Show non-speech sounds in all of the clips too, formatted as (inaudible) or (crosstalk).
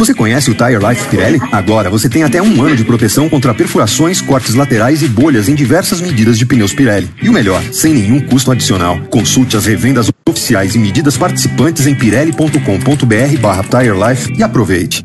Você conhece o Tire Life Pirelli? Agora você tem até um ano de proteção contra perfurações, cortes laterais e bolhas em diversas medidas de pneus Pirelli. E o melhor, sem nenhum custo adicional. Consulte as revendas oficiais e medidas participantes em pirelli.com.br barra Tire Life e aproveite.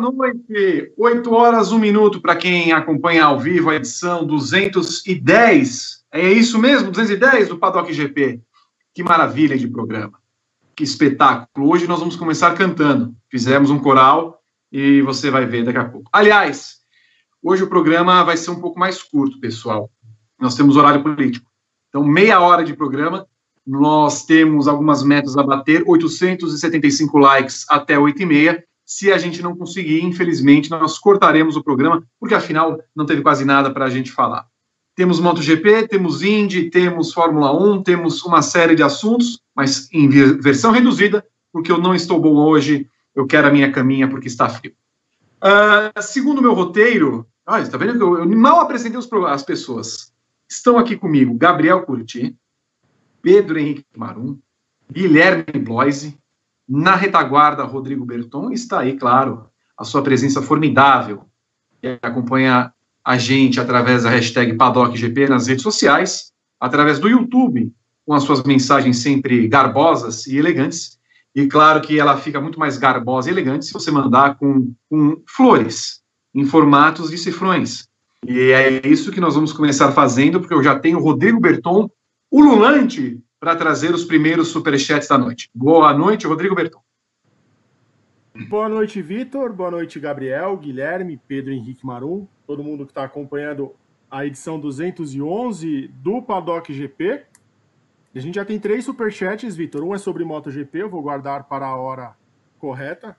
Boa noite. 8 horas, 1 minuto para quem acompanha ao vivo a edição 210. É isso mesmo, 210 do Paddock GP. Que maravilha de programa. Que espetáculo. Hoje nós vamos começar cantando. Fizemos um coral e você vai ver daqui a pouco. Aliás, hoje o programa vai ser um pouco mais curto, pessoal. Nós temos horário político. Então, meia hora de programa. Nós temos algumas metas a bater, 875 likes até 8 e meia se a gente não conseguir, infelizmente, nós cortaremos o programa, porque afinal não teve quase nada para a gente falar. Temos MotoGP, temos Indy, temos Fórmula 1, temos uma série de assuntos, mas em versão reduzida, porque eu não estou bom hoje, eu quero a minha caminha porque está frio. Uh, segundo meu roteiro, olha, está vendo que eu, eu, mal apresentei os, as pessoas. Estão aqui comigo Gabriel Curti, Pedro Henrique Marum, Guilherme Bloise, na retaguarda, Rodrigo Berton está aí, claro, a sua presença formidável, que acompanha a gente através da hashtag PaddockGP nas redes sociais, através do YouTube, com as suas mensagens sempre garbosas e elegantes. E claro que ela fica muito mais garbosa e elegante se você mandar com, com flores, em formatos de cifrões. E é isso que nós vamos começar fazendo, porque eu já tenho o Rodrigo Berton, ululante, para trazer os primeiros superchats da noite. Boa noite, Rodrigo Berton. Boa noite, Vitor. Boa noite, Gabriel, Guilherme, Pedro Henrique Marum, todo mundo que está acompanhando a edição 211 do Paddock GP. A gente já tem três superchats, Vitor. Um é sobre MotoGP, eu vou guardar para a hora correta.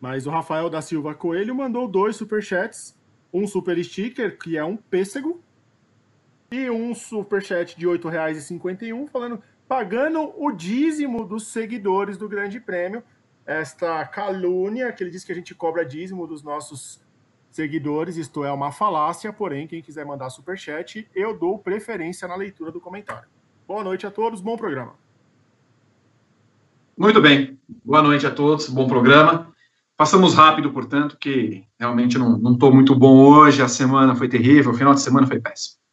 Mas o Rafael da Silva Coelho mandou dois superchats. Um super sticker, que é um pêssego, e um superchat de R$ 8,51 falando pagando o dízimo dos seguidores do Grande Prêmio. Esta calúnia que ele diz que a gente cobra dízimo dos nossos seguidores, isto é uma falácia, porém, quem quiser mandar superchat, eu dou preferência na leitura do comentário. Boa noite a todos, bom programa. Muito bem, boa noite a todos, bom programa. Passamos rápido, portanto, que realmente não estou muito bom hoje, a semana foi terrível, o final de semana foi péssimo.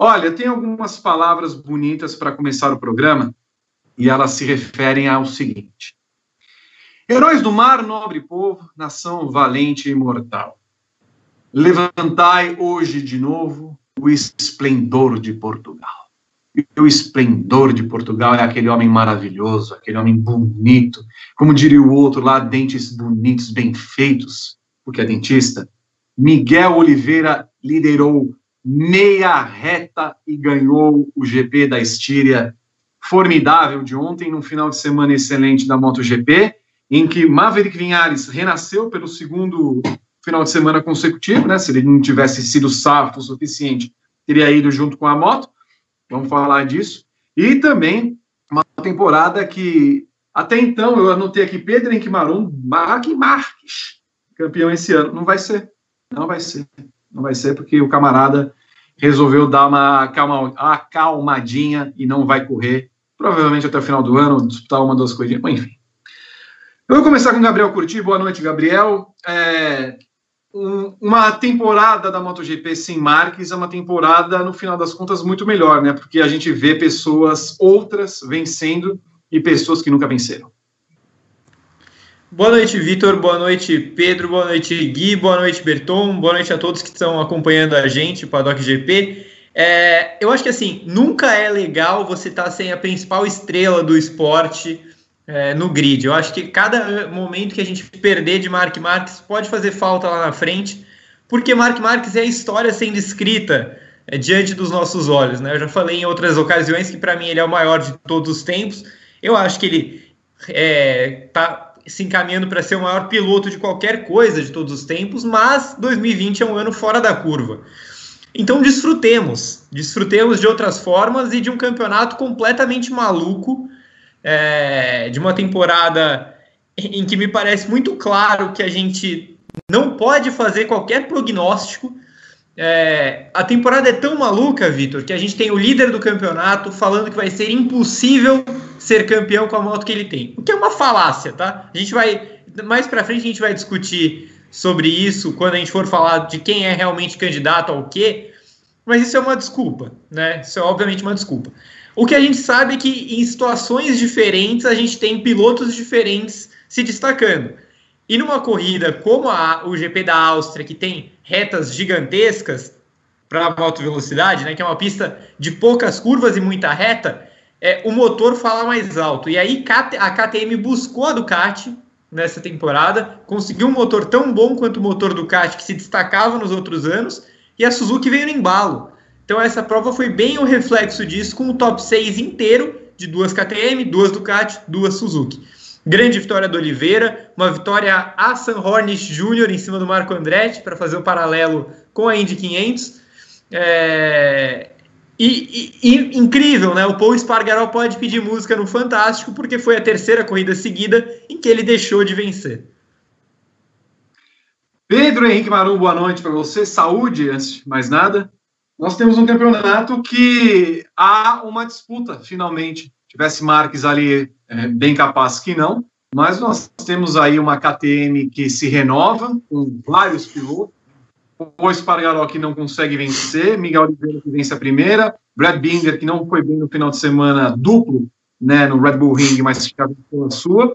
Olha, tem algumas palavras bonitas para começar o programa e elas se referem ao seguinte: Heróis do mar, nobre povo, nação valente e imortal. Levantai hoje de novo o esplendor de Portugal. E o esplendor de Portugal é aquele homem maravilhoso, aquele homem bonito, como diria o outro lá, dentes bonitos, bem feitos, porque é dentista. Miguel Oliveira liderou meia reta e ganhou o GP da Estíria formidável de ontem, num final de semana excelente da MotoGP, em que Maverick Vinhares renasceu pelo segundo final de semana consecutivo, né? Se ele não tivesse sido safo o suficiente, teria ido junto com a moto. Vamos falar disso. E também uma temporada que até então eu anotei aqui Pedro Henrique Mark Marques, campeão esse ano. Não vai ser. Não vai ser. Não vai ser porque o camarada resolveu dar uma acalma, acalmadinha e não vai correr, provavelmente até o final do ano, disputar uma das coisinhas, mas enfim. Eu vou começar com o Gabriel Curti. Boa noite, Gabriel. É, um, uma temporada da MotoGP sem Marques é uma temporada, no final das contas, muito melhor, né? Porque a gente vê pessoas outras vencendo e pessoas que nunca venceram. Boa noite, Vitor. Boa noite, Pedro. Boa noite, Gui. Boa noite, Berton. Boa noite a todos que estão acompanhando a gente, o Paddock GP. É, eu acho que assim, nunca é legal você estar tá sem a principal estrela do esporte é, no grid. Eu acho que cada momento que a gente perder de Mark Marques pode fazer falta lá na frente, porque Mark Marques é a história sendo escrita é, diante dos nossos olhos. Né? Eu já falei em outras ocasiões que para mim ele é o maior de todos os tempos. Eu acho que ele é, tá se encaminhando para ser o maior piloto de qualquer coisa de todos os tempos, mas 2020 é um ano fora da curva. Então desfrutemos, desfrutemos de outras formas e de um campeonato completamente maluco, é, de uma temporada em que me parece muito claro que a gente não pode fazer qualquer prognóstico. É, a temporada é tão maluca, Vitor, que a gente tem o líder do campeonato falando que vai ser impossível ser campeão com a moto que ele tem. O que é uma falácia, tá? A gente vai. Mais pra frente a gente vai discutir sobre isso quando a gente for falar de quem é realmente candidato ao quê. Mas isso é uma desculpa, né? Isso é obviamente uma desculpa. O que a gente sabe é que em situações diferentes a gente tem pilotos diferentes se destacando. E numa corrida como a, o GP da Áustria, que tem retas gigantescas para alta velocidade, né, que é uma pista de poucas curvas e muita reta, é, o motor fala mais alto. E aí a KTM buscou a Ducati nessa temporada, conseguiu um motor tão bom quanto o motor Ducati que se destacava nos outros anos, e a Suzuki veio no embalo. Então essa prova foi bem o reflexo disso, com o top 6 inteiro de duas KTM, duas Ducati, duas Suzuki. Grande vitória do Oliveira, uma vitória a Sam Hornish Jr. em cima do Marco Andretti, para fazer o paralelo com a Indy 500. É... E, e, e, incrível, né? O Paul Espargaró pode pedir música no Fantástico, porque foi a terceira corrida seguida em que ele deixou de vencer. Pedro Henrique Maru, boa noite para você. Saúde, antes de mais nada. Nós temos um campeonato que há uma disputa, finalmente. Tivesse Marques ali é, bem capaz que não, mas nós temos aí uma KTM que se renova, com vários pilotos, o Espargaró que não consegue vencer, Miguel Oliveira que vence a primeira, Brad Binder que não foi bem no final de semana duplo, né, no Red Bull Ring, mas ficava a sua.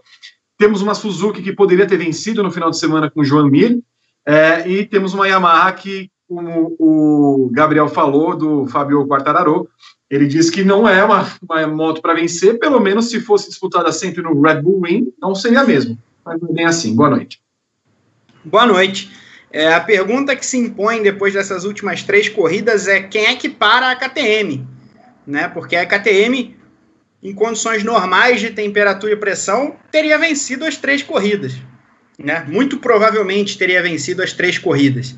Temos uma Suzuki que poderia ter vencido no final de semana com o Joan Mir, é, e temos uma Yamaha que, como o Gabriel falou, do Fabio Quartararo, ele diz que não é uma, uma moto para vencer, pelo menos se fosse disputada sempre no Red Bull Ring, não seria mesmo. Mas não é bem assim. Boa noite. Boa noite. É, a pergunta que se impõe depois dessas últimas três corridas é quem é que para a KTM? Né? Porque a KTM, em condições normais de temperatura e pressão, teria vencido as três corridas. Né? Muito provavelmente teria vencido as três corridas.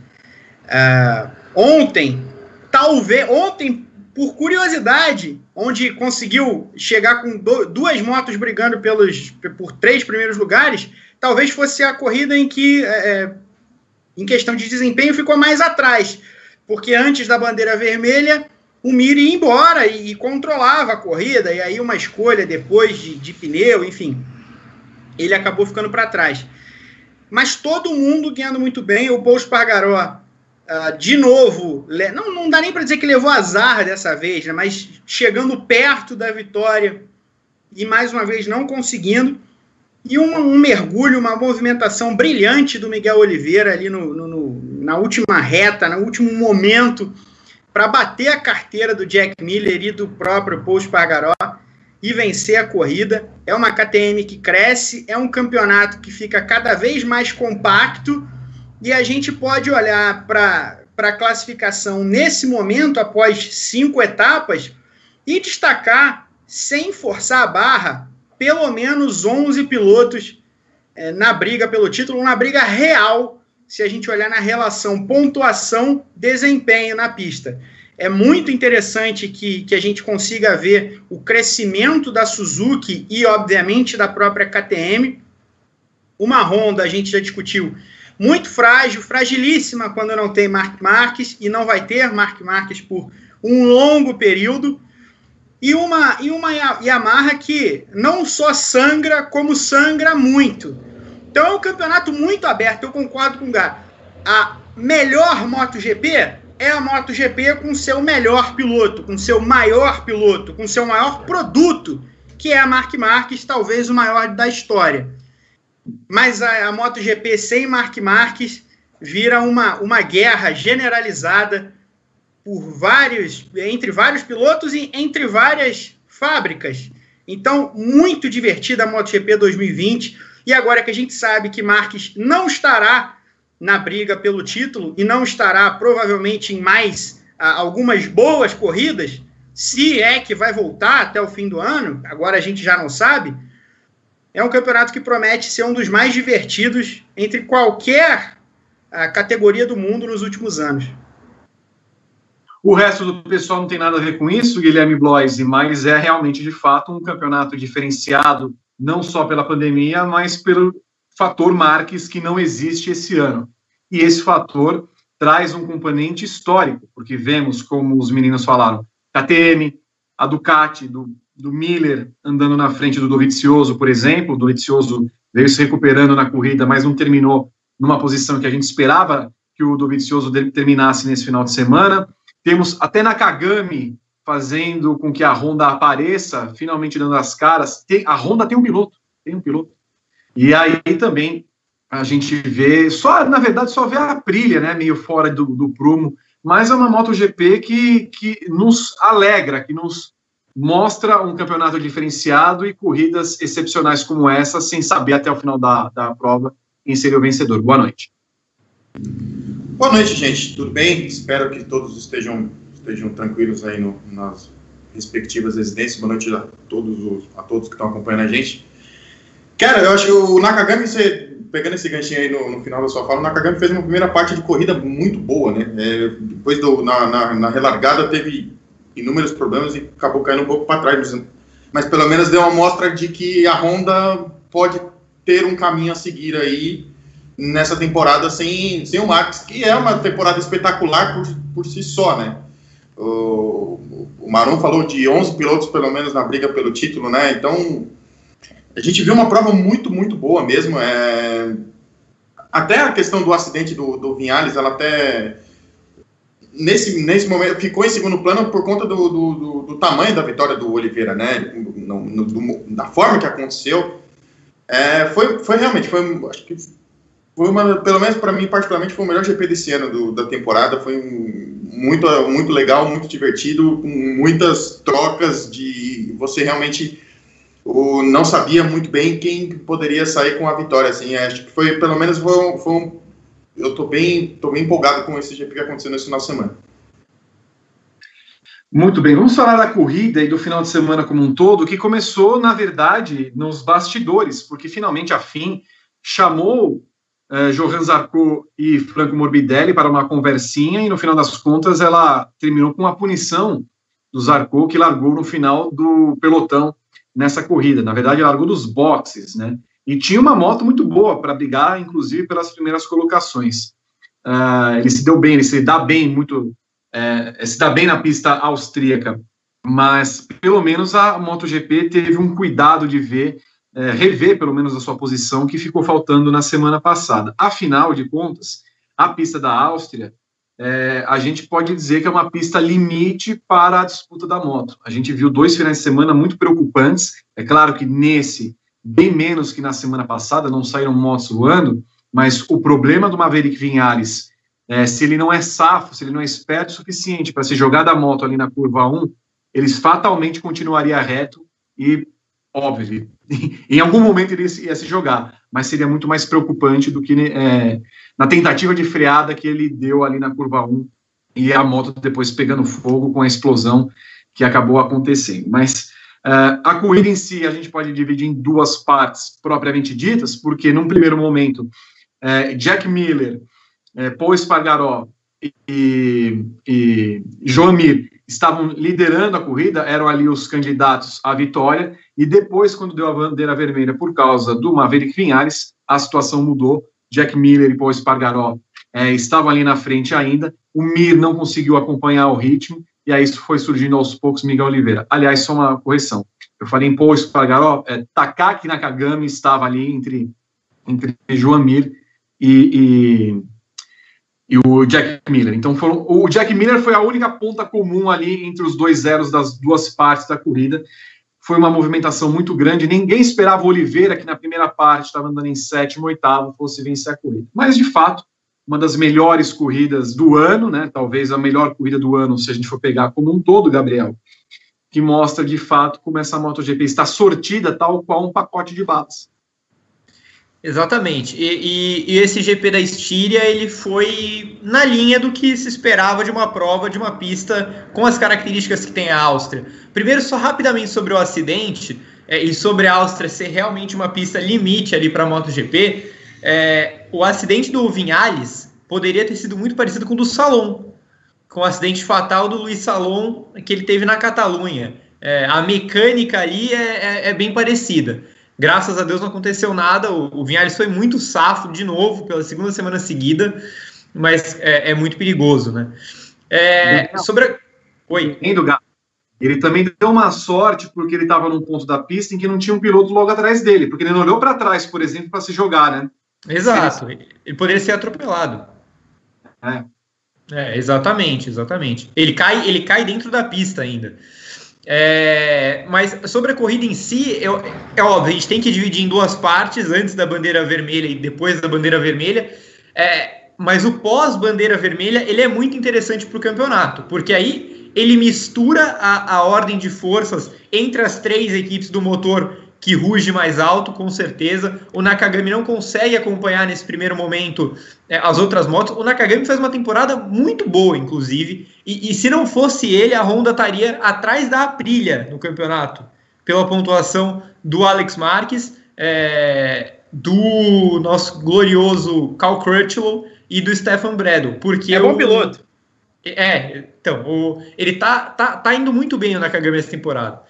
Uh, ontem, talvez. Ontem por curiosidade, onde conseguiu chegar com do, duas motos brigando pelos por três primeiros lugares, talvez fosse a corrida em que, é, é, em questão de desempenho, ficou mais atrás, porque antes da bandeira vermelha, o Miri ia embora e, e controlava a corrida, e aí uma escolha depois de, de pneu, enfim, ele acabou ficando para trás. Mas todo mundo ganhando muito bem, o Paul Spargaró Uh, de novo, não, não dá nem para dizer que levou azar dessa vez, né, mas chegando perto da vitória e mais uma vez não conseguindo. E um, um mergulho, uma movimentação brilhante do Miguel Oliveira ali no, no, no na última reta, no último momento, para bater a carteira do Jack Miller e do próprio Paul Spargaró e vencer a corrida. É uma KTM que cresce, é um campeonato que fica cada vez mais compacto e a gente pode olhar para a classificação nesse momento, após cinco etapas, e destacar, sem forçar a barra, pelo menos 11 pilotos é, na briga pelo título, na briga real, se a gente olhar na relação pontuação-desempenho na pista. É muito interessante que, que a gente consiga ver o crescimento da Suzuki e, obviamente, da própria KTM. Uma Honda, a gente já discutiu, muito frágil, fragilíssima quando não tem Mark Marques e não vai ter Mark Marques por um longo período. E uma, e uma Yamaha que não só sangra, como sangra muito. Então é um campeonato muito aberto, eu concordo com o Gá. A melhor MotoGP é a MotoGP com seu melhor piloto, com seu maior piloto, com seu maior produto, que é a Mark Marques, talvez o maior da história. Mas a, a MotoGP sem Mark Marques vira uma, uma guerra generalizada por vários, entre vários pilotos e entre várias fábricas. Então, muito divertida a MotoGP 2020. E agora que a gente sabe que Marques não estará na briga pelo título e não estará provavelmente em mais algumas boas corridas, se é que vai voltar até o fim do ano, agora a gente já não sabe é um campeonato que promete ser um dos mais divertidos entre qualquer a, categoria do mundo nos últimos anos. O resto do pessoal não tem nada a ver com isso, Guilherme Bloise, mas é realmente, de fato, um campeonato diferenciado, não só pela pandemia, mas pelo fator Marques que não existe esse ano. E esse fator traz um componente histórico, porque vemos, como os meninos falaram, KTM, a Ducati, do, do Miller andando na frente do Dovizioso, por exemplo, o Dovizioso veio se recuperando na corrida, mas não terminou numa posição que a gente esperava que o Dovizioso terminasse nesse final de semana. Temos até Nakagami fazendo com que a Honda apareça, finalmente dando as caras. Tem, a Honda tem um piloto, tem um piloto. E aí também a gente vê, só na verdade só vê a Aprilia, né, meio fora do, do prumo, mas é uma MotoGP que, que nos alegra, que nos mostra um campeonato diferenciado e corridas excepcionais como essa, sem saber até o final da, da prova quem seria o vencedor. Boa noite. Boa noite, gente. Tudo bem? Espero que todos estejam, estejam tranquilos aí no, nas respectivas residências. Boa noite a todos, os, a todos que estão acompanhando a gente. Cara, eu acho que o Nakagami, você, pegando esse ganchinho aí no, no, final da sua fala, o Nakagami fez uma primeira parte de corrida muito boa, né? É, depois do, na, na, na, relargada teve inúmeros problemas e acabou caindo um pouco para trás. Mas, mas pelo menos deu uma mostra de que a Honda pode ter um caminho a seguir aí nessa temporada sem, sem o Max, que é uma temporada espetacular por, por si só, né? O, o Marum falou de 11 pilotos, pelo menos, na briga pelo título, né? Então, a gente viu uma prova muito, muito boa mesmo. É... Até a questão do acidente do, do Vinhales, ela até... Nesse, nesse momento, ficou em segundo plano por conta do, do, do, do tamanho da vitória do Oliveira, né? No, no, da forma que aconteceu. É, foi, foi realmente, foi, acho que foi uma, pelo menos para mim, particularmente, foi o melhor GP desse ano do, da temporada. Foi muito, muito legal, muito divertido, com muitas trocas de você realmente o, não sabia muito bem quem poderia sair com a vitória. Assim, acho que foi, pelo menos, foi, foi um, eu tô bem, tô bem empolgado com esse GP que aconteceu nesse final de semana. Muito bem, vamos falar da corrida e do final de semana como um todo, que começou, na verdade, nos bastidores, porque finalmente a FIM chamou uh, Johan Zarco e Franco Morbidelli para uma conversinha e no final das contas ela terminou com uma punição do Zarco que largou no final do pelotão nessa corrida. Na verdade, largou dos boxes, né? E tinha uma moto muito boa para brigar, inclusive pelas primeiras colocações. Uh, ele se deu bem, ele se dá bem muito, uh, se dá bem na pista austríaca, mas pelo menos a MotoGP teve um cuidado de ver é, rever pelo menos a sua posição que ficou faltando na semana passada. Afinal de contas, a pista da Áustria, é, a gente pode dizer que é uma pista limite para a disputa da moto. A gente viu dois finais de semana muito preocupantes. É claro que nesse, bem menos que na semana passada, não saíram motos voando, mas o problema do Maverick Vinhares, é, se ele não é safo, se ele não é esperto o suficiente para se jogar da moto ali na curva 1, eles fatalmente continuaria reto e óbvio, (laughs) em algum momento ele ia se jogar, mas seria muito mais preocupante do que é, na tentativa de freada que ele deu ali na curva 1 e a moto depois pegando fogo com a explosão que acabou acontecendo. Mas uh, a corrida em si a gente pode dividir em duas partes propriamente ditas, porque num primeiro momento uh, Jack Miller, uh, Paul Espargaró e, e João Mir estavam liderando a corrida, eram ali os candidatos à vitória, e depois, quando deu a bandeira vermelha por causa do Maverick Vinhares, a situação mudou. Jack Miller e Paul Espargaró estavam ali na frente ainda, o Mir não conseguiu acompanhar o ritmo, e aí isso foi surgindo aos poucos Miguel Oliveira. Aliás, só uma correção. Eu falei em Paul Espargaró, é, Takaki Nakagami estava ali entre, entre Joan Mir e, e e o Jack Miller. Então foram, o Jack Miller foi a única ponta comum ali entre os dois zeros das duas partes da corrida. Foi uma movimentação muito grande. Ninguém esperava o Oliveira, que na primeira parte estava andando em sétimo, oitavo, fosse vencer a corrida. Mas de fato, uma das melhores corridas do ano, né? Talvez a melhor corrida do ano, se a gente for pegar como um todo, Gabriel, que mostra de fato como essa MotoGP está sortida tal qual um pacote de balas. Exatamente. E, e, e, esse GP da Estíria ele foi na linha do que se esperava de uma prova de uma pista com as características que tem a Áustria. Primeiro, só rapidamente sobre o acidente é, e sobre a Áustria ser realmente uma pista limite ali para a MotoGP. É, o acidente do Vinhales poderia ter sido muito parecido com o do Salon. com o acidente fatal do Luiz Salom que ele teve na Catalunha. É, a mecânica ali é, é, é, bem parecida. Graças a Deus não aconteceu nada. O, o Vinhares foi muito safo de novo pela segunda semana seguida, mas é, é muito perigoso, né? É, sobre a... Oi. Ele também deu uma sorte porque ele estava num ponto da pista em que não tinha um piloto logo atrás dele, porque ele não olhou para trás, por exemplo, para se jogar, né? Exato. Ele poderia ser atropelado. É. É, exatamente, exatamente. Ele cai, ele cai dentro da pista ainda. É, mas sobre a corrida em si, eu, é óbvio, a gente tem que dividir em duas partes, antes da bandeira vermelha e depois da bandeira vermelha. É, mas o pós-bandeira vermelha ele é muito interessante para o campeonato, porque aí ele mistura a, a ordem de forças entre as três equipes do motor que ruge mais alto, com certeza. O Nakagami não consegue acompanhar nesse primeiro momento é, as outras motos. O Nakagami faz uma temporada muito boa, inclusive. E, e, se não fosse ele, a Honda estaria atrás da Aprilia no campeonato, pela pontuação do Alex Marques, é, do nosso glorioso Cal Crutchlow e do Stefan Bredel. Porque é bom o, piloto. É, então, o, ele tá, tá, tá indo muito bem o Nakagami essa temporada.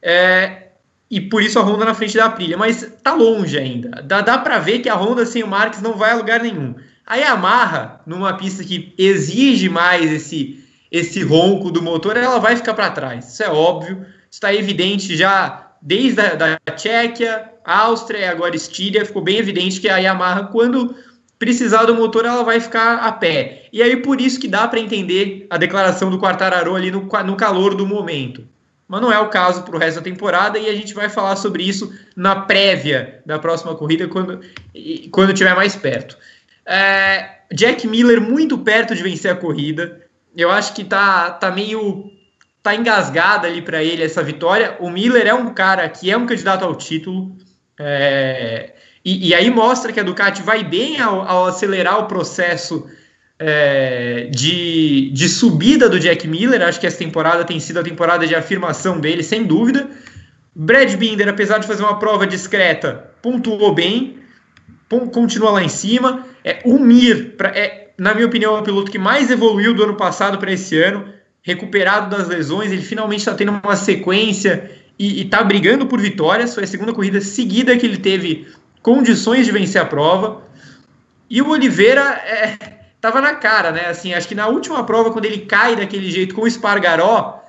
É, e por isso a Honda na frente da Aprilia, mas tá longe ainda. Dá, dá para ver que a Honda sem o Marques não vai a lugar nenhum. A Yamaha, numa pista que exige mais esse, esse ronco do motor, ela vai ficar para trás. Isso é óbvio, está evidente já desde a da Tchequia, Áustria e agora Estíria, ficou bem evidente que a Yamaha, quando precisar do motor, ela vai ficar a pé. E aí por isso que dá para entender a declaração do Quartararo ali no, no calor do momento mas não é o caso para o resto da temporada e a gente vai falar sobre isso na prévia da próxima corrida quando, quando estiver mais perto. É, Jack Miller muito perto de vencer a corrida. Eu acho que tá, tá meio tá engasgada ali para ele essa vitória. O Miller é um cara que é um candidato ao título. É, e, e, aí mostra que a Ducati vai bem ao, ao acelerar o processo é, de, de subida do Jack Miller. Acho que essa temporada tem sido a temporada de afirmação dele, sem dúvida. Brad Binder, apesar de fazer uma prova discreta, pontuou bem, continua lá em cima. É, o Mir, pra, é, na minha opinião, é o piloto que mais evoluiu do ano passado para esse ano, recuperado das lesões. Ele finalmente está tendo uma sequência e está brigando por vitórias. Foi a segunda corrida seguida que ele teve condições de vencer a prova. E o Oliveira é, tava na cara, né? Assim, acho que na última prova, quando ele cai daquele jeito com o Espargaró,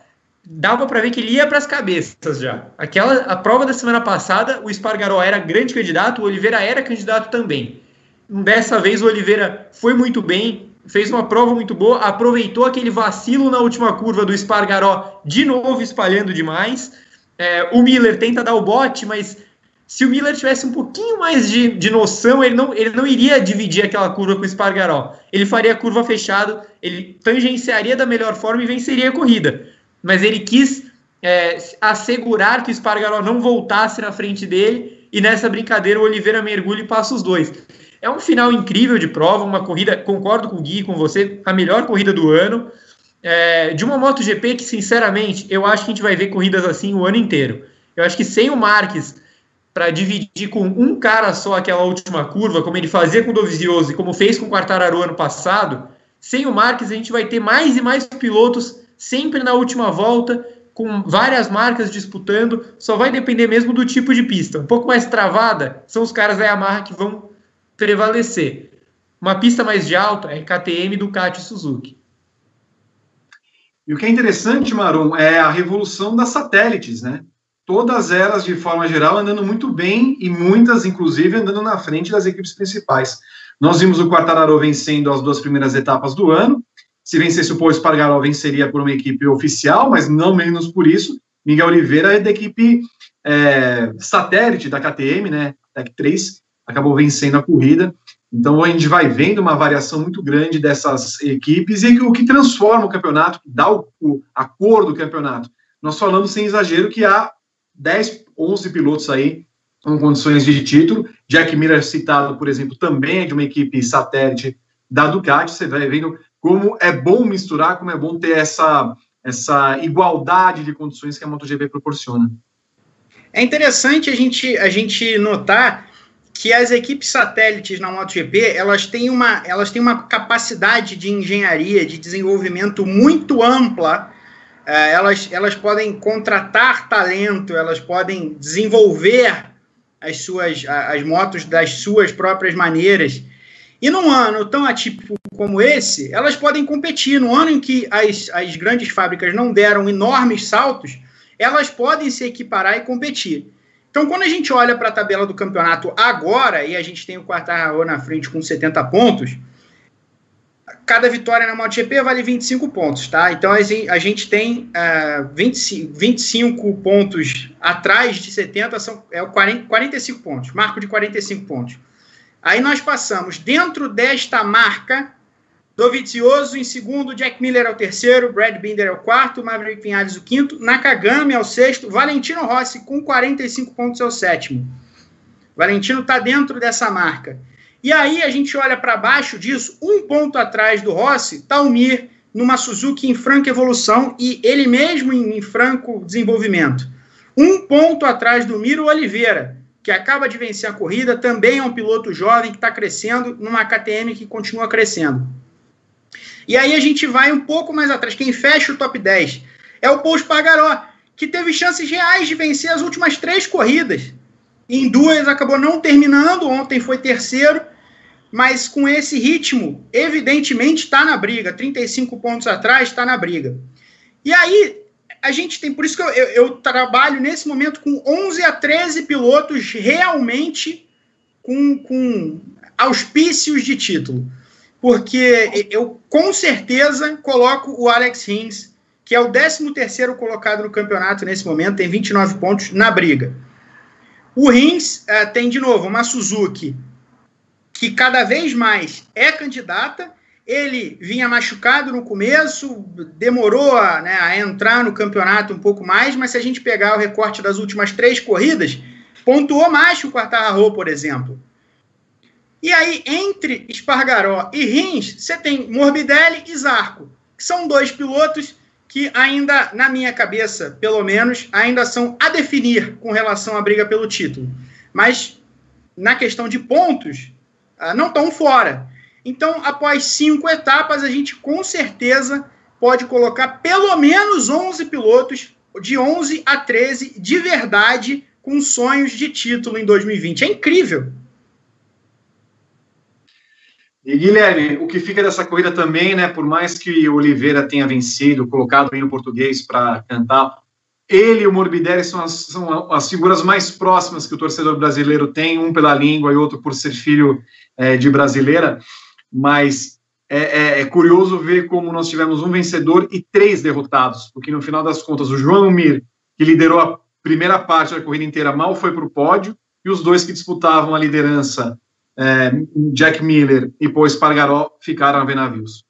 dava para ver que ele ia para as cabeças já. Aquela a prova da semana passada, o Espargaró era grande candidato, o Oliveira era candidato também. Dessa vez o Oliveira foi muito bem, fez uma prova muito boa, aproveitou aquele vacilo na última curva do Espargaró, de novo espalhando demais. É, o Miller tenta dar o bote, mas se o Miller tivesse um pouquinho mais de, de noção, ele não, ele não iria dividir aquela curva com o Espargaró. Ele faria a curva fechado, ele tangenciaria da melhor forma e venceria a corrida. Mas ele quis é, assegurar que o Espargaró não voltasse na frente dele e nessa brincadeira o Oliveira mergulha e passa os dois. É um final incrível de prova, uma corrida, concordo com o Gui, com você, a melhor corrida do ano. É, de uma MotoGP que, sinceramente, eu acho que a gente vai ver corridas assim o ano inteiro. Eu acho que sem o Marques para dividir com um cara só aquela última curva, como ele fazia com o Dovizioso e como fez com o Quartararo ano passado, sem o Marques a gente vai ter mais e mais pilotos sempre na última volta, com várias marcas disputando, só vai depender mesmo do tipo de pista. Um pouco mais travada, são os caras da Yamaha que vão prevalecer. Uma pista mais de alta é KTM, Ducati e Suzuki. E o que é interessante, Marum, é a revolução das satélites, né? Todas elas, de forma geral, andando muito bem e muitas, inclusive, andando na frente das equipes principais. Nós vimos o Quartararo vencendo as duas primeiras etapas do ano. Se vencesse o Paul Espargaró, venceria por uma equipe oficial, mas não menos por isso. Miguel Oliveira é da equipe é, satélite da KTM, né? Tech 3, acabou vencendo a corrida. Então a gente vai vendo uma variação muito grande dessas equipes e o que transforma o campeonato, dá o, o, a cor do campeonato. Nós falamos sem exagero que há 10, 11 pilotos aí com condições de título. Jack Miller citado, por exemplo, também é de uma equipe satélite da Ducati. Você vai vendo como é bom misturar, como é bom ter essa, essa igualdade de condições que a MotoGP proporciona. É interessante a gente, a gente notar que as equipes satélites na MotoGP elas têm uma, elas têm uma capacidade de engenharia, de desenvolvimento muito ampla. É, elas, elas podem contratar talento, elas podem desenvolver as suas as motos das suas próprias maneiras. E num ano tão atípico como esse, elas podem competir. No ano em que as, as grandes fábricas não deram enormes saltos, elas podem se equiparar e competir. Então, quando a gente olha para a tabela do campeonato agora, e a gente tem o Quartararo na frente com 70 pontos, cada vitória na MotoGP vale 25 pontos, tá? Então, a gente tem uh, 20, 25 pontos atrás de 70, são, é o 40, 45 pontos, marco de 45 pontos. Aí nós passamos dentro desta marca Dovizioso em segundo, Jack Miller é o terceiro, Brad Binder é o quarto, Maverick Vinales o quinto, Nakagami é o sexto, Valentino Rossi com 45 pontos é o sétimo. Valentino está dentro dessa marca. E aí a gente olha para baixo disso, um ponto atrás do Rossi, está o Mir numa Suzuki em franca evolução e ele mesmo em, em franco desenvolvimento. Um ponto atrás do Miro Oliveira, que acaba de vencer a corrida, também é um piloto jovem que está crescendo numa KTM que continua crescendo. E aí a gente vai um pouco mais atrás. Quem fecha o top 10 é o Paul Espargaró, que teve chances reais de vencer as últimas três corridas. Em duas acabou não terminando, ontem foi terceiro, mas com esse ritmo, evidentemente está na briga. 35 pontos atrás, está na briga. E aí, a gente tem, por isso que eu, eu, eu, trabalho nesse momento com 11 a 13 pilotos realmente com, com auspícios de título porque eu com certeza coloco o Alex Rins, que é o 13º colocado no campeonato nesse momento, tem 29 pontos na briga. O Rins uh, tem, de novo, uma Suzuki que cada vez mais é candidata, ele vinha machucado no começo, demorou a, né, a, entrar no campeonato um pouco mais, mas se a gente pegar o recorte das últimas três corridas, pontuou mais que o Quartararo, por exemplo. E aí, entre Espargaró e Rins, você tem Morbidelli e Zarco, que são dois pilotos que ainda, na minha cabeça, pelo menos, ainda são a definir com relação à briga pelo título. Mas, na questão de pontos, ah, não estão fora. Então, após cinco etapas, a gente com certeza pode colocar pelo menos 11 pilotos, de 11 a 13, de verdade, com sonhos de título em 2020. É incrível. E Guilherme, o que fica dessa corrida também, né? Por mais que o Oliveira tenha vencido, colocado no português para cantar, ele e o Morbidelli são as, são as figuras mais próximas que o torcedor brasileiro tem, um pela língua e outro por ser filho é, de brasileira. Mas é, é, é, curioso ver como nós tivemos um vencedor e três derrotados, porque no final das contas o João Mir, que liderou a primeira parte da corrida inteira, mal foi para o pódio, e os dois que disputavam a liderança é, Jack Miller e Paul Espargaró ficaram a ver navios.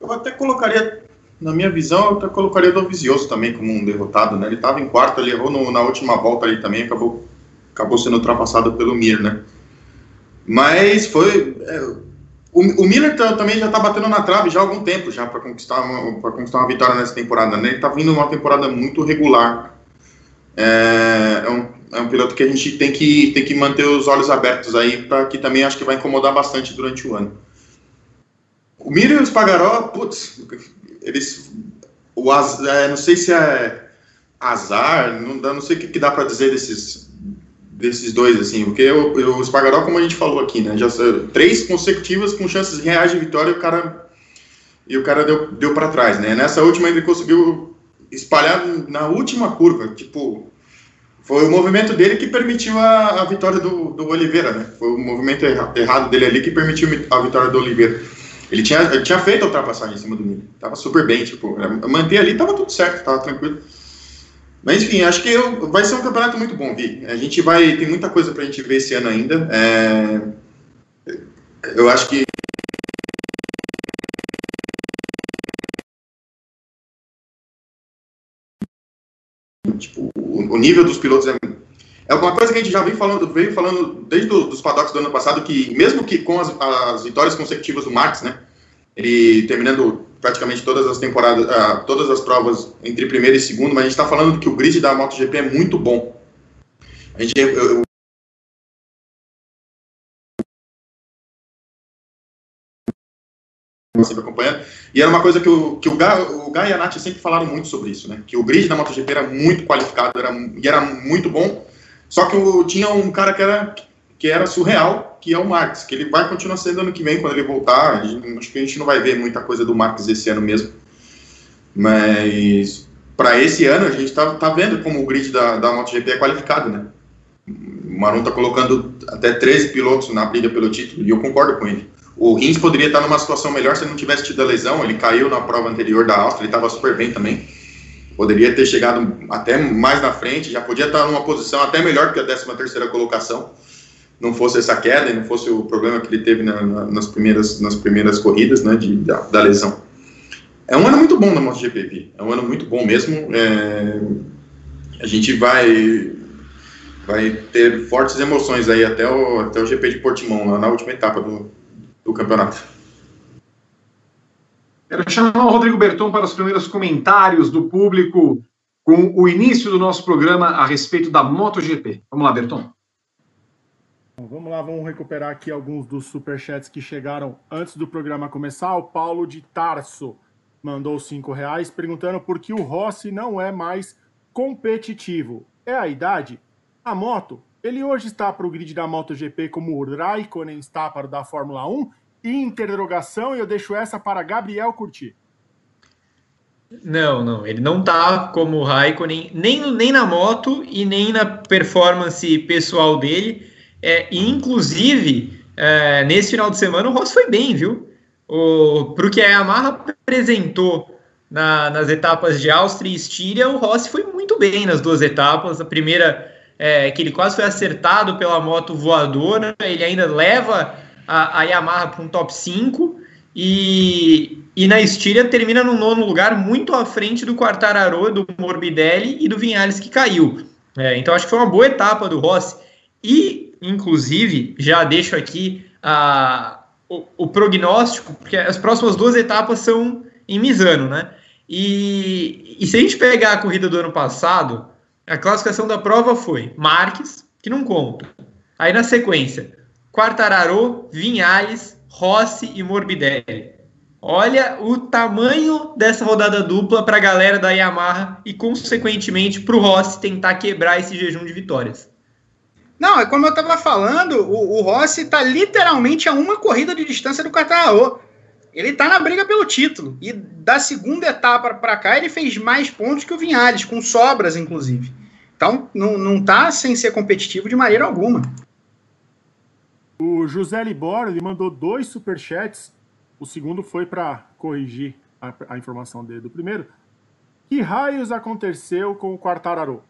Eu até colocaria, na minha visão, eu até colocaria Dovizioso também como um derrotado, né? Ele estava em quarto, ele errou no, na última volta ali também, acabou, acabou sendo ultrapassado pelo Mir, né? Mas foi... É, o, o, Miller também já está batendo na trave já há algum tempo já para conquistar, uma, conquistar uma vitória nessa temporada, né? Ele está vindo uma temporada muito regular. É, é um é um piloto que a gente tem que, tem que manter os olhos abertos aí, para que também acho que vai incomodar bastante durante o ano. O Miriam e o Spagaró, putz, eles. O, é, não sei se é azar, não, não sei o que, que dá para dizer desses, desses dois, assim, porque o, o Spagaró, como a gente falou aqui, né, já três consecutivas com chances reais de vitória, o cara e o cara deu, deu para trás, né? Nessa última ele conseguiu espalhar na última curva, tipo, foi o movimento dele que permitiu a, a vitória do, do, Oliveira, né? Foi o movimento erra, errado dele ali que permitiu a vitória do Oliveira. Ele tinha, ele tinha feito a ultrapassagem em cima do Miller. Tava super bem, tipo, manter ali tava tudo certo, tava tranquilo. Mas enfim, acho que eu, vai ser um campeonato muito bom, Vi. A gente vai. Tem muita coisa pra gente ver esse ano ainda. É, eu acho que Tipo, o, o nível dos pilotos é é uma coisa que a gente já vem falando, vem falando desde do, dos paddocks do ano passado, que mesmo que com as, as, vitórias consecutivas do Max, né, ele terminando praticamente todas as temporadas, uh, todas as provas entre primeiro e segundo, mas a gente está falando que o grid da MotoGP é muito bom. A gente, eu, eu, sempre acompanhando, e era uma coisa que o, que o, Guy, o e a Nath sempre falaram muito sobre isso, né? Que o grid da MotoGP era muito qualificado era, e era muito bom, só que o, tinha um cara que era, que era surreal, que é o Marques, que ele vai continuar sendo ano que vem, quando ele voltar. Acho que a gente não vai ver muita coisa do Marques esse ano mesmo. Mas para esse ano a gente está tá vendo como o grid da, da MotoGP é qualificado, né? O Marum está colocando até 13 pilotos na briga pelo título, e eu concordo com ele. O Rins poderia estar numa situação melhor se ele não tivesse tido a lesão, ele caiu na prova anterior da Áustria, ele estava super bem também. Poderia ter chegado até mais na frente, já podia estar numa posição até melhor que a 13 terceira colocação. Não fosse essa queda e não fosse o problema que ele teve na, na, nas, primeiras, nas primeiras corridas né, de, da, da lesão. É um ano muito bom na MotoGP, é um ano muito bom mesmo. É, a gente vai vai ter fortes emoções aí até o, até o GP de Portimão, lá na última etapa do, do campeonato. Quero chamar o Rodrigo Berton para os primeiros comentários do público com o início do nosso programa a respeito da MotoGP. Vamos lá, Berton. Vamos lá, vamos recuperar aqui alguns dos superchats que chegaram antes do programa começar. O Paulo de Tarso mandou cinco reais perguntando por que o Rossi não é mais competitivo. É a idade? A moto, ele hoje está para o grid da MotoGP como o Raikkonen está para o da Fórmula 1? Interrogação, e eu deixo essa para Gabriel curtir. Não, não, ele não está como o Raikkonen, nem, nem na moto e nem na performance pessoal dele. É, e inclusive, é, nesse final de semana o Ross foi bem, viu? O que a Yamaha apresentou na, nas etapas de Áustria e Estíria, o Rossi foi muito bem nas duas etapas. A primeira, é, que ele quase foi acertado pela moto voadora, ele ainda leva a, a Yamaha para um top 5. E, e na Estíria termina no nono lugar, muito à frente do Quartararo, do Morbidelli e do Vinhales que caiu. É, então acho que foi uma boa etapa do Rossi. E, inclusive, já deixo aqui a, o, o, prognóstico, porque as próximas duas etapas são em Misano, né? E, e se a gente pegar a corrida do ano passado, a classificação da prova foi Marques, que não conta. Aí na sequência, Quartararo, Vinhales, Rossi e Morbidelli. Olha o tamanho dessa rodada dupla para a galera da Yamaha e, consequentemente, para o Rossi tentar quebrar esse jejum de vitórias. Não, é como eu estava falando, o, o Rossi está literalmente a uma corrida de distância do Quartararo. Ele está na briga pelo título. E da segunda etapa para cá, ele fez mais pontos que o Vinhales, com sobras, inclusive. Então, não, não tá sem ser competitivo de maneira alguma. O José Libor, ele mandou dois superchats. O segundo foi para corrigir a, a, informação dele do primeiro. Que raios aconteceu com o Quartararo?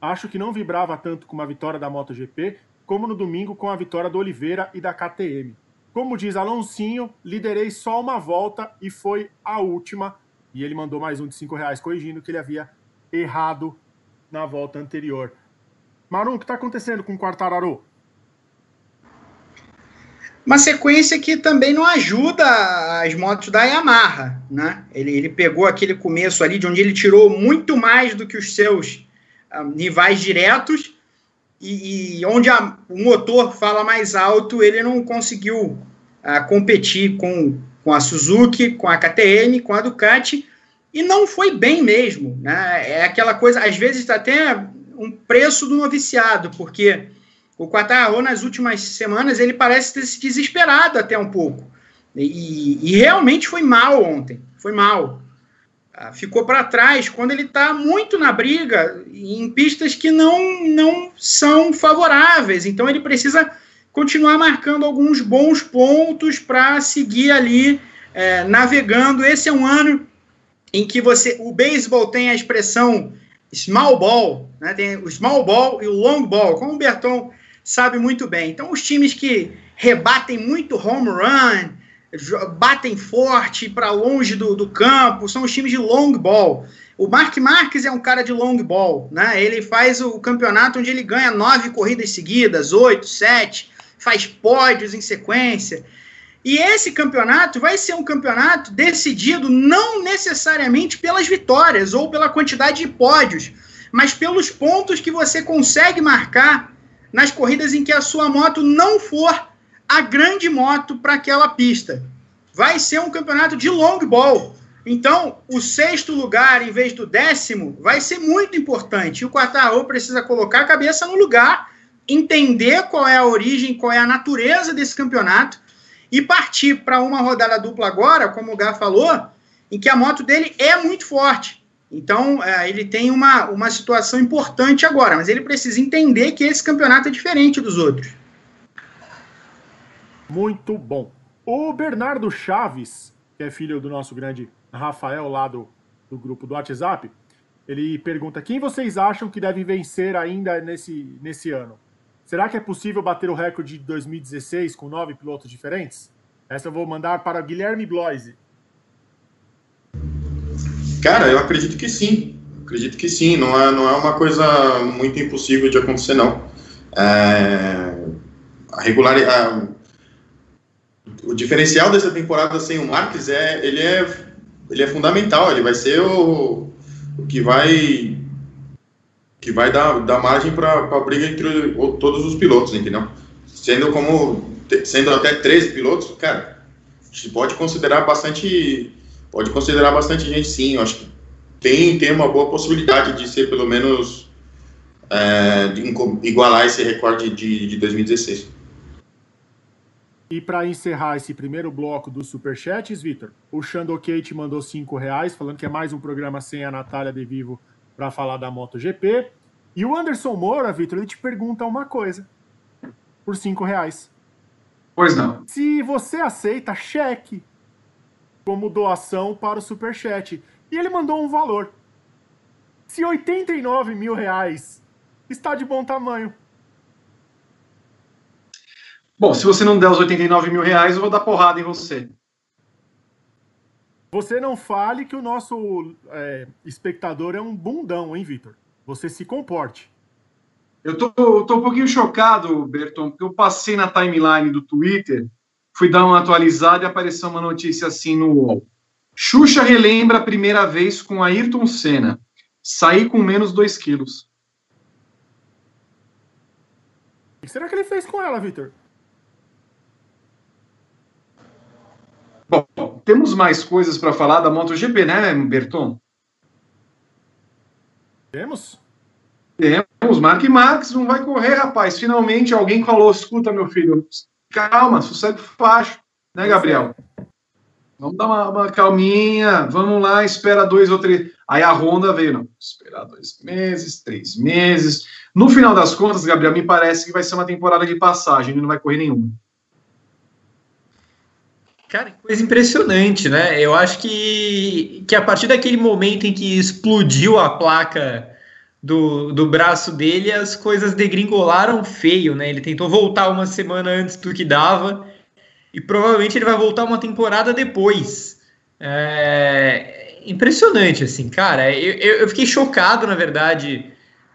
acho que não vibrava tanto com a vitória da MotoGP como no domingo com a vitória do Oliveira e da KTM. Como diz Alonsinho, liderei só uma volta e foi a última. E ele mandou mais um de cinco reais corrigindo que ele havia errado na volta anterior. Marum, o que está acontecendo com o Quartararo? Uma sequência que também não ajuda as motos da Yamaha, né? Ele, ele pegou aquele começo ali de onde ele tirou muito mais do que os seus rivais diretos e, e onde a, o motor fala mais alto, ele não conseguiu uh, competir com, com a Suzuki, com a KTM, com a Ducati, e não foi bem mesmo. Né? É aquela coisa, às vezes está até um preço do noviciado, porque o Quartararo nas últimas semanas ele parece ter se desesperado até um pouco. E, e realmente foi mal ontem, foi mal. Ah, ficou para trás quando ele está muito na briga em pistas que não, não são favoráveis. Então ele precisa continuar marcando alguns bons pontos para seguir ali é, navegando. Esse é um ano em que você o beisebol tem a expressão small ball, né? tem o small ball e o long ball, como o Berton sabe muito bem. Então os times que rebatem muito home run, batem forte para longe do, do campo, são os times de long ball. O Mark Marques é um cara de long ball, né? Ele faz o campeonato onde ele ganha nove corridas seguidas, oito, sete, faz pódios em sequência. E esse campeonato vai ser um campeonato decidido não necessariamente pelas vitórias ou pela quantidade de pódios, mas pelos pontos que você consegue marcar nas corridas em que a sua moto não for a grande moto para aquela pista. vai ser um campeonato de long ball. Então, o sexto lugar em vez do décimo vai ser muito importante. E o Quartararo precisa colocar a cabeça no lugar, entender qual é a origem, qual é a natureza desse campeonato e partir para uma rodada dupla agora, como o Gá falou, em que a moto dele é muito forte. Então, é, ele tem uma, uma situação importante agora, mas ele precisa entender que esse campeonato é diferente dos outros. Muito bom. O Bernardo Chaves, que é filho do nosso grande Rafael lá do, do grupo do WhatsApp, ele pergunta: quem vocês acham que deve vencer ainda nesse, nesse ano? Será que é possível bater o recorde de 2016 com nove pilotos diferentes? Essa eu vou mandar para Guilherme Bloise. Cara, eu acredito que sim. Acredito que sim. Não é, não é uma coisa muito impossível de acontecer, não. É, a regularidade. O diferencial dessa temporada sem o Marques é ele é ele é fundamental. Ele vai ser o, o que vai que vai dar, dar margem para a briga entre todos os pilotos, entendeu? Sendo como sendo até 13 pilotos, cara, pode considerar bastante pode considerar bastante gente sim, eu acho que tem, tem uma boa possibilidade de ser pelo menos é, igualar esse recorde de, de 2016. E para encerrar esse primeiro bloco dos superchats, Vitor, o Kate mandou cinco reais, falando que é mais um programa sem a Natália de Vivo para falar da MotoGP. E o Anderson Moura, Vitor, ele te pergunta uma coisa por cinco reais. Pois não. Se você aceita cheque como doação para o Superchat. E ele mandou um valor. Se 89 mil reais está de bom tamanho. Bom, se você não der os 89 mil reais, eu vou dar porrada em você. Você não fale que o nosso é, espectador é um bundão, hein, Vitor? Você se comporte. Eu tô, eu tô um pouquinho chocado, Berton, porque eu passei na timeline do Twitter fui dar uma atualizada e apareceu uma notícia assim no UOL. Xuxa relembra a primeira vez com Ayrton Senna. Saí com menos 2 quilos. O que será que ele fez com ela, Vitor? Bom, temos mais coisas para falar da MotoGP, né, Berton? Temos? Temos. Mark Marques não vai correr, rapaz. Finalmente alguém falou: escuta, meu filho, calma, sossego facho, né, Gabriel? Vamos dar uma, uma, calminha, vamos lá, espera dois ou três. Aí a Honda veio, não, esperar dois meses, três meses. No final das contas, Gabriel, me parece que vai ser uma temporada de passagem, ele não vai correr nenhuma. Cara, que coisa impressionante, né? Eu acho que, que a partir daquele momento em que explodiu a placa do, do braço dele, as coisas degringolaram feio, né? Ele tentou voltar uma semana antes do que dava e provavelmente ele vai voltar uma temporada depois. É impressionante, assim, cara. Eu, eu fiquei chocado, na verdade,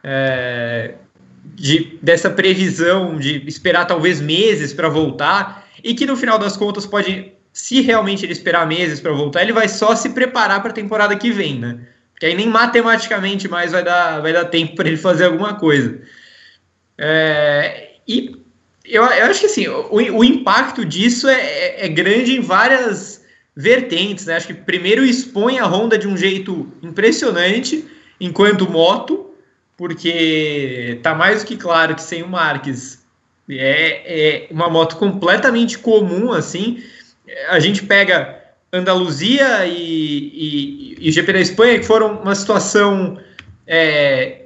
é, de, dessa previsão de esperar talvez meses para voltar e que no final das contas pode, se realmente ele esperar meses para voltar, ele vai só se preparar para a temporada que vem, né? que aí nem matematicamente mais vai dar, vai dar tempo para ele fazer alguma coisa. É, e eu, eu, acho que assim, o, o impacto disso é, é, é, grande em várias vertentes. Né? Acho que primeiro expõe a Honda de um jeito impressionante enquanto moto, porque tá mais do que claro que sem o Marques é, é uma moto completamente comum assim. A gente pega Andaluzia e, e, e, GP da Espanha, que foram uma situação é,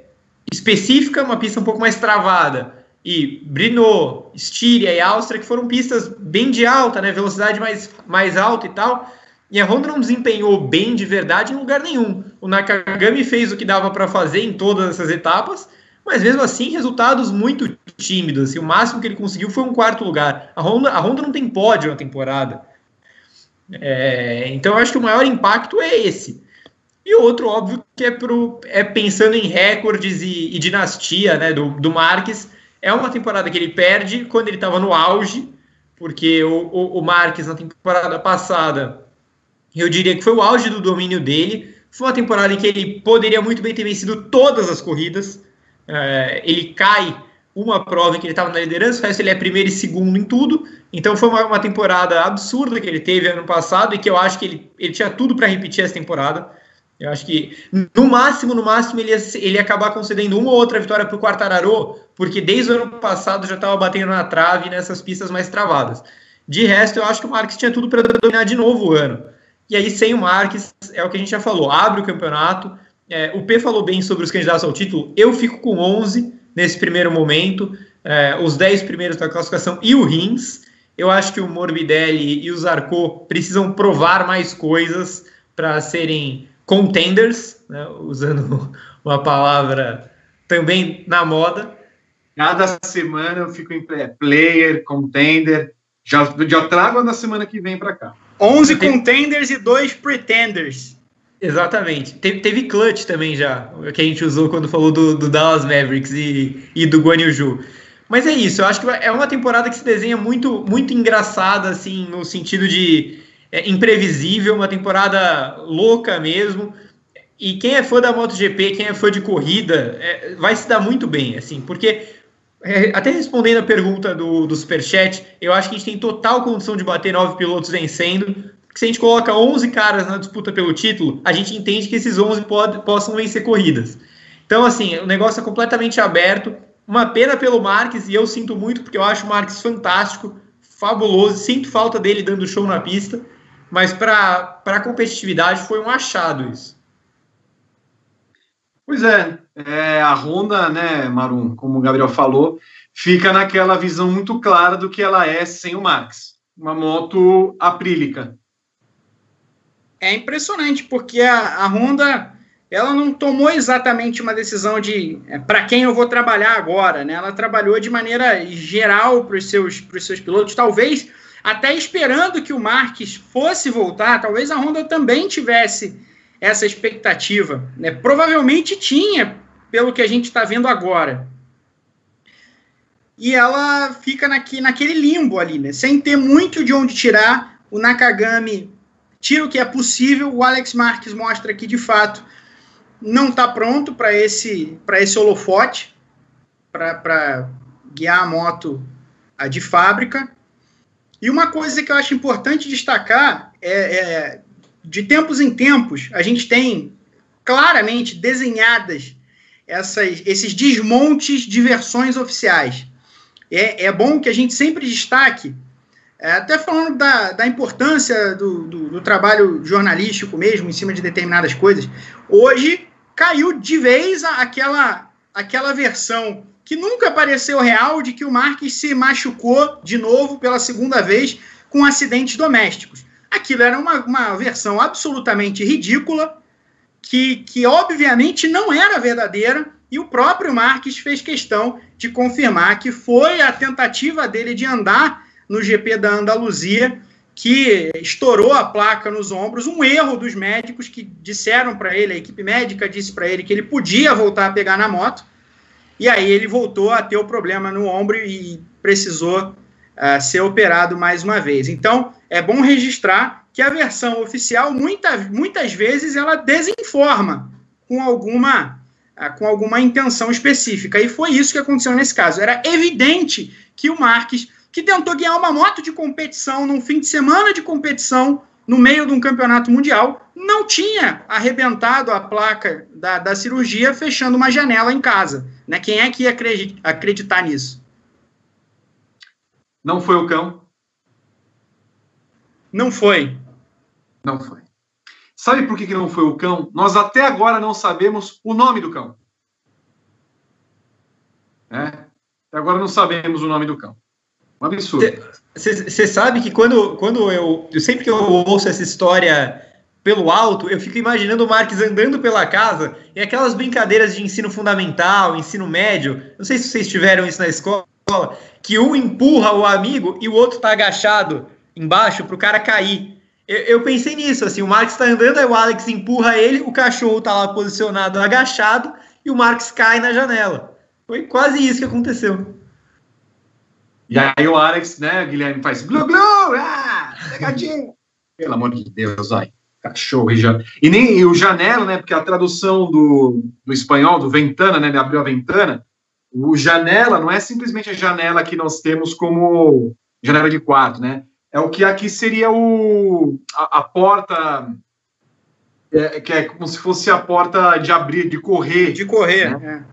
específica, uma pista um pouco mais travada, e Brno, Estíria e Áustria, que foram pistas bem de alta, né, velocidade mais, mais alta e tal, e a Honda não desempenhou bem de verdade em lugar nenhum. O Nakagami fez o que dava para fazer em todas essas etapas, mas mesmo assim, resultados muito tímidos. O máximo que ele conseguiu foi um quarto lugar. A Honda, a Honda não tem pódio na temporada. É, então eu acho que o maior impacto é esse. E outro, óbvio, que é, pro, é pensando em recordes e, e dinastia né, do, do Marques. É uma temporada que ele perde quando ele estava no auge, porque o, o, o Marques na temporada passada, eu diria que foi o auge do domínio dele. Foi uma temporada em que ele poderia muito bem ter vencido todas as corridas. É, ele cai uma prova em que ele estava na liderança, o resto ele é primeiro e segundo em tudo. Então foi uma, uma, temporada absurda que ele teve ano passado e que eu acho que ele, ele tinha tudo para repetir essa temporada. Eu acho que no máximo, no máximo, ele ia, ele ia acabar concedendo uma ou outra vitória para o Quartararo, porque desde o ano passado já estava batendo na trave nessas pistas mais travadas. De resto, eu acho que o Marques tinha tudo para dominar de novo o ano. E aí, sem o Marques, é o que a gente já falou, abre o campeonato. É, o P falou bem sobre os candidatos ao título, eu fico com 11 nesse primeiro momento, é, os 10 primeiros da classificação e o Rins. Eu acho que o Morbidelli e o Zarco precisam provar mais coisas para serem contenders, né, usando (laughs) uma palavra também na moda. Cada semana eu fico em player, contender, já, já trago na semana que vem para cá. 11 contenders e 2 pretenders. Exatamente. Teve, teve clutch também já, que a gente usou quando falou do, do Dallas Mavericks e, e do Guan Yu Mas é isso, eu acho que é uma temporada que se desenha muito, muito engraçada, assim, no sentido de é, imprevisível, uma temporada louca mesmo. E quem é fã da MotoGP, quem é fã de corrida, é, vai se dar muito bem, assim, porque é, até respondendo a pergunta do, do Superchat, eu acho que a gente tem total condição de bater nove pilotos vencendo. Se a gente coloca 11 caras na disputa pelo título, a gente entende que esses 11 pode, possam vencer corridas. Então, assim, o negócio é completamente aberto. Uma pena pelo Marques, e eu sinto muito, porque eu acho o Marques fantástico, fabuloso, sinto falta dele dando show na pista, mas para a competitividade foi um achado isso. Pois é, é, a Honda, né, Marum, como o Gabriel falou, fica naquela visão muito clara do que ela é sem o Max. Uma moto aprílica. É impressionante, porque a, a Honda ela não tomou exatamente uma decisão de é, para quem eu vou trabalhar agora, né? Ela trabalhou de maneira geral para os seus, seus pilotos, talvez até esperando que o Marques fosse voltar, talvez a Honda também tivesse essa expectativa. Né? Provavelmente tinha, pelo que a gente está vendo agora. E ela fica naqui, naquele limbo ali, né? sem ter muito de onde tirar. O Nakagami tira o que é possível. O Alex Marques mostra que, de fato, não está pronto para esse, esse holofote, para guiar a moto a de fábrica. E uma coisa que eu acho importante destacar é, é de tempos em tempos, a gente tem claramente desenhadas essas, esses desmontes de versões oficiais. É, é bom que a gente sempre destaque, é, até falando da, da importância do, do, do, trabalho jornalístico mesmo, em cima de determinadas coisas, hoje caiu de vez aquela, aquela versão que nunca pareceu real de que o Marques se machucou de novo pela segunda vez com acidentes domésticos. Aquilo era uma, uma versão absolutamente ridícula, que, que obviamente não era verdadeira, e o próprio Marques fez questão de confirmar que foi a tentativa dele de andar no GP da Andaluzia que estourou a placa nos ombros, um erro dos médicos que disseram para ele, a equipe médica disse para ele que ele podia voltar a pegar na moto, e aí ele voltou a ter o problema no ombro e precisou uh, ser operado mais uma vez. Então, é bom registrar que a versão oficial, muita, muitas vezes, ela desinforma com alguma, ah, com alguma intenção específica. E foi isso que aconteceu nesse caso. Era evidente que o Marques, que tentou ganhar uma moto de competição num fim de semana de competição, no meio de um campeonato mundial, não tinha arrebentado a placa da, da cirurgia fechando uma janela em casa. Né? Quem é que ia acreditar nisso? Não foi o cão. Não foi. Não foi. Sabe por que, que não foi o cão? Nós até agora não sabemos o nome do cão. É? Até agora não sabemos o nome do cão. Um absurdo. Você sabe que quando, quando eu, eu. Sempre que eu ouço essa história pelo alto, eu fico imaginando o Marques andando pela casa e aquelas brincadeiras de ensino fundamental, ensino médio. Não sei se vocês tiveram isso na escola, que um empurra o amigo e o outro está agachado embaixo para o cara cair. Eu, eu, pensei nisso, assim, o Marx está andando, aí o Alex empurra ele, o cachorro está lá posicionado agachado e o Marx cai na janela. Foi quase isso que aconteceu. E aí o Alex, né, Guilherme faz glu glu, ah, pegadinha. Pelo amor de Deus, ai, cachorro e janela. E nem e o janela, né, porque a tradução do, do espanhol, do ventana, né, ele abriu a ventana, O janela não é simplesmente a janela que nós temos como janela de quarto, né? É o que aqui seria o, a, a porta, é, que é como se fosse a porta de abrir, de correr. De correr, né?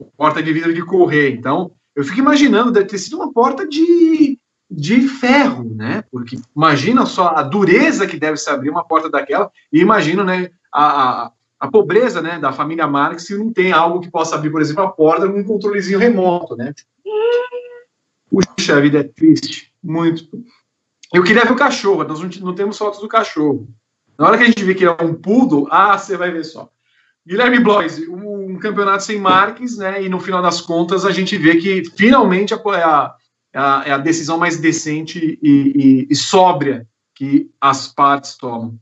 é. Porta de vidro de correr. Então, eu fico imaginando, deve ter sido uma porta de, de ferro, né? Porque imagina só a dureza que deve se abrir uma porta daquela, e imagino, né, a, a, a pobreza, né, da família Marx se não tem algo que possa abrir, por exemplo, a porta com um controlezinho remoto, né? Puxa, a vida é triste, muito. Eu queria ver o cachorro, nós não, não temos fotos do cachorro. Na hora que a gente vê que é um poodle, ah, você vai ver só. Guilherme Bloise, um campeonato sem marques, né? E no final das contas a gente vê que finalmente é a, a, é a decisão mais decente e, e, e, sóbria que as partes tomam.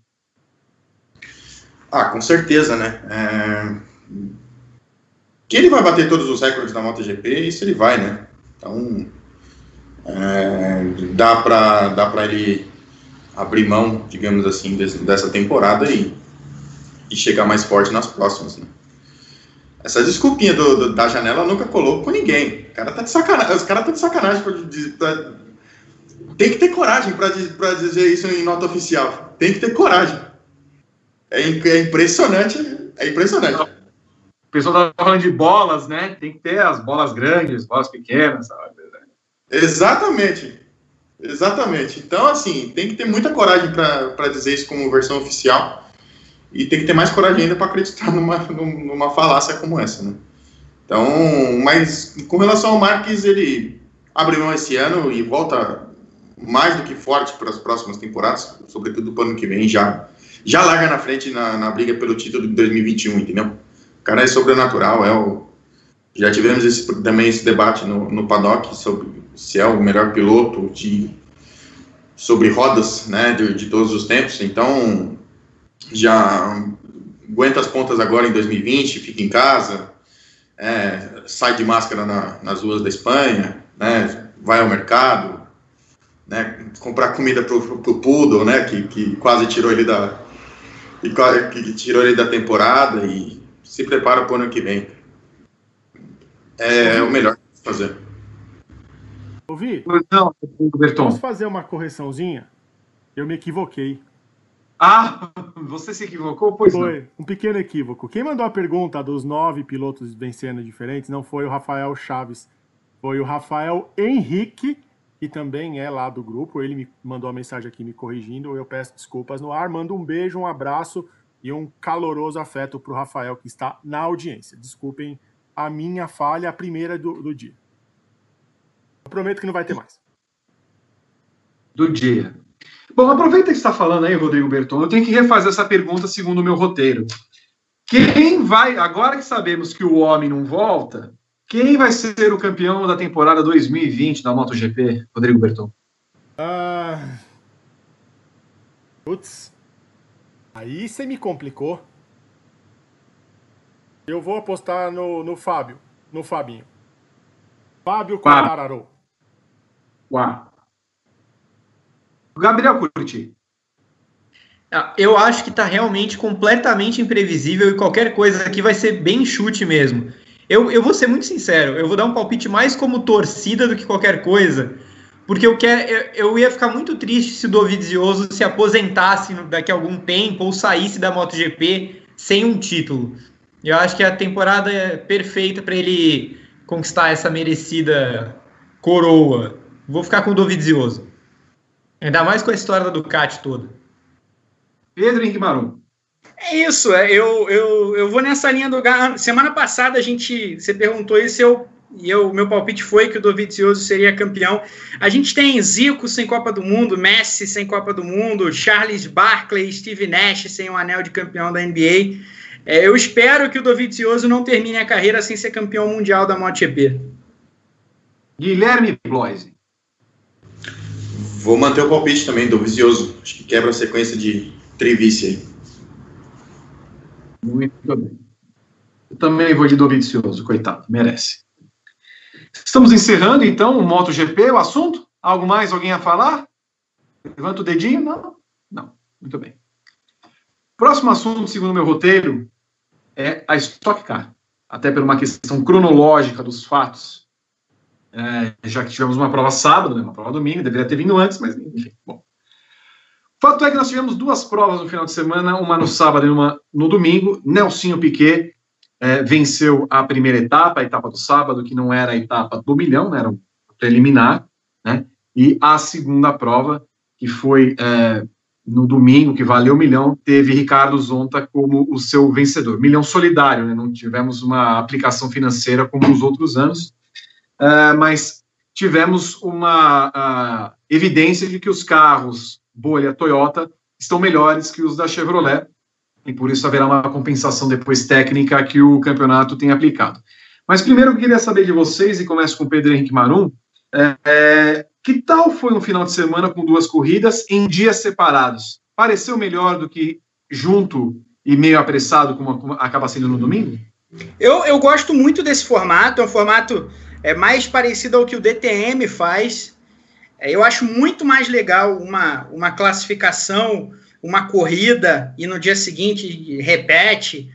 Ah, com certeza, né? É... Que ele vai bater todos os recordes da MotoGP, isso ele vai, né? Então, é, dá para dá ele abrir mão, digamos assim, dessa temporada e, e chegar mais forte nas próximas. Né? Essa desculpinha do, do, da janela nunca colou com ninguém. O cara tá de sacanagem. Os caras tá de sacanagem. Pra, pra, tem que ter coragem para dizer isso em nota oficial. Tem que ter coragem. É, é impressionante. É impressionante. O pessoal tá falando de bolas, né? Tem que ter as bolas grandes, bolas pequenas, sabe? Exatamente. Exatamente. Então, assim, tem que ter muita coragem para dizer isso como versão oficial. E tem que ter mais coragem ainda para acreditar numa, numa falácia como essa, né? Então, mas com relação ao Marques, ele abre mão esse ano e volta mais do que forte para as próximas temporadas, sobretudo para o ano que vem, já, já larga na frente na, na briga pelo título de 2021, entendeu? O cara é sobrenatural, é o, já tivemos esse, também esse debate no, no paddock sobre se é o melhor piloto de sobre rodas, né, de, de todos os tempos. Então, já aguenta as pontas agora em 2020, fica em casa, é, sai de máscara na, nas ruas da Espanha, né, vai ao mercado, né, comprar comida pro, pro, pro Poodle, né, que, que quase tirou ele da que, que tirou ele da temporada e se prepara para o ano que vem. É, é o melhor fazer. Ouvi? Não, Berton. Posso fazer uma correçãozinha? Eu me equivoquei. Ah, (laughs) você se equivocou? Pois foi, não. um pequeno equívoco. Quem mandou a pergunta dos nove pilotos vencendo diferentes não foi o Rafael Chaves, foi o Rafael Henrique, que também é lá do grupo. Ele me mandou uma mensagem aqui me corrigindo. Eu peço desculpas no ar. Mando um beijo, um abraço e um caloroso afeto para o Rafael, que está na audiência. Desculpem a minha falha, a primeira do, do dia. Eu prometo que não vai ter mais. Do dia. Bom, aproveita que está falando aí, Rodrigo Berton. Eu tenho que refazer essa pergunta segundo o meu roteiro. Quem vai, agora que sabemos que o homem não volta, quem vai ser o campeão da temporada 2020 da MotoGP, Rodrigo Berton? Ah. Putz. Aí você me complicou. Eu vou apostar no, no Fábio, no Fabinho. Fábio Quartararo. Uau. Gabriel Curti. Ah, eu acho que está realmente completamente imprevisível e qualquer coisa aqui vai ser bem chute mesmo. Eu, eu vou ser muito sincero, eu vou dar um palpite mais como torcida do que qualquer coisa, porque eu, quero, eu, eu ia ficar muito triste se o Dovizioso se aposentasse daqui a algum tempo ou saísse da MotoGP sem um título. Eu acho que a temporada é perfeita para ele conquistar essa merecida coroa. Vou ficar com o Dovizioso. Ainda mais com a história da Ducati toda. Pedro Henrique Marum. É isso, é, eu, eu, eu vou nessa linha do. Semana passada a gente. Você perguntou isso eu, e eu, meu palpite foi que o Dovizioso seria campeão. A gente tem Zico sem Copa do Mundo, Messi sem Copa do Mundo, Charles Barkley, Steve Nash sem o um anel de campeão da NBA. É, eu espero que o Dovizioso não termine a carreira sem ser campeão mundial da MotoGP. Guilherme Bloise. Vou manter o palpite também do Vicioso. Acho que quebra a sequência de trivice aí. Muito bem. Eu também vou de Dovizioso, coitado, merece. Estamos encerrando então o MotoGP, o assunto? Algo mais? Alguém a falar? Levanta o dedinho? Não? Não. Muito bem. Próximo assunto, segundo meu roteiro, é a Stock Car. até por uma questão cronológica dos fatos, é, já que tivemos uma prova sábado, né, uma prova domingo, deveria ter vindo antes, mas enfim, bom. Fato é que nós tivemos duas provas no final de semana, uma no sábado e uma no domingo. Nelsinho Piquet é, venceu a primeira etapa, a etapa do sábado, que não era a etapa do milhão, né, era um preliminar, né? E a segunda prova, que foi é, no domingo, que valeu um milhão, teve Ricardo Zonta como o seu vencedor. Milhão solidário, né? não tivemos uma aplicação financeira como nos outros anos, é, mas tivemos uma evidência de que os carros bolha Toyota estão melhores que os da Chevrolet, e por isso haverá uma compensação depois técnica que o campeonato tem aplicado. Mas primeiro eu queria saber de vocês, e começo com o Pedro Henrique Marum, é, que tal foi um final de semana com duas corridas em dias separados? Pareceu melhor do que junto e meio apressado, como acaba sendo no domingo? Eu, eu gosto muito desse formato, é um formato é, mais parecido ao que o DTM faz. É, eu acho muito mais legal uma, uma classificação uma corrida e no dia seguinte repete.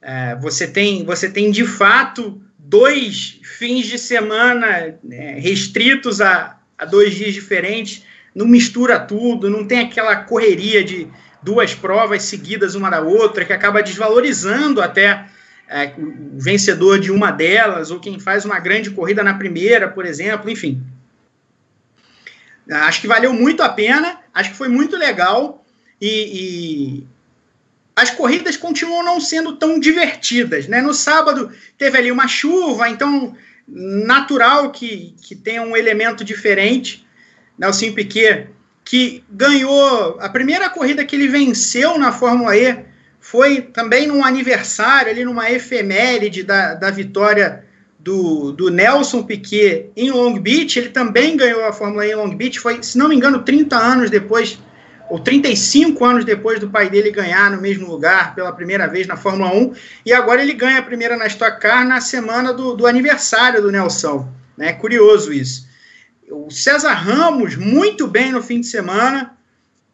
É, você tem você tem de fato dois fins de semana é, restritos a, a dois dias diferentes, não mistura tudo, não tem aquela correria de duas provas seguidas uma da outra que acaba desvalorizando até é, o vencedor de uma delas ou quem faz uma grande corrida na primeira, por exemplo, enfim. Acho que valeu muito a pena, acho que foi muito legal e, e, as corridas continuam não sendo tão divertidas. Né? No sábado teve ali uma chuva, então natural que, que tenha um elemento diferente. Nelson Piquet, que ganhou a primeira corrida que ele venceu na Fórmula E, foi também num aniversário, ali numa efeméride da, da vitória do, do Nelson Piquet em Long Beach. Ele também ganhou a Fórmula E em Long Beach, foi, se não me engano, 30 anos depois ou 35 anos depois do pai dele ganhar no mesmo lugar pela primeira vez na Fórmula 1, e agora ele ganha a primeira na Stock Car na semana do, do aniversário do Nelson. Né? Curioso isso. O César Ramos, muito bem no fim de semana,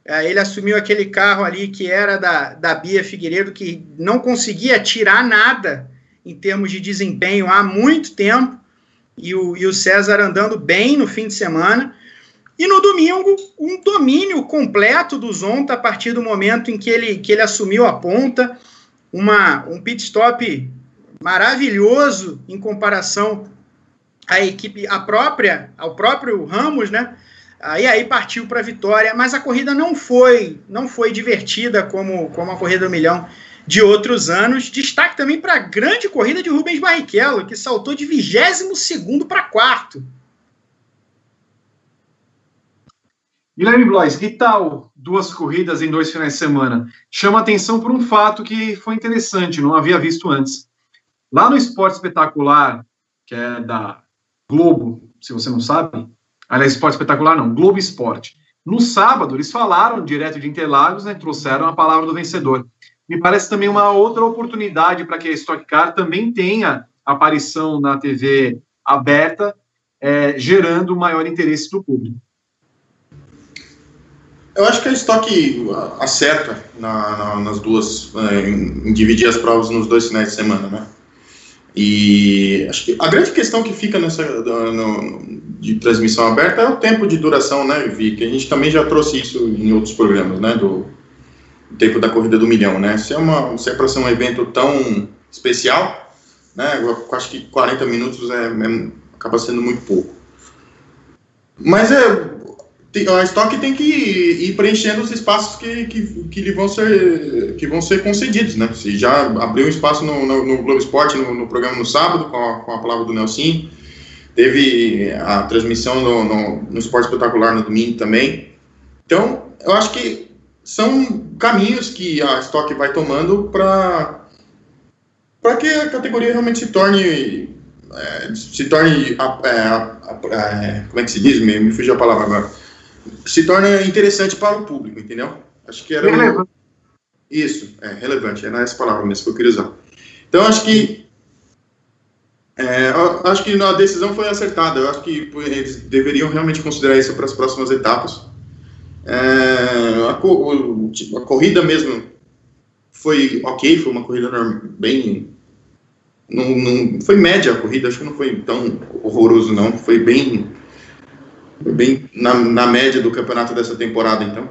ele assumiu aquele carro ali que era da, da Bia Figueiredo, que não conseguia tirar nada em termos de desempenho há muito tempo, e o, e o César andando bem no fim de semana. E no domingo, um domínio completo do Zonta a partir do momento em que ele, que ele assumiu a ponta, uma, um pit stop maravilhoso em comparação à equipe, a própria, ao próprio Ramos, né? Aí aí partiu para a vitória, mas a corrida não foi, não foi divertida como, como a corrida do milhão de outros anos. Destaque também para a grande corrida de Rubens Barrichello, que saltou de 22 segundo para quarto. Guilherme Blois, que tal duas corridas em dois finais de semana? Chama atenção por um fato que foi interessante, não havia visto antes. Lá no Esporte Espetacular, que é da Globo, se você não sabe, aliás, Esporte Espetacular não, Globo Esporte. No sábado, eles falaram direto de Interlagos, né, trouxeram a palavra do vencedor. Me parece também uma outra oportunidade para que a Stock Car também tenha aparição na TV aberta, é, gerando maior interesse do público. Eu acho que a Stock acerta na, na, nas duas, é, em, dividir as provas nos dois finais de semana, né? E acho que a grande questão que fica nessa no, de transmissão aberta é o tempo de duração, né, Vi? Que a gente também já trouxe isso em outros programas, né? Do tempo da corrida do milhão, né? Se é uma, é para ser um evento tão especial, né? Eu acho que 40 minutos é, é acaba sendo muito pouco. Mas é a estoque tem que ir preenchendo os espaços que, que, que lhe vão ser, que vão ser concedidos, né? Se já abriu um espaço no, no, no Globo Esporte, no, no, programa no sábado, com a, com a palavra do Nelson, teve a transmissão no, no, no Esporte Espetacular no domingo também. Então, eu acho que são caminhos que a estoque vai tomando para para que a categoria realmente se torne é, se torne é, é, como é que se diz? Me, me fugiu a palavra agora se torna interessante para o público, entendeu? Acho que era. Relevante. Isso, é relevante, é essa palavra mesmo que eu queria usar. Então, acho que. É, acho que a decisão foi acertada. Eu acho que eles deveriam realmente considerar isso para as próximas etapas. É, a, a, corrida mesmo foi ok, foi uma corrida bem não, não, foi média a corrida, acho que não foi tão horroroso, não. Foi bem, foi bem na, na média do campeonato dessa temporada, então.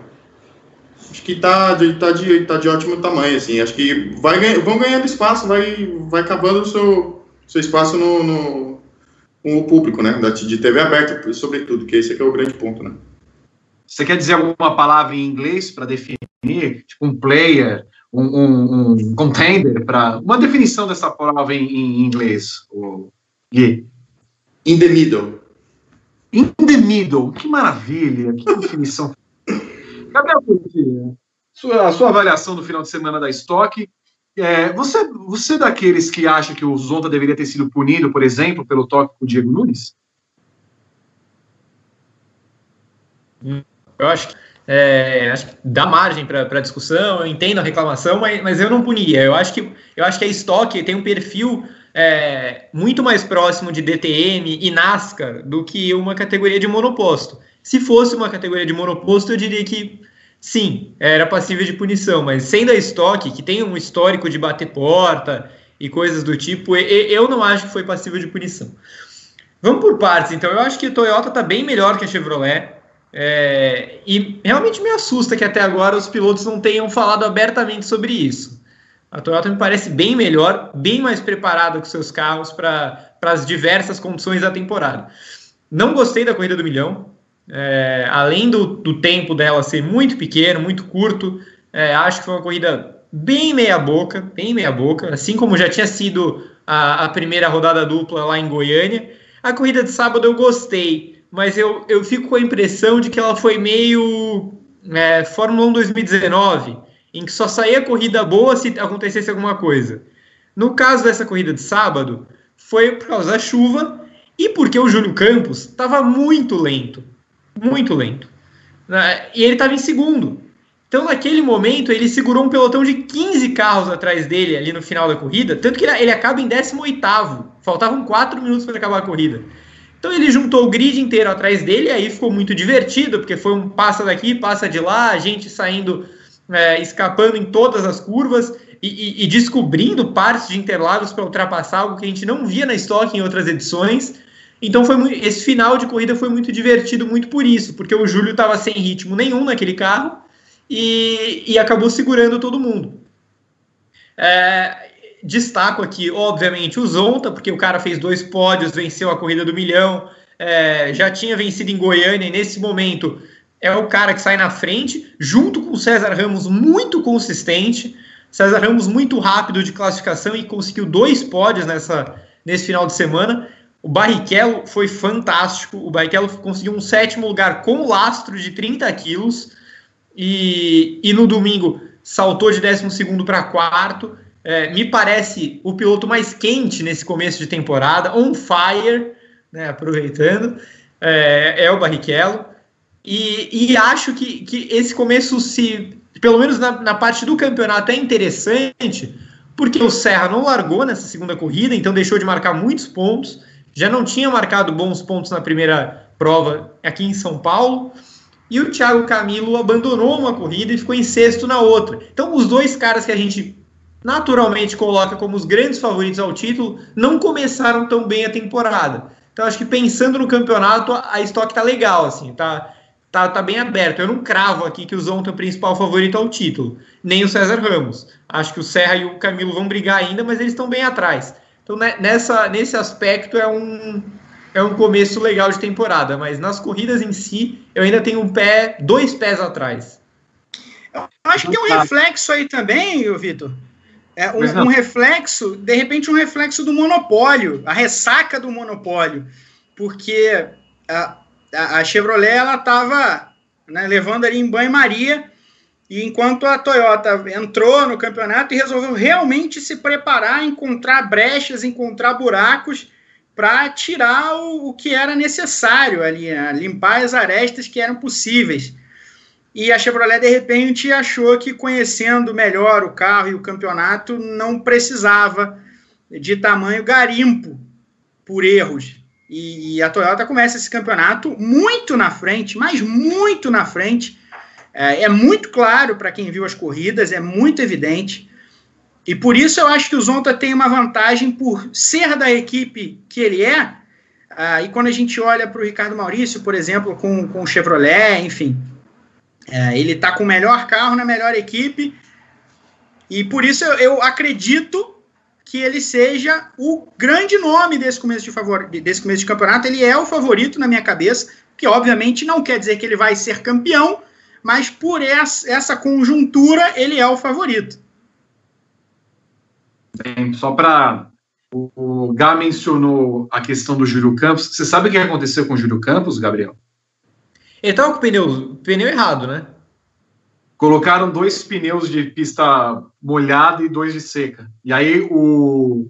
Acho que tá de, tá, de, tá de ótimo tamanho, assim. Acho que vai, vão ganhando espaço, vai, vai acabando o seu, seu espaço no, no, com o público, né? De TV aberta, sobretudo, que esse aqui é o grande ponto, né? Você quer dizer alguma palavra em inglês para definir? Tipo um player, um, um, um contender para uma definição dessa palavra em, em inglês, o Gui. In the middle. In the middle, que maravilha, que (laughs) definição. Gabriel, sua, a sua avaliação do final de semana da estoque. É, você, você é daqueles que acha que o Zonta deveria ter sido punido, por exemplo, pelo toque com o Diego Nunes? Eu acho que é, acho que dá margem para discussão, eu entendo a reclamação, mas, mas eu não punia. Eu acho que, eu acho que a estoque tem um perfil é, muito mais próximo de DTM e NASCAR do que uma categoria de monoposto. Se fosse uma categoria de monoposto, eu diria que sim, era passível de punição, mas sendo a estoque, que tem um histórico de bater porta e coisas do tipo, eu não acho que foi passível de punição. Vamos por partes, então. Eu acho que a Toyota está bem melhor que a Chevrolet. É, e realmente me assusta que até agora os pilotos não tenham falado abertamente sobre isso. A Toyota me parece bem melhor, bem mais preparada com seus carros para as diversas condições da temporada. Não gostei da corrida do milhão, é, além do, do, tempo dela ser muito pequeno, muito curto, é, acho que foi uma corrida bem meia-boca, bem meia-boca, assim como já tinha sido a, a primeira rodada dupla lá em Goiânia. A corrida de sábado eu gostei, mas eu, eu fico com a impressão de que ela foi meio é, Fórmula 1 2019, em que só saía corrida boa se acontecesse alguma coisa. No caso dessa corrida de sábado, foi por causa da chuva e porque o Júlio Campos estava muito lento. Muito lento. Né, e ele estava em segundo. Então, naquele momento, ele segurou um pelotão de 15 carros atrás dele ali no final da corrida, tanto que ele, acaba em 18. Faltavam 4 minutos para acabar a corrida. Então ele juntou o grid inteiro atrás dele, aí ficou muito divertido, porque foi um passa daqui, passa de lá, a gente saindo, é, escapando em todas as curvas e, e, e descobrindo partes de Interlagos para ultrapassar algo que a gente não via na estoque em outras edições. Então foi muito, esse final de corrida foi muito divertido, muito por isso, porque o Júlio estava sem ritmo nenhum naquele carro e, e acabou segurando todo mundo. É, destaco aqui, obviamente, o Zonta, porque o cara fez dois pódios, venceu a corrida do milhão, é, já tinha vencido em Goiânia e nesse momento é o cara que sai na frente, junto com o César Ramos, muito consistente. César Ramos muito rápido de classificação e conseguiu dois pódios nessa, nesse final de semana. O Barrichello foi fantástico. O Barrichello conseguiu um sétimo lugar com lastro de 30 quilos. E, e no domingo saltou de 12 para quarto é, me parece o piloto mais quente nesse começo de temporada, on fire, né, aproveitando, é, é, o Barrichello. E, e acho que, que esse começo, se pelo menos na, na parte do campeonato, é interessante, porque o Serra não largou nessa segunda corrida, então deixou de marcar muitos pontos, já não tinha marcado bons pontos na primeira prova aqui em São Paulo. E o Thiago Camilo abandonou uma corrida e ficou em sexto na outra. Então, os dois caras que a gente naturalmente coloca como os grandes favoritos ao título, não começaram tão bem a temporada. Então acho que pensando no campeonato, a estoque tá legal, assim, tá, tá, tá bem aberto. Eu não cravo aqui que o Zonta é o principal favorito ao título, nem o César Ramos. Acho que o Serra e o Camilo vão brigar ainda, mas eles estão bem atrás. Então né, nessa, nesse aspecto é um, é um começo legal de temporada, mas nas corridas em si eu ainda tenho um pé, dois pés atrás. Eu acho que tem um reflexo aí também, Vitor, é um, um, reflexo, de repente, um reflexo do monopólio, a ressaca do monopólio, porque a, a, Chevrolet ela estava né, levando ali em banho-maria, e enquanto a Toyota entrou no campeonato e resolveu realmente se preparar, encontrar brechas, encontrar buracos para tirar o, o, que era necessário ali, né, limpar as arestas que eram possíveis. E a Chevrolet, de repente, achou que conhecendo melhor o carro e o campeonato, não precisava de tamanho garimpo por erros. E, a Toyota começa esse campeonato muito na frente, mas muito na frente. É, é muito claro para quem viu as corridas, é muito evidente. E por isso eu acho que o Zonta tem uma vantagem por ser da equipe que ele é. Uh, e quando a gente olha para o Ricardo Maurício, por exemplo, com, com o Chevrolet, enfim, uh, ele está com o melhor carro na melhor equipe. E por isso eu, eu, acredito que ele seja o grande nome desse começo de favor, desse começo de campeonato. Ele é o favorito na minha cabeça, que obviamente não quer dizer que ele vai ser campeão, mas por essa, essa conjuntura ele é o favorito. Bem, só para. O, Gá mencionou a questão do Júlio Campos. Você sabe o que aconteceu com o Júlio Campos, Gabriel? Ele estava com o pneu, pneu errado, né? Colocaram dois pneus de pista molhada e dois de seca. E aí o,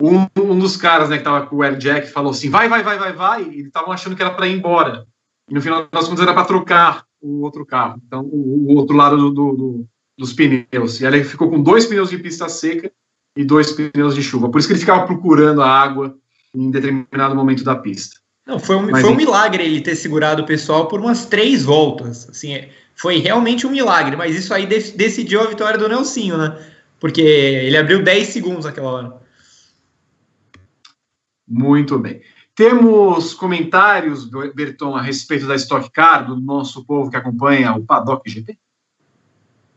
um, um dos caras né, que estava com o Air Jack falou assim: vai, vai, vai, vai, vai. E eles estavam achando que era para ir embora. E no final das contas era para trocar o outro carro. Então, o, o outro lado do, do, do, dos pneus. E ele ficou com dois pneus de pista seca e dois pneus de chuva. Por isso que ele ficava procurando a água em determinado momento da pista. Não, foi um, foi um milagre ele ter segurado o pessoal por umas três voltas. Assim, é, foi realmente um milagre, mas isso aí de, decidiu a vitória do Nelsinho, né? Porque ele abriu 10 segundos naquela hora. Muito bem. Temos comentários, Berton, a respeito da Stock Car, do nosso povo que acompanha o Paddock GP?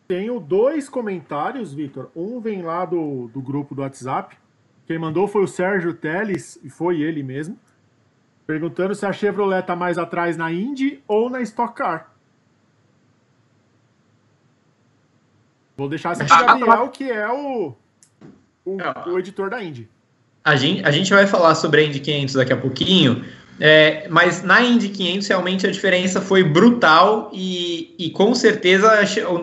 Tenho dois comentários, Vitor. Um vem lá do, do grupo do WhatsApp. Quem mandou foi o Sérgio Teles, e foi ele mesmo, perguntando se a Chevrolet está mais atrás na Indy ou na Stock Car. Vou deixar esse Gabriel, (laughs) que é o, o, o, editor da Indy. A gente, a gente vai falar sobre a Indy 500 daqui a pouquinho, é, mas na Indy 500 realmente a diferença foi brutal e, e com certeza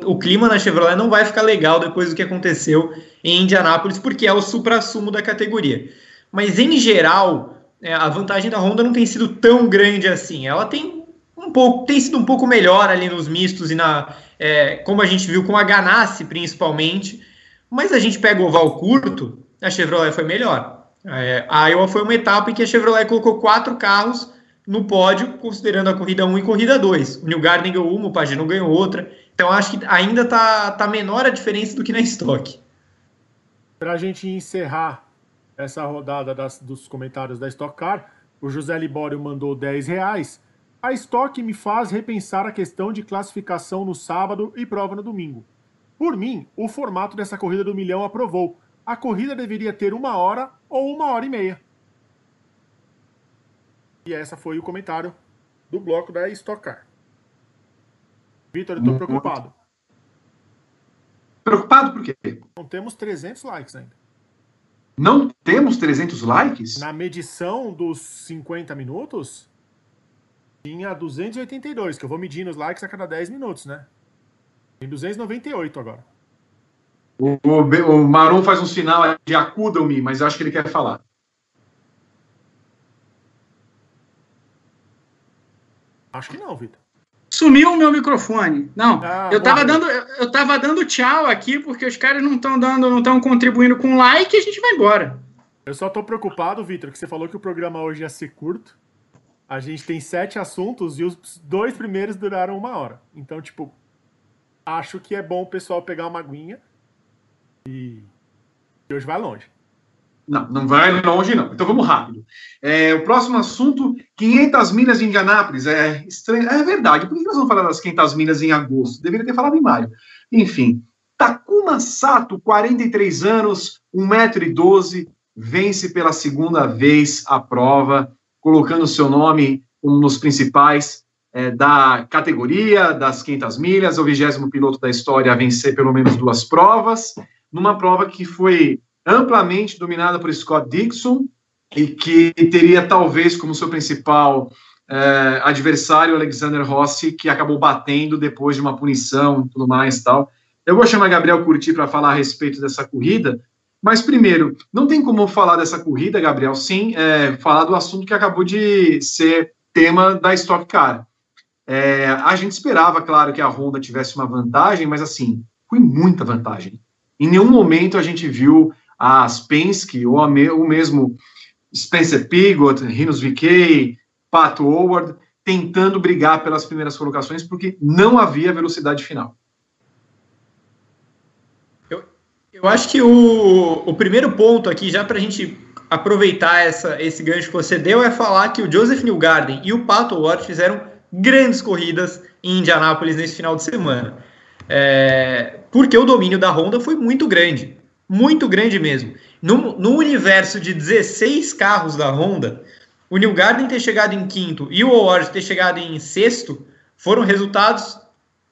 o, clima na Chevrolet não vai ficar legal depois do que aconteceu em Indianápolis, porque é o supra-sumo da categoria. Mas em geral, é, a vantagem da Honda não tem sido tão grande assim. Ela tem um pouco, tem sido um pouco melhor ali nos mistos e na, é, como a gente viu com a Ganassi principalmente. Mas a gente pega o oval curto, a Chevrolet foi melhor. É, a Iowa foi uma etapa em que a Chevrolet colocou quatro carros no pódio, considerando a corrida 1 e corrida 2. O New Garden ganhou uma, o Pagano ganhou outra. Então acho que ainda tá, tá menor a diferença do que na estoque. Para a gente encerrar essa rodada das, dos comentários da Stock Car, o José Libório mandou 10 reais. A Stock me faz repensar a questão de classificação no sábado e prova no domingo. Por mim, o formato dessa corrida do milhão aprovou a corrida deveria ter uma hora ou uma hora e meia. E essa foi o comentário do bloco da Stock Car. Vitor, eu estou preocupado. Preocupado por quê? Não temos 300 likes ainda. Não temos 300 likes? Na medição dos 50 minutos, tinha 282, que eu vou medindo os likes a cada 10 minutos, né? Tem 298 agora. O, o, o Marum faz um sinal de acudam-me, mas acho que ele quer falar. Acho que não, Vitor. Sumiu o meu microfone. Não, ah, eu tava dando, eu tava dando tchau aqui porque os caras não estão dando, não estão contribuindo com like e a gente vai embora. Eu só tô preocupado, Vitor, que você falou que o programa hoje ia ser curto. A gente tem sete assuntos e os dois primeiros duraram uma hora. Então, tipo, acho que é bom o pessoal pegar uma aguinha e, hoje vai longe. Não, não vai longe, não. Então vamos rápido. É, o próximo assunto: 500 milhas de Indianápolis. É estranho. É verdade. Por que nós vamos falar das 500 milhas em agosto? Deveria ter falado em maio. Enfim, Takuma Sato, 43 anos, 1,12m, vence pela segunda vez a prova, colocando seu nome um dos principais é, da categoria das 500 milhas, o vigésimo piloto da história a vencer pelo menos duas provas numa prova que foi amplamente dominada por Scott Dixon e que teria talvez como seu principal é, adversário Alexander Rossi, que acabou batendo depois de uma punição e tudo mais tal. Eu vou chamar Gabriel Curti para falar a respeito dessa corrida, mas primeiro, não tem como falar dessa corrida, Gabriel, sem é, falar do assunto que acabou de ser tema da Stock Car. É, a gente esperava, claro, que a Honda tivesse uma vantagem, mas assim, foi muita vantagem. Em nenhum momento a gente viu as Penske ou o mesmo Spencer Pigot, Rinos VK, Pat Howard tentando brigar pelas primeiras colocações porque não havia velocidade final. Eu, Eu acho que o, o primeiro ponto aqui, já para a gente aproveitar essa, esse gancho que você deu, é falar que o Joseph Newgarden e o Pato Ward fizeram grandes corridas em Indianápolis nesse final de semana. É, porque o domínio da Honda foi muito grande. Muito grande mesmo. No, no universo de 16 carros da Honda, o Newgarden ter chegado em quinto e o Ward ter chegado em sexto foram resultados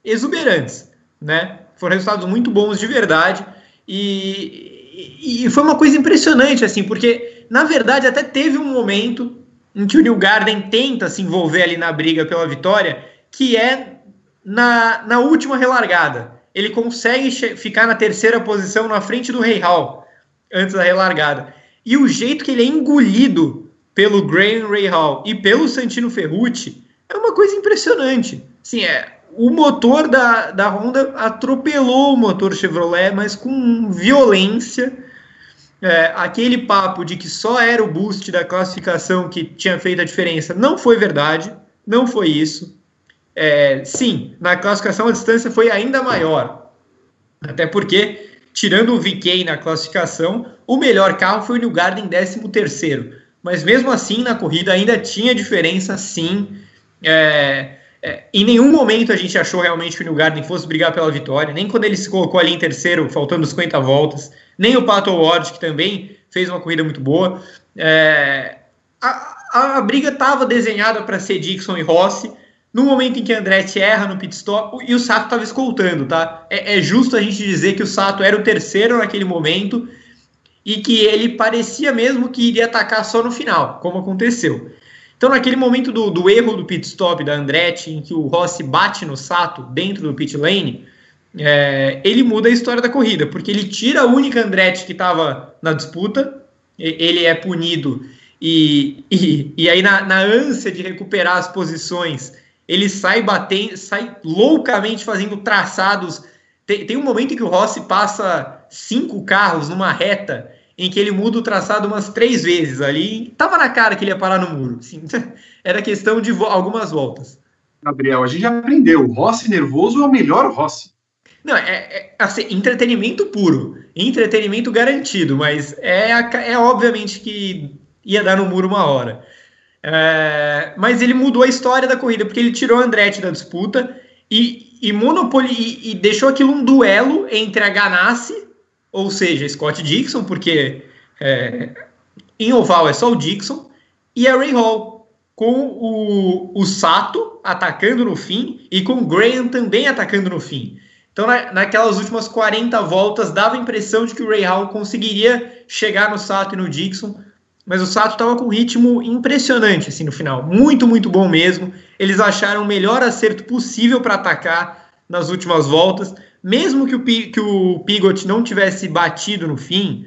exuberantes, né? Foram resultados muito bons de verdade. E, e, e, foi uma coisa impressionante, assim, porque na verdade até teve um momento em que o New Garden tenta se envolver ali na briga pela vitória, que é na, na última relargada. Ele consegue ficar na terceira posição na frente do Rei Hall antes da relargada. E o jeito que ele é engolido pelo Graham Ray Hall e pelo Santino Ferrucci é uma coisa impressionante. Sim, é, o motor da, da Honda atropelou o motor Chevrolet, mas com violência. É, aquele papo de que só era o boost da classificação que tinha feito a diferença não foi verdade, não foi isso. É, sim, na classificação a distância foi ainda maior, até porque, tirando o VK na classificação, o melhor carro foi o New Garden 13 terceiro, mas mesmo assim na corrida ainda tinha diferença, sim. É, é, em nenhum momento a gente achou realmente que o New Garden fosse brigar pela vitória, nem quando ele se colocou ali em terceiro, faltando 50 voltas, nem o Pato Ward, que também fez uma corrida muito boa. É, a, a, a, briga estava desenhada para ser Dixon e Rossi. No momento em que Andretti erra no pit stop, e o Sato estava escoltando, tá? É, é justo a gente dizer que o Sato era o terceiro naquele momento e que ele parecia mesmo que iria atacar só no final, como aconteceu. Então, naquele momento do, do erro do pit stop da Andretti, em que o Rossi bate no Sato dentro do pit lane, é, ele muda a história da corrida, porque ele tira a única Andretti que estava na disputa, ele é punido, e, e, e aí na, na ânsia de recuperar as posições, ele sai batendo, sai loucamente fazendo traçados. Tem, tem um momento em que o Rossi passa cinco carros numa reta em que ele muda o traçado umas três vezes ali. Tava na cara que ele ia parar no muro. Assim, (laughs) era questão de vo algumas voltas. Gabriel, a gente já aprendeu. O Rossi nervoso é o melhor Rossi. Não, é, é assim, entretenimento puro. Entretenimento garantido, mas é, é obviamente que ia dar no muro uma hora. É, mas ele mudou a história da corrida, porque ele tirou Andretti da disputa e, e, monopoli, e, e deixou aquilo um duelo entre a Ganassi ou seja, Scott Dixon, porque é, em oval é só o Dixon, e a Ray Hall, com o, o Sato atacando no fim e com o Graham também atacando no fim. Então, na, naquelas últimas 40 voltas, dava a impressão de que o Ray Hall conseguiria chegar no Sato e no Dixon, mas o Sato estava com um ritmo impressionante assim no final, muito, muito bom mesmo. Eles acharam o melhor acerto possível para atacar nas últimas voltas mesmo que o, que o Pigot não tivesse batido no fim,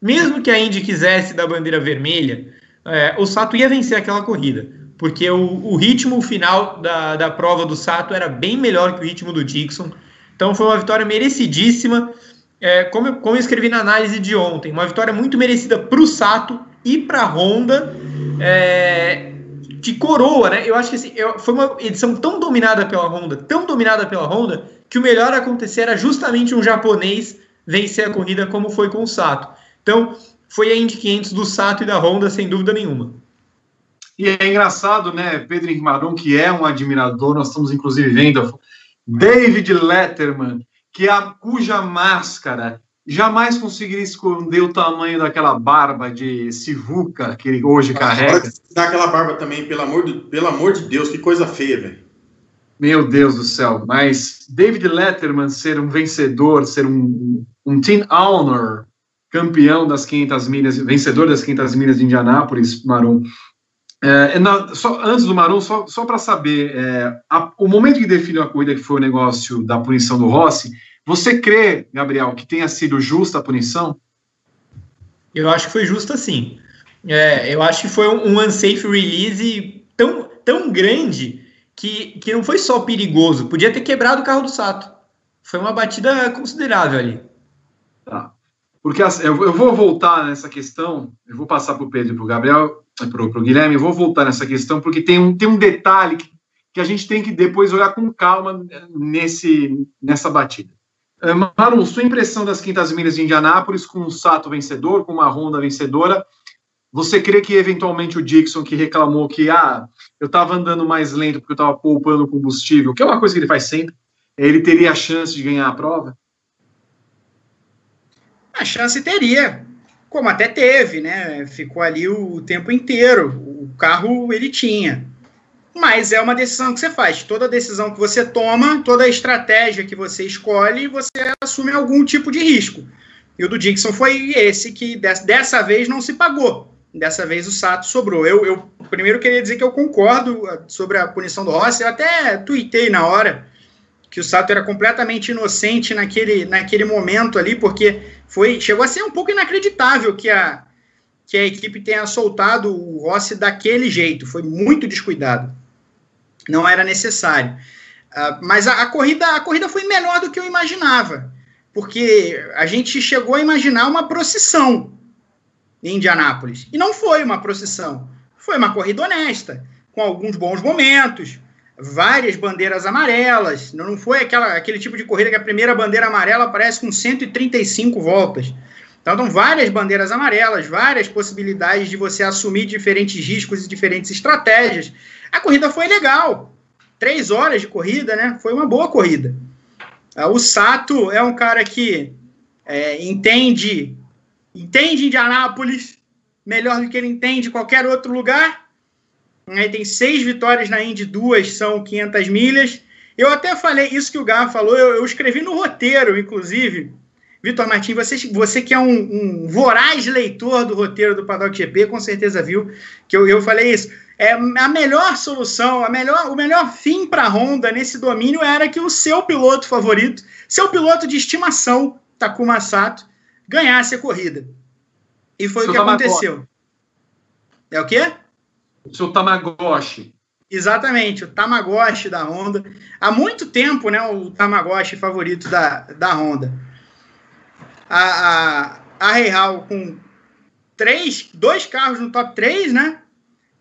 mesmo que a Indy quisesse da bandeira vermelha, é, o Sato ia vencer aquela corrida, porque o, o, ritmo final da, da prova do Sato era bem melhor que o ritmo do Dixon. Então foi uma vitória merecidíssima. É, como, como eu escrevi na análise de ontem, uma vitória muito merecida para o Sato e para a Honda. É, de coroa, né? Eu acho que assim, foi uma edição tão dominada pela Honda, tão dominada pela Honda, que o melhor acontecer era justamente um japonês vencer a corrida, como foi com o Sato. Então, foi a Indy 500 do Sato e da Honda, sem dúvida nenhuma. E é engraçado, né, Pedro Henrique que é um admirador, nós estamos inclusive vendo David Letterman, que é a, cuja máscara jamais conseguiria esconder o tamanho daquela barba de sivuca que ele hoje carrega. Dá aquela barba também, pelo amor de, pelo amor de Deus, que coisa feia, velho. Meu Deus do céu, mas David Letterman ser um vencedor, ser um, um team owner, campeão das 500 milhas, vencedor das 500 milhas de Indianápolis, Marum. É, na, só, antes do Marum, só, só para saber, é, a, o momento que define a corrida, que foi o negócio da punição do Rossi, você crê, Gabriel, que tenha sido justa a punição? Eu acho que foi justa sim. É, eu acho que foi um, um unsafe release tão, tão grande que, que não foi só perigoso, podia ter quebrado o carro do Sato. Foi uma batida considerável ali. Tá. Porque assim, eu, vou voltar nessa questão, eu vou passar para o Pedro e para o Gabriel, para o Guilherme, eu vou voltar nessa questão, porque tem um, tem um detalhe que, que a gente tem que depois olhar com calma nesse, nessa batida. Uh, Maru, sua impressão das quintas milhas de Indianápolis com o Sato vencedor, com uma Honda vencedora, você crê que eventualmente o Dixon, que reclamou que ah, eu estava andando mais lento porque eu estava poupando combustível, que é uma coisa que ele faz sempre, ele teria a chance de ganhar a prova? A chance teria, como até teve, né? Ficou ali o tempo inteiro. O carro ele tinha. Mas é uma decisão que você faz. Toda decisão que você toma, toda estratégia que você escolhe, você assume algum tipo de risco. E o do Dixon foi esse que dessa vez não se pagou. Dessa vez o Sato sobrou. Eu, eu primeiro queria dizer que eu concordo uh, sobre a punição do Rossi. Eu até tuitei na hora que o Sato era completamente inocente naquele, naquele momento ali, porque foi chegou a ser um pouco inacreditável que a, que a equipe tenha soltado o Rossi daquele jeito. Foi muito descuidado. Não era necessário. Uh, mas a, a, corrida, a corrida foi melhor do que eu imaginava, porque a gente chegou a imaginar uma procissão em Indianápolis. E não foi uma procissão. Foi uma corrida honesta, com alguns bons momentos, várias bandeiras amarelas. Não foi aquela, aquele tipo de corrida que a primeira bandeira amarela aparece com 135 voltas. Então, então, várias bandeiras amarelas, várias possibilidades de você assumir diferentes riscos e diferentes estratégias. A corrida foi legal. Três horas de corrida, né? Foi uma boa corrida. Ah, o Sato é um cara que é, entende entende Indianápolis melhor do que ele entende qualquer outro lugar. Aí tem seis vitórias na Indy, duas são 500 milhas. Eu até falei isso que o Gá falou, eu, eu, escrevi no roteiro, inclusive. Vitor Martins, você, você que é um, um, voraz leitor do roteiro do Paddock GP, com certeza viu que eu, eu falei isso. É, a melhor solução, a melhor, o melhor fim para a Honda nesse domínio era que o seu piloto favorito, seu piloto de estimação, Takuma Sato, ganhasse a corrida. E foi o que Tamagotchi. aconteceu. É o quê? O seu Tamagotchi. Exatamente, o Tamagotchi da Honda. Há muito tempo, né, o Tamagotchi favorito da, da Honda. A, a, a Real com três, dois carros no top 3, né?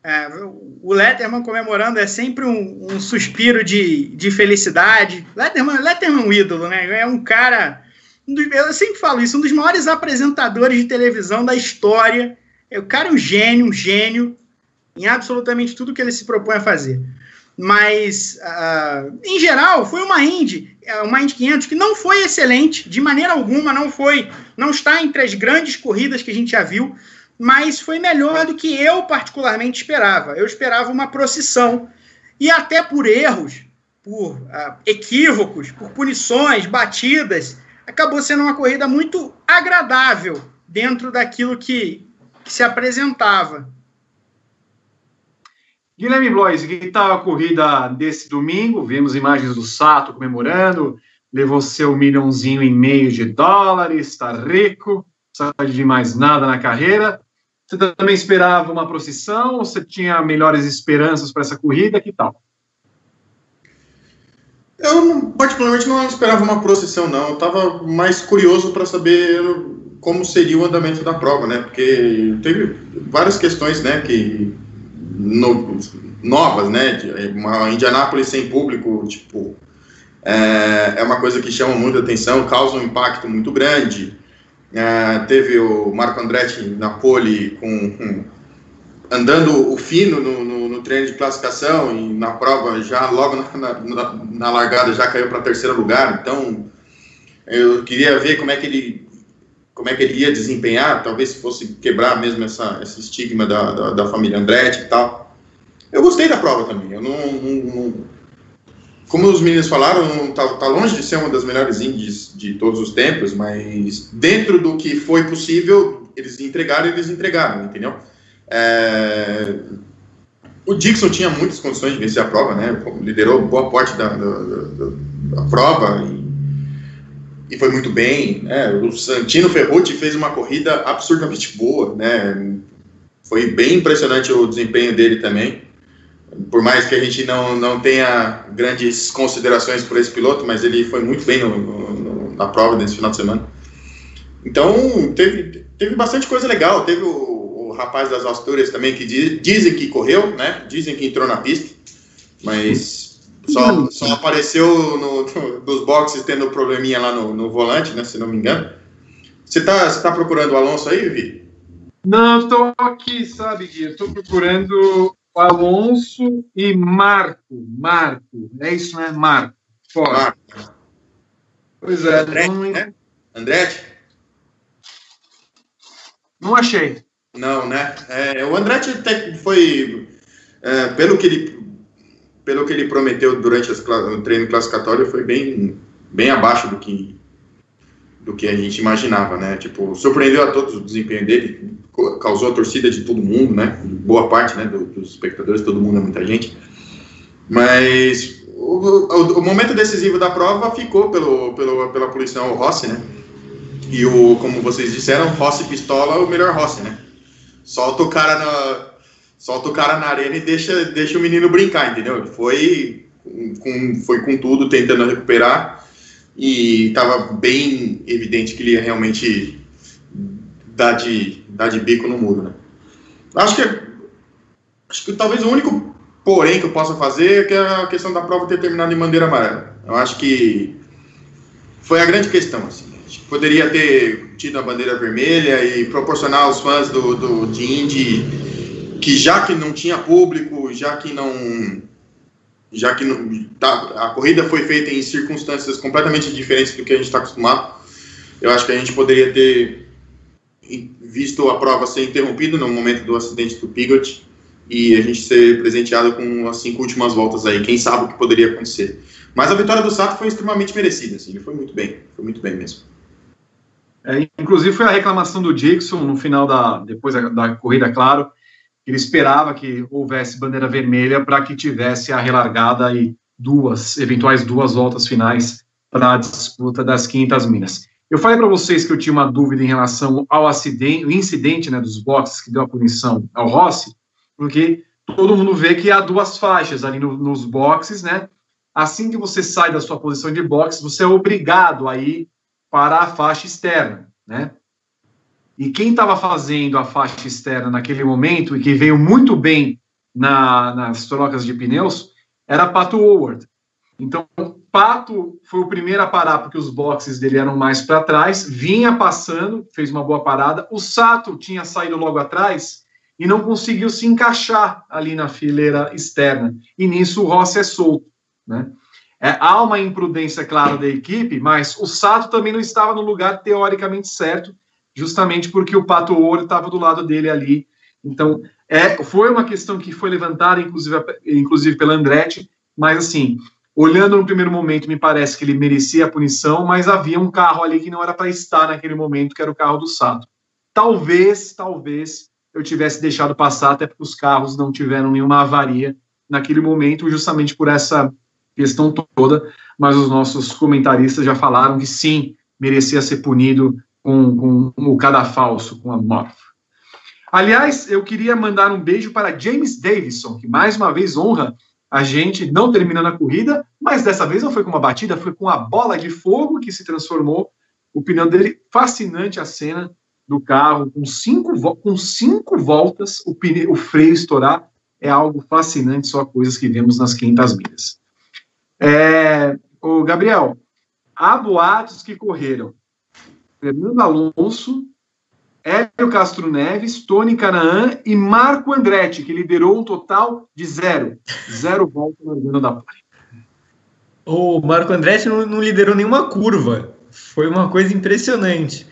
É, o Letterman comemorando é sempre um, um, suspiro de, de felicidade. Letterman, Letterman é um ídolo, né? É um cara eu sempre falo isso, um dos maiores apresentadores de televisão da história. O cara é um gênio, um gênio em absolutamente tudo que ele se propõe a fazer. Mas, uh, em geral, foi uma Indy, é, uma Indy 500 que não foi excelente, de maneira alguma, não foi, não está entre as grandes corridas que a gente já viu, mas foi melhor do que eu particularmente esperava. Eu esperava uma procissão. E até por erros, por uh, equívocos, por punições, batidas, acabou sendo uma corrida muito agradável dentro daquilo que, que se apresentava. Guilherme Blois, que tal a corrida desse domingo? Vimos imagens do Sato comemorando, levou seu milhãozinho e meio de dólares, está rico, não sabe de mais nada na carreira. Você também esperava uma procissão ou você tinha melhores esperanças para essa corrida? Que tal? Eu, particularmente, não esperava uma procissão, não. Eu estava mais curioso para saber como seria o andamento da prova, né? Porque teve várias questões, né, que no, novas, né? Uma Indianápolis sem público, tipo, é, é, uma coisa que chama muita atenção, causa um impacto muito grande. É, teve o Marco Andretti na pole com, com andando o fino no, no, no, treino de classificação e na prova já logo na, na, na largada já caiu para terceiro lugar. Então eu queria ver como é que ele como é que ele ia desempenhar, talvez fosse quebrar mesmo essa, esse estigma da, da, da família Andretti e tal. Eu gostei da prova também. Eu não, não, não como os meninos falaram, tá, tá, longe de ser uma das melhores indies de todos os tempos, mas dentro do que foi possível, eles entregaram, eles entregaram, entendeu? É... O Dixon tinha muitas condições de vencer a prova, né? Liderou boa parte da, da, da, da prova e, foi muito bem. Né? O Santino Ferrucci fez uma corrida absurdamente boa, né? Foi bem impressionante o desempenho dele também. Por mais que a gente não, não tenha grandes considerações por esse piloto, mas ele foi muito bem no, no, na prova desse final de semana. Então, teve, teve bastante coisa legal. Teve o rapaz das Astúrias também que diz, dizem que correu, né? Dizem que entrou na pista, mas Só, só apareceu no, no, nos boxes tendo probleminha lá no, no volante, né? Se não me engano. Você tá, você tá procurando o Alonso aí, Vi? Não, estou aqui, sabe, Gui? Estou procurando o Alonso e Marco. Marco. É isso, né? Marco. Fora. Marco. Pois é. Andretti, não... né? Andretti? Não achei. Não, né? É, o Andretti foi, é, pelo que ele pelo que ele prometeu durante as, o treino classificatório, foi bem, bem abaixo do que do que a gente imaginava, né? Tipo, surpreendeu a todos o desempenho dele, causou a torcida de todo mundo, né? Boa parte, né, do, dos espectadores, todo mundo é muita gente. Mas o, o, o, momento decisivo da prova ficou pelo, pelo, pela poluição Rossi, né? E o, como vocês disseram, Rossi pistola o melhor Rossi, né? Solta o cara na, solta o cara na arena e deixa, deixa o menino brincar, entendeu? Ele foi com, foi com tudo tentando recuperar e estava bem evidente que ele ia realmente dar de, dar de bico no muro, né? Acho que, acho que talvez o único porém que eu possa fazer é que a questão da prova ter terminado em bandeira amarela. Eu acho que foi a grande questão, assim. Poderia ter tido a bandeira vermelha e proporcionar aos fãs do, do de Indy que já que não tinha público, já que não já que não, tá, a corrida foi feita em circunstâncias completamente diferentes do que a gente está acostumado, eu acho que a gente poderia ter visto a prova ser interrompida no momento do acidente do Pigot e a gente ser presenteado com as cinco últimas voltas aí. Quem sabe o que poderia acontecer. Mas a vitória do Sato foi extremamente merecida, assim, ele foi muito bem, foi muito bem mesmo. É, inclusive foi a reclamação do Dixon no final da depois da, da corrida, claro, ele esperava que houvesse bandeira vermelha para que tivesse a relargada e duas, eventuais duas voltas finais para a disputa das 500 minas. Eu falei para vocês que eu tinha uma dúvida em relação ao acidente, o incidente né, dos boxes que deu a punição ao Rossi, porque todo mundo vê que há duas faixas ali no, nos boxes, né? Assim que você sai da sua posição de boxe, você é obrigado a ir para a faixa externa, né? E quem estava fazendo a faixa externa naquele momento e que veio muito bem na, nas trocas de pneus era Pato Howard. Então, Pato foi o primeiro a parar porque os boxes dele eram mais para trás, vinha passando, fez uma boa parada. O Sato tinha saído logo atrás e não conseguiu se encaixar ali na fileira externa. E nisso o Rossi é solto, né? É, há uma imprudência clara da equipe, mas o Sato também não estava no lugar teoricamente certo justamente porque o Pato Ouro estava do lado dele ali. Então, é, foi uma questão que foi levantada, inclusive, inclusive pela Andretti, mas assim, olhando no primeiro momento, me parece que ele merecia a punição, mas havia um carro ali que não era para estar naquele momento, que era o carro do Sato. Talvez, talvez eu tivesse deixado passar, até porque os carros não tiveram nenhuma avaria naquele momento, justamente por essa questão toda, mas os nossos comentaristas já falaram que sim, merecia ser punido com, com o cadafalso, com a Morph. Aliás, eu queria mandar um beijo para James Davison, que mais uma vez honra a gente, não terminando a corrida, mas dessa vez não foi com uma batida, foi com a bola de fogo que se transformou. O pneu dele, fascinante a cena do carro, com cinco, com cinco voltas, o, pneu, o freio estourar, é algo fascinante, só coisas que vemos nas 500 milhas. É, o Gabriel, há boatos que correram Fernando Alonso, Hélio Castro Neves, Tony Canaan e Marco Andretti, que liderou um total de zero. Zero volta no da pole. O Marco Andretti não, não, liderou nenhuma curva. Foi uma coisa impressionante.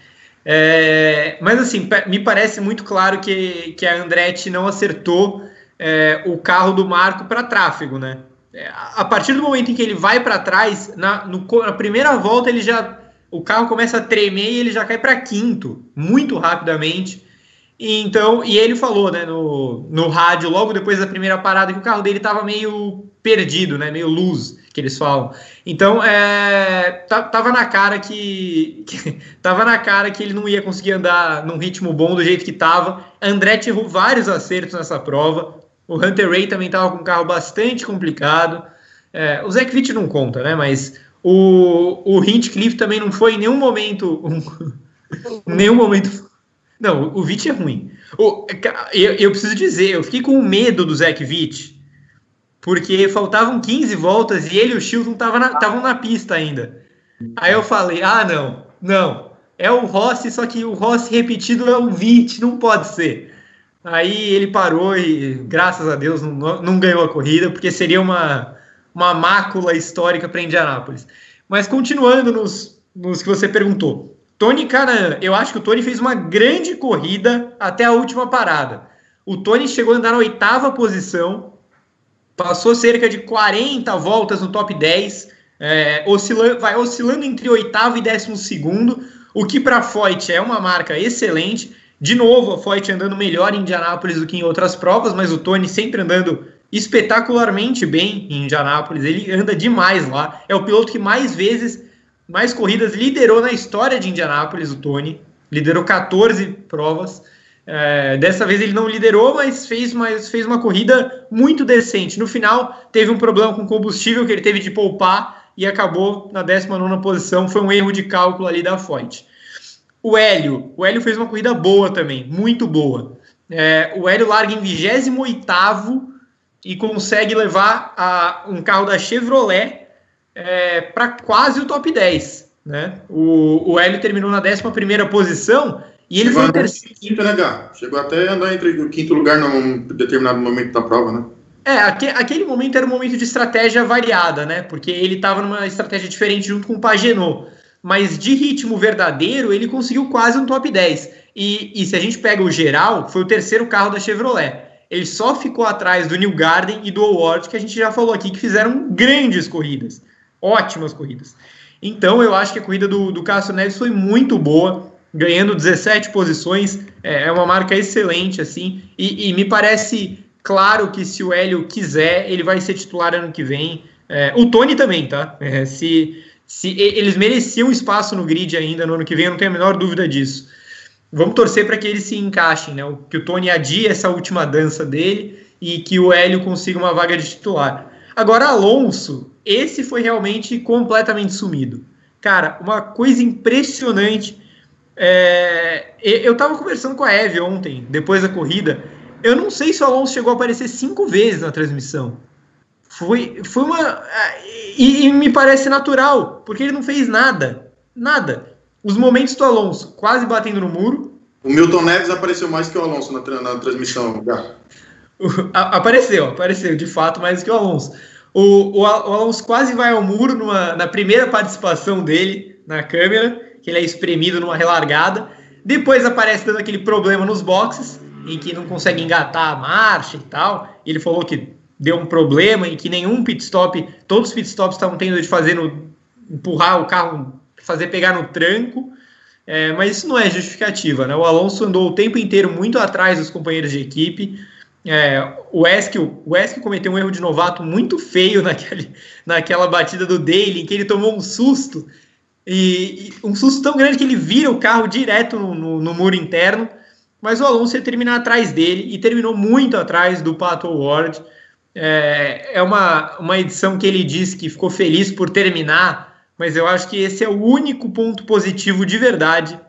É, mas assim, me parece muito claro que, que a Andretti não acertou é, o carro do Marco para tráfego, né? É, a partir do momento em que ele vai para trás, na, no, na primeira volta ele já o carro começa a tremer e ele já cai para quinto, muito rapidamente. E então, e ele falou, né, no, no rádio, logo depois da primeira parada, que o carro dele estava meio perdido, né, meio luz, que eles falam. Então, é, tava na cara que, (laughs) que, tava na cara que ele não ia conseguir andar num ritmo bom do jeito que tava. Andretti errou vários acertos nessa prova. O Hunter Ray também tava com um carro bastante complicado. É, o Zach Witt não conta, né, mas o, o Hinchcliffe também não foi em nenhum momento. Um, (laughs) nenhum momento. Não, o Witt é ruim. O, eu, eu, preciso dizer, eu fiquei com medo do Zach Witt porque faltavam 15 voltas e ele e o Chilton estavam na, na pista ainda. Aí eu falei: ah, não, não, é o Rossi, só que o Rossi repetido é o 20, não pode ser. Aí ele parou e, graças a Deus, não, não ganhou a corrida, porque seria uma, uma mácula histórica para Indianápolis. Mas continuando nos, nos que você perguntou. Tony Canan, eu acho que o Tony fez uma grande corrida até a última parada. O Tony chegou a andar na oitava posição, passou cerca de 40 voltas no top 10, é, oscilando, vai oscilando entre oitavo e décimo segundo, o que para a Foyt é uma marca excelente. De novo, a Foyt andando melhor em Indianápolis do que em outras provas, mas o Tony sempre andando espetacularmente bem em Indianápolis. Ele anda demais lá. É o piloto que mais vezes, mais corridas liderou na história de Indianápolis, o Tony. Liderou 14 provas. É, dessa vez ele não liderou, mas fez, mas fez uma corrida muito decente. No final, teve um problema com combustível que ele teve de poupar e acabou na 19 posição. Foi um erro de cálculo ali da Foyt. O Hélio, o Hélio fez uma corrida boa também, muito boa. É, o Hélio larga em 28 e consegue levar a, um carro da Chevrolet é, para quase o top 10. Né? O, o Hélio terminou na 11 posição e ele Chegou foi o terceiro. Quinto, né, Chegou até a andar entre o quinto lugar num determinado momento da prova, né? É, aquele momento era um momento de estratégia variada, né? Porque ele estava numa estratégia diferente junto com o Pagenot mas de ritmo verdadeiro, ele conseguiu quase um top 10. E, e se a gente pega o geral, foi o terceiro carro da Chevrolet. Ele só ficou atrás do New Garden e do Award, que a gente já falou aqui, que fizeram grandes corridas, ótimas corridas. Então eu acho que a corrida do, do Cássio Neves foi muito boa, ganhando 17 posições, é, é uma marca excelente, assim, e, e, me parece claro que se o Hélio quiser, ele vai ser titular ano que vem. É, o Tony também, tá? É, se se eles mereciam espaço no grid ainda no ano que vem, eu não tenho a menor dúvida disso. Vamos torcer para que eles se encaixem, né? Que o Tony adie essa última dança dele e que o Hélio consiga uma vaga de titular. Agora, Alonso, esse foi realmente completamente sumido. Cara, uma coisa impressionante. É... Eu estava conversando com a Eve ontem, depois da corrida. Eu não sei se o Alonso chegou a aparecer cinco vezes na transmissão. Foi, foi uma. E, e, me parece natural, porque ele não fez nada. Nada. Os momentos do Alonso quase batendo no muro. O Milton Neves apareceu mais que o Alonso na, na transmissão. apareceu, apareceu, de fato, mais que o Alonso. O, o, Alonso quase vai ao muro numa, na primeira participação dele na câmera, que ele é espremido numa relargada. Depois aparece dando aquele problema nos boxes, em que não consegue engatar a marcha e tal. Ele falou que deu um problema em que nenhum pit stop, todos os pit stops estavam tendo de fazer no, empurrar o carro, fazer pegar no tranco, é, mas isso não é justificativa, né? O Alonso andou o tempo inteiro muito atrás dos companheiros de equipe. É, o Eskel, o Eskel cometeu um erro de novato muito feio (laughs) naquele, naquela batida do Daly, em que ele tomou um susto e, e um susto tão grande que ele vira o carro direto no, no, no muro interno. Mas o Alonso ia terminar atrás dele e terminou muito atrás do Pato Ward. É, é uma, uma edição que ele diz que ficou feliz por terminar, mas eu acho que esse é o único ponto positivo de verdade,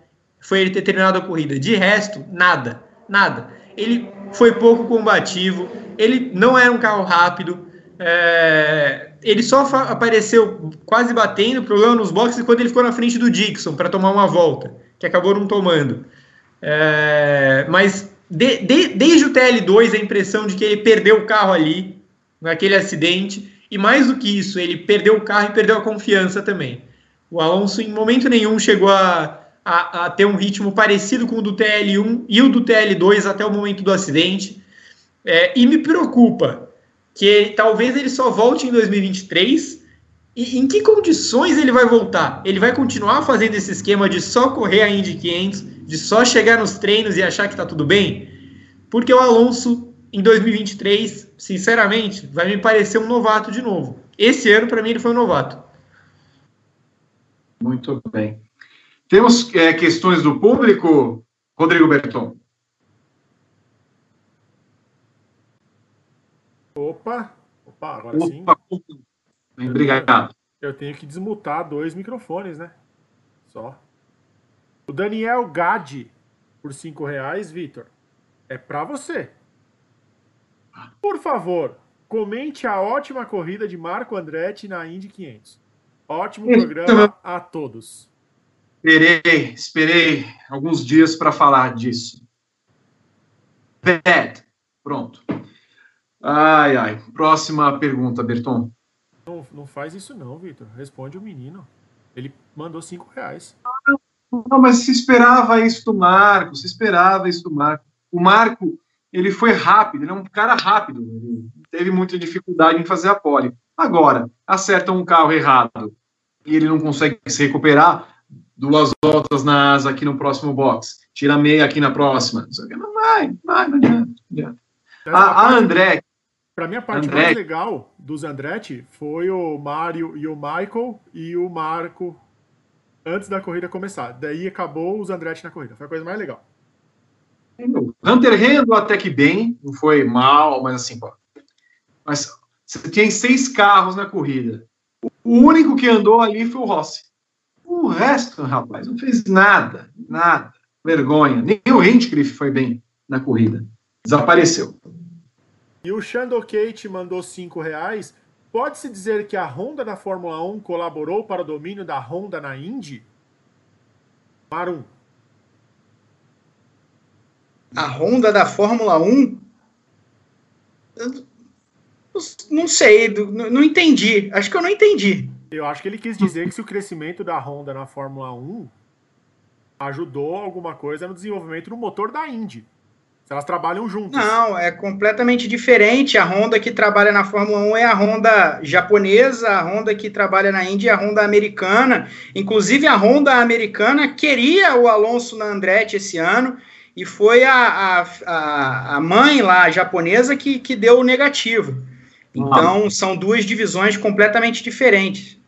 foi ele ter terminado a corrida. De resto, nada, nada. Ele foi pouco combativo, ele não era um carro rápido, é, ele só apareceu quase batendo, problema nos boxes, quando ele ficou na frente do Dixon para tomar uma volta, que acabou não tomando. É, mas de, de, desde o TL2 a impressão de que ele perdeu o carro ali, naquele acidente, e mais do que isso, ele perdeu o carro e perdeu a confiança também. O Alonso, em momento nenhum, chegou a, a, a ter um ritmo parecido com o do TL1 e o do TL2 até o momento do acidente. É, e me preocupa que talvez ele só volte em 2023. E em que condições ele vai voltar? Ele vai continuar fazendo esse esquema de só correr a Indy 500, de só chegar nos treinos e achar que está tudo bem? Porque o Alonso, em 2023, sinceramente, vai me parecer um novato de novo. Esse ano, para mim, ele foi um novato. Muito bem. Temos é, questões do público, Rodrigo Berton? Opa, opa, agora Opa. sim. Obrigado. Eu tenho que desmutar dois microfones, né? Só. O Daniel Gade, por cinco reais, Vitor, é para você. Por favor, comente a ótima corrida de Marco Andretti na Indy 500. Ótimo programa a todos. Esperei, esperei alguns dias para falar disso. Bad. Pronto. Ai, ai. Próxima pergunta, Berton. Não, não faz isso não, Vitor. Responde o menino. Ele mandou cinco reais. Não, mas se esperava isso do Marco, se esperava isso do Marco. O Marco, ele foi rápido, ele é um cara rápido. Teve muita dificuldade em fazer a pole. Agora, acerta um carro errado e ele não consegue se recuperar, duas voltas na asa aqui no próximo box, tira meia aqui na próxima. Não vai, vai, não adianta. Não adianta. A, a André, para mim, a parte André... mais legal dos Andretti foi o Mário e o Michael e o Marco antes da corrida começar. Daí acabou os Andretti na corrida. Foi a coisa mais legal. Hunter Rendo até que bem, não foi mal, mas assim, pô. Mas você tem seis carros na corrida. O único que andou ali foi o Rossi. O resto, rapaz, não fez nada, nada. Vergonha. Nem o Hinchcliffe foi bem na corrida. Desapareceu. E o Shando Kate mandou 5 reais. Pode-se dizer que a Honda da Fórmula 1 colaborou para o domínio da Honda na Indy? Marum. A Honda da Fórmula 1? não sei, não entendi. Acho que eu não entendi. Eu acho que ele quis dizer que se o crescimento da Honda na Fórmula 1 ajudou alguma coisa no desenvolvimento do motor da Indy. Elas trabalham juntas. Não, é completamente diferente. A Honda que trabalha na Fórmula 1 é a Honda japonesa, a Honda que trabalha na Índia é a Honda americana. Inclusive, a Honda americana queria o Alonso na Andretti esse ano e foi a, a, a mãe lá a japonesa que, que deu o negativo. Então, ah. são duas divisões completamente diferentes.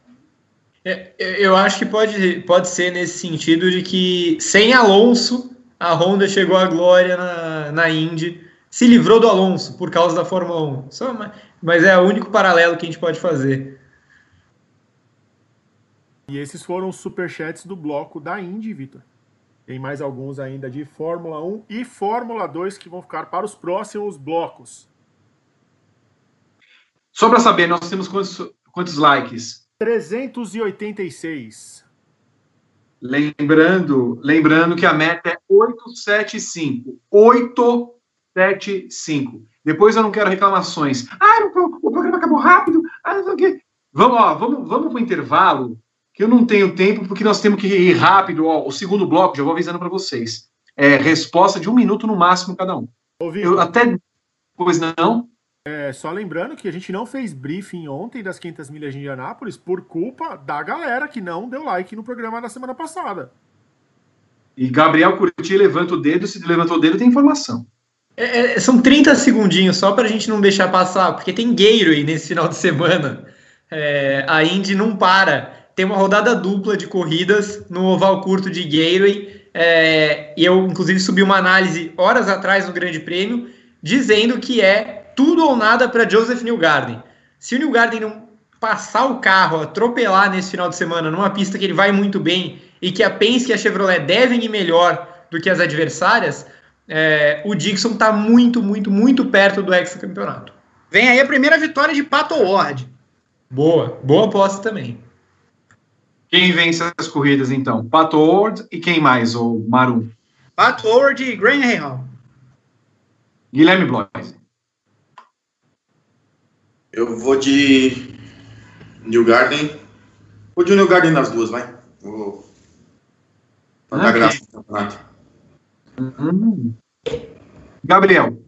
É, eu acho que pode, pode ser nesse sentido de que sem Alonso a Honda chegou à glória na, na Indy, se livrou do Alonso por causa da Fórmula 1. Só, mas é o único paralelo que a gente pode fazer. E esses foram os superchats do bloco da Indy, Vitor. Tem mais alguns ainda de Fórmula 1 e Fórmula 2 que vão ficar para os próximos blocos. Só para saber, nós temos quantos, quantos likes? 386. Lembrando, lembrando que a meta é 875. 875. Depois eu não quero reclamações. Ah, o programa acabou rápido. Ah, não sei o quê. Vamos, ó, vamos, vamos para o intervalo, que eu não tenho tempo, porque nós temos que ir rápido. Ó, o segundo bloco, já vou avisando para vocês. É resposta de um minuto no máximo cada um. Ouvi. Eu até. Pois não? É, só lembrando que a gente não fez briefing ontem das 500 milhas de Indianápolis por culpa da galera que não deu like no programa da semana passada. E Gabriel Curti levanta o dedo, se levantou o dedo tem informação. É, é são 30 segundinhos só para a gente não deixar passar, porque tem Gateway nesse final de semana. É, a Indy não para. Tem uma rodada dupla de corridas no oval curto de Gateway. É, e eu, inclusive, subi uma análise horas atrás no Grande Prêmio, dizendo que é tudo ou nada para Joseph Newgarden. Se o Newgarden não passar o carro, atropelar nesse final de semana numa pista que ele vai muito bem e que a Penske e a Chevrolet devem ir melhor do que as adversárias, é, o Dixon está muito, muito, muito perto do ex-campeonato. Vem aí a primeira vitória de Pato Ward. Boa, boa aposta também. Quem vence as corridas então? Pato Ward e quem mais, o Maru? Pato Ward e Graham. Guilherme Blois. Eu vou de New Garden. Vou de New Garden nas duas, vai. Vou. Pra dar graça no campeonato. Uhum. Gabriel.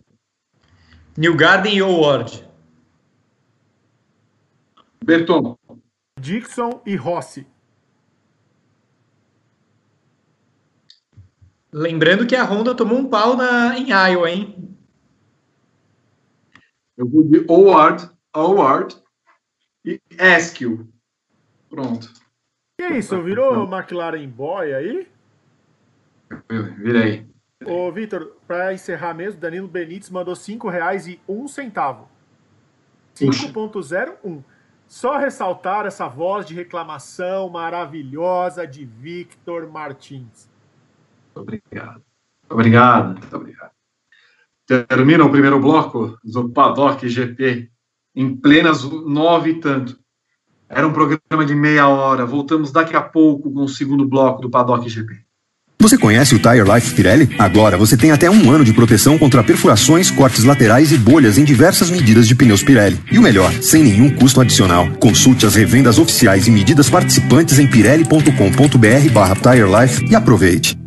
New Garden ou Ward? Berton. Dixon e Rossi. Lembrando que a Honda tomou um pau na, em Iowa, hein? Eu vou de Howard Howard e Eskew. Pronto. Que isso? Virou McLaren Boy aí? Virei. Ô, Vitor, para encerrar mesmo, Danilo Benítez mandou cinco reais e um centavo. 5.01. Só ressaltar essa voz de reclamação maravilhosa de Victor Martins. Obrigado. Obrigado, muito obrigado. Termina o primeiro bloco do Paddock GP em plenas nove e tanto. Era um programa de meia hora. Voltamos daqui a pouco com o segundo bloco do Paddock GP. Você conhece o Tire Life Pirelli? Agora você tem até um ano de proteção contra perfurações, cortes laterais e bolhas em diversas medidas de pneus Pirelli. E o melhor, sem nenhum custo adicional. Consulte as revendas oficiais e medidas participantes em pirelli.com.br barra Tire Life e aproveite.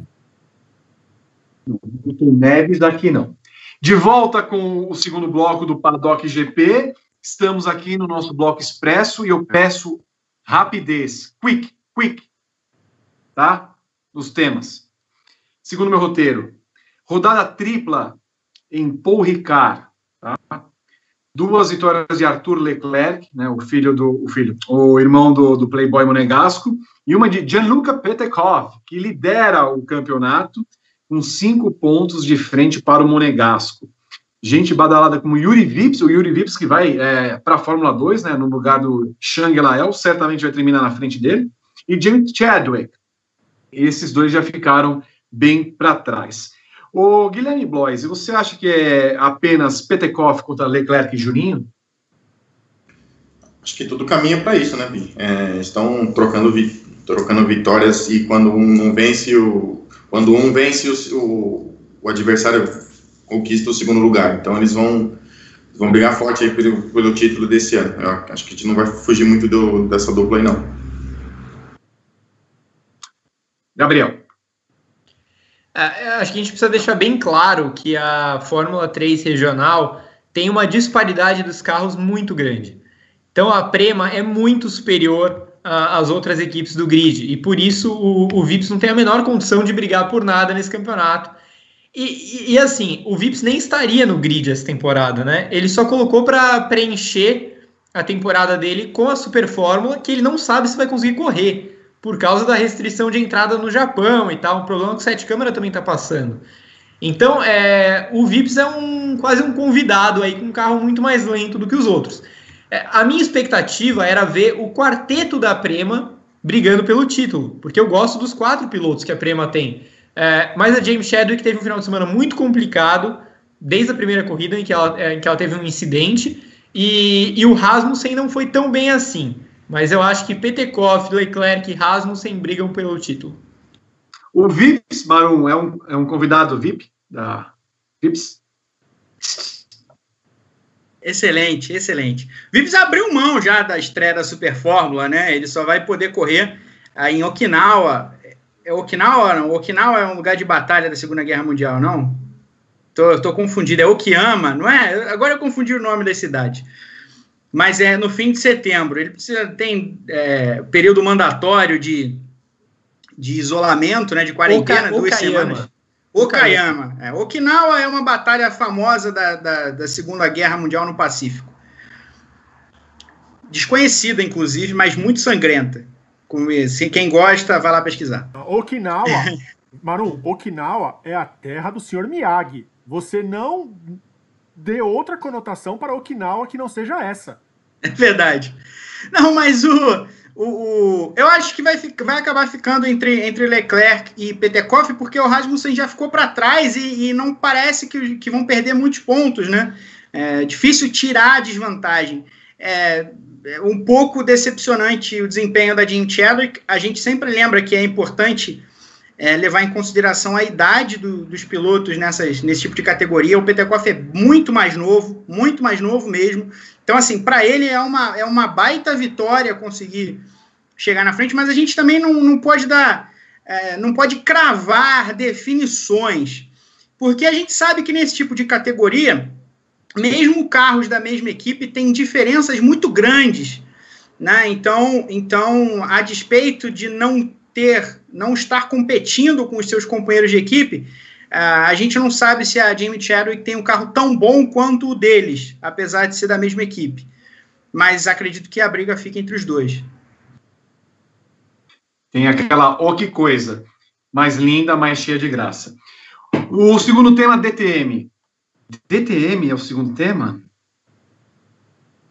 Não tem Neves daqui não. De volta com o segundo bloco do Paddock GP. Estamos aqui no nosso bloco expresso e eu peço rapidez, quick, quick, tá? Nos temas. Segundo meu roteiro, rodada tripla em Paul Ricard, tá? Duas vitórias de Arthur Leclerc, né, o filho do o filho, o irmão do, do Playboy Monegasco, e uma de Gianluca Petekov, que lidera o campeonato com cinco pontos de frente para o Monegasco gente badalada como Yuri Vips, o Yuri Vips que vai é, para a Fórmula 2, né, no lugar do Shang Lael, certamente vai terminar na frente dele, e Jim Chadwick. Esses dois já ficaram bem para trás. O Guilherme Blois, você acha que é apenas Petekoff contra Leclerc e Juninho? Acho que tudo caminha para isso, né, Bi? É, estão trocando, vi trocando vitórias e quando um não vence o quando um vence o, o, o adversário conquista o segundo lugar. Então eles vão vão brigar forte aí pelo, pelo título desse ano. Eu acho que a gente não vai fugir muito do, dessa dupla aí, não. Gabriel. É, acho que a gente precisa deixar bem claro que a Fórmula 3 regional tem uma disparidade dos carros muito grande. Então a Prema é muito superior às outras equipes do grid e por isso o, o Vips não tem a menor condição de brigar por nada nesse campeonato e, e, e, assim, o Vips nem estaria no grid essa temporada, né? Ele só colocou para preencher a temporada dele com a Super Fórmula, que ele não sabe se vai conseguir correr, por causa da restrição de entrada no Japão e tal, um problema que o Sete Câmara também está passando. Então, é, o Vips é um quase um convidado aí com um carro muito mais lento do que os outros. É, a minha expectativa era ver o quarteto da Prema brigando pelo título, porque eu gosto dos quatro pilotos que a Prema tem. É, mas a James Chadwick teve um final de semana muito complicado, desde a primeira corrida em que ela, é, em que ela teve um incidente, e, e o Rasmussen não foi tão bem assim. Mas eu acho que Petekoff, Leclerc e Rasmussen brigam pelo título. O Vips, Marum, é um, é um convidado VIP da Vips? Excelente, excelente. Vips abriu mão já da estreia da Super Fórmula, né? Ele só vai poder correr em Okinawa é Okinawa, não? Okinawa é um lugar de batalha da Segunda Guerra Mundial, não? Tô, tô confundido. É Okiyama, não é? Agora eu confundi o nome da cidade. Mas é no fim de setembro. Ele precisa tem é, período mandatório de, de isolamento, né? De quarentena, Oka, duas Okayama. semanas. Okayama. É, Okinawa é uma batalha famosa da, da, da Segunda Guerra Mundial no Pacífico. Desconhecida, inclusive, mas muito sangrenta. Se quem gosta, vai lá pesquisar. Okinawa, (laughs) Maru, Okinawa é a terra do senhor Miyagi. Você não dê outra conotação para Okinawa que não seja essa. É verdade. Não, mas o, o, o, eu acho que vai, vai acabar ficando entre, entre Leclerc e Petekoff, porque o Rasmussen já ficou para trás e, e, não parece que, que vão perder muitos pontos, né? É difícil tirar a desvantagem. É, é um pouco decepcionante o desempenho da Jim Chadwick. A gente sempre lembra que é importante é, levar em consideração a idade do, dos pilotos nessas, nesse tipo de categoria. O Petekoff é muito mais novo, muito mais novo mesmo. Então, assim, para ele é uma, é uma baita vitória conseguir chegar na frente, mas a gente também não, não pode dar, é, não pode cravar definições, porque a gente sabe que nesse tipo de categoria mesmo carros da mesma equipe têm diferenças muito grandes, né? Então, então, a despeito de não ter, não estar competindo com os seus companheiros de equipe, a gente não sabe se a Jamie Chadwick tem um carro tão bom quanto o deles, apesar de ser da mesma equipe. Mas acredito que a briga fica entre os dois. Tem aquela, oh que coisa, mais linda, mais cheia de graça. O segundo tema, DTM. DTM é o segundo tema?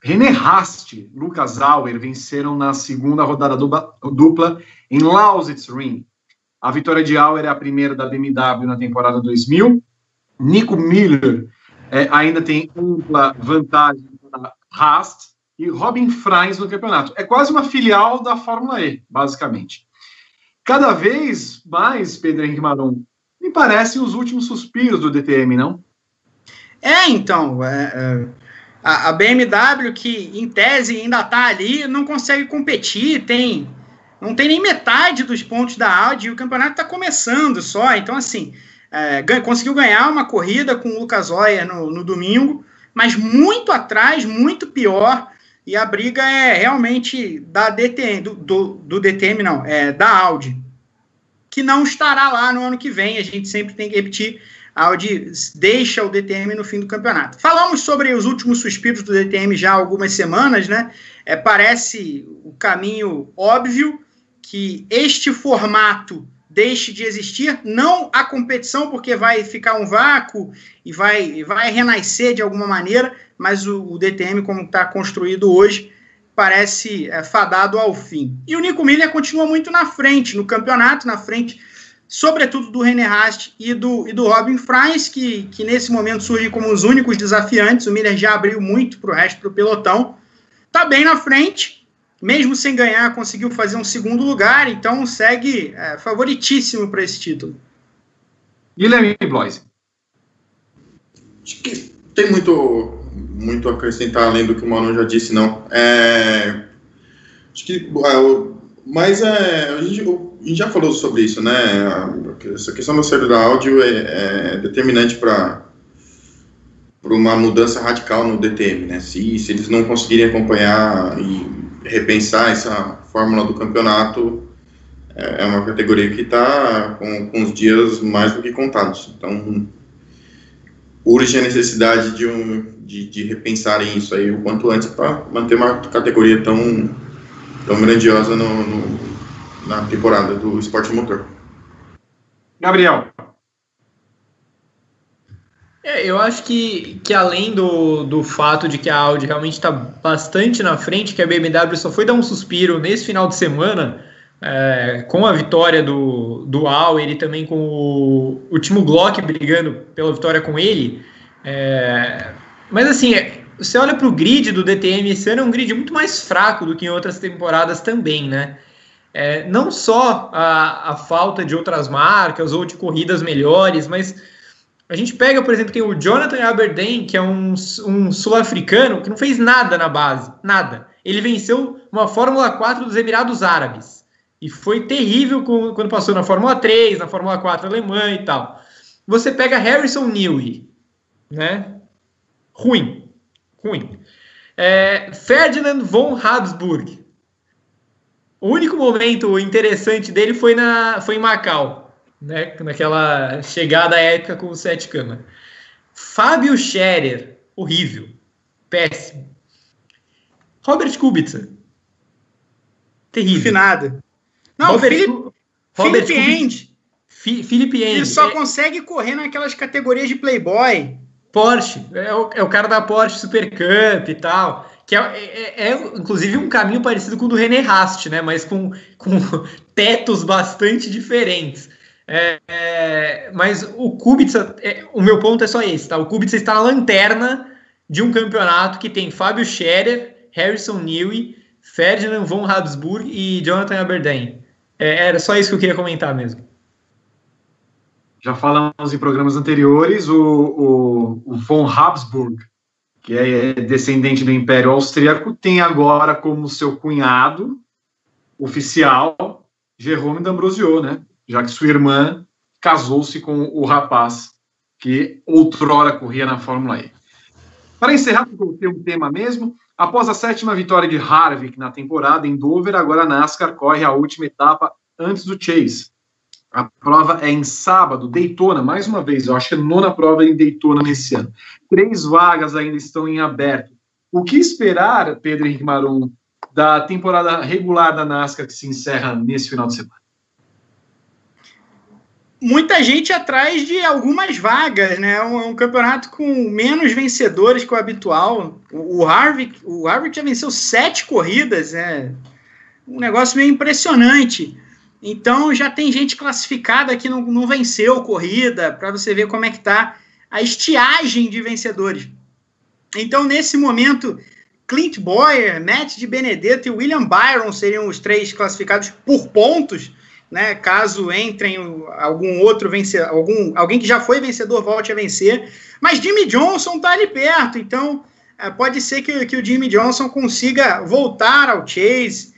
René Rast, Lucas Auer venceram na segunda rodada dupla em Lausitz Ring. A vitória de Auer é a primeira da BMW na temporada 2000. Nico Miller é, ainda tem ampla vantagem Haas e Robin Freins no campeonato. É quase uma filial da Fórmula E, basicamente. Cada vez mais, Pedro Henrique Maron, me parecem os últimos suspiros do DTM, não? É, então, é, é, a, a, BMW, que em tese ainda está ali, não consegue competir, tem não tem nem metade dos pontos da Audi e o campeonato está começando só. Então, assim, é, conseguiu ganhar uma corrida com o Lucas Oyer no, no domingo, mas muito atrás, muito pior. E a briga é realmente da DTM, do, do, do DTM, não, é da Audi, que não estará lá no ano que vem. A gente sempre tem que repetir Audi deixa o DTM no fim do campeonato. Falamos sobre os últimos suspiros do DTM já há algumas semanas, né? É, parece o caminho óbvio, que este formato deixe de existir, não a competição, porque vai ficar um vácuo e vai, vai renascer de alguma maneira, mas o, o DTM, como está construído hoje, parece é, fadado ao fim. E o Nico Miller continua muito na frente, no campeonato, na frente, sobretudo do René Rast e do, e do Robin Fries, que, que nesse momento surgem como os únicos desafiantes. O Miller já abriu muito para o resto do pelotão. Está bem na frente, mesmo sem ganhar, conseguiu fazer um segundo lugar, então segue é, favoritíssimo para esse título. Guilherme Bloise. Acho que tem muito, muito a acrescentar além do que o Manu já disse, não. É, acho que, é, mas é, a, gente, gente já falou sobre isso, né? Essa questão do da áudio é, é determinante para para uma mudança radical no DTM, né? Se, se eles não conseguirem acompanhar e repensar essa fórmula do campeonato, é, é uma categoria que está com, com, os dias mais do que contados. Então, urge a necessidade de, um, de, de repensarem isso aí o quanto antes para manter uma categoria tão, tão grandiosa no, no, na temporada do esporte motor. Gabriel. É, eu acho que, que além do, do fato de que a Audi realmente está bastante na frente, que a BMW só foi dar um suspiro nesse final de semana, é, com a vitória do, do Auer e também com o, o Timo Glock brigando pela vitória com ele. É, mas assim, é, você olha para o grid do DTM esse ano, é um grid muito mais fraco do que em outras temporadas também, né? É, não só a, a falta de outras marcas ou de corridas melhores, mas a gente pega, por exemplo, tem o Jonathan Aberdeen, que é um, um sul-africano que não fez nada na base, nada. Ele venceu uma Fórmula 4 dos Emirados Árabes. E foi terrível com, quando passou na Fórmula 3, na Fórmula 4 alemã e tal. Você pega Harrison Newey, né? Ruim. Ruim. É, Ferdinand von Habsburg. O único momento interessante dele foi, na, foi em Macau né, naquela chegada épica com o Sete Câmara. Fábio Scherer, horrível, péssimo. Robert Kubica, terrível. Finado. Não, Robert, Felipe, Robert Felipe End. Felipe End. Ele só é, consegue correr naquelas categorias de Playboy. Porsche, é o, é o cara da Porsche Super Cup e tal que é, é, é, inclusive um caminho parecido com o do René Rast, né? Mas com, (laughs) com tetos bastante diferentes. É, é, mas o Kubica, é, o meu ponto é só esse, tá? O Kubica está na lanterna de um campeonato que tem Fábio Scherer, Harrison Newey, Ferdinand von Habsburg e Jonathan Aberdeen. É, era só isso que eu queria comentar mesmo. Já falamos em programas anteriores, o, o, o von Habsburg, que é descendente do Império Austríaco, tem agora como seu cunhado oficial Jerome D'Ambrosio, né? já que sua irmã casou-se com o rapaz que outrora corria na Fórmula E. Para encerrar, vou ter um tema mesmo. Após a sétima vitória de Harvick na temporada em Dover, agora a NASCAR corre a última etapa antes do Chase. A prova é em sábado, Daytona, mais uma vez, eu acho que é a nona prova em Daytona nesse ano. Três vagas ainda estão em aberto. O que esperar, Pedro Henrique Maron, da temporada regular da NASCAR que se encerra nesse final de semana? muita gente atrás de algumas vagas, né? Um, um, campeonato com menos vencedores que o habitual. O, o Harvick, o Harvick já venceu sete corridas, é um negócio meio impressionante. Então já tem gente classificada que não, não venceu corrida, para você ver como é que tá a estiagem de vencedores. Então, nesse momento, Clint Boyer, Matt de Benedetto e William Byron seriam os três classificados por pontos, né? Caso entrem algum outro vencedor, algum, alguém que já foi vencedor volte a vencer. Mas Jimmy Johnson está ali perto, então é, pode ser que, que o Jimmy Johnson consiga voltar ao Chase.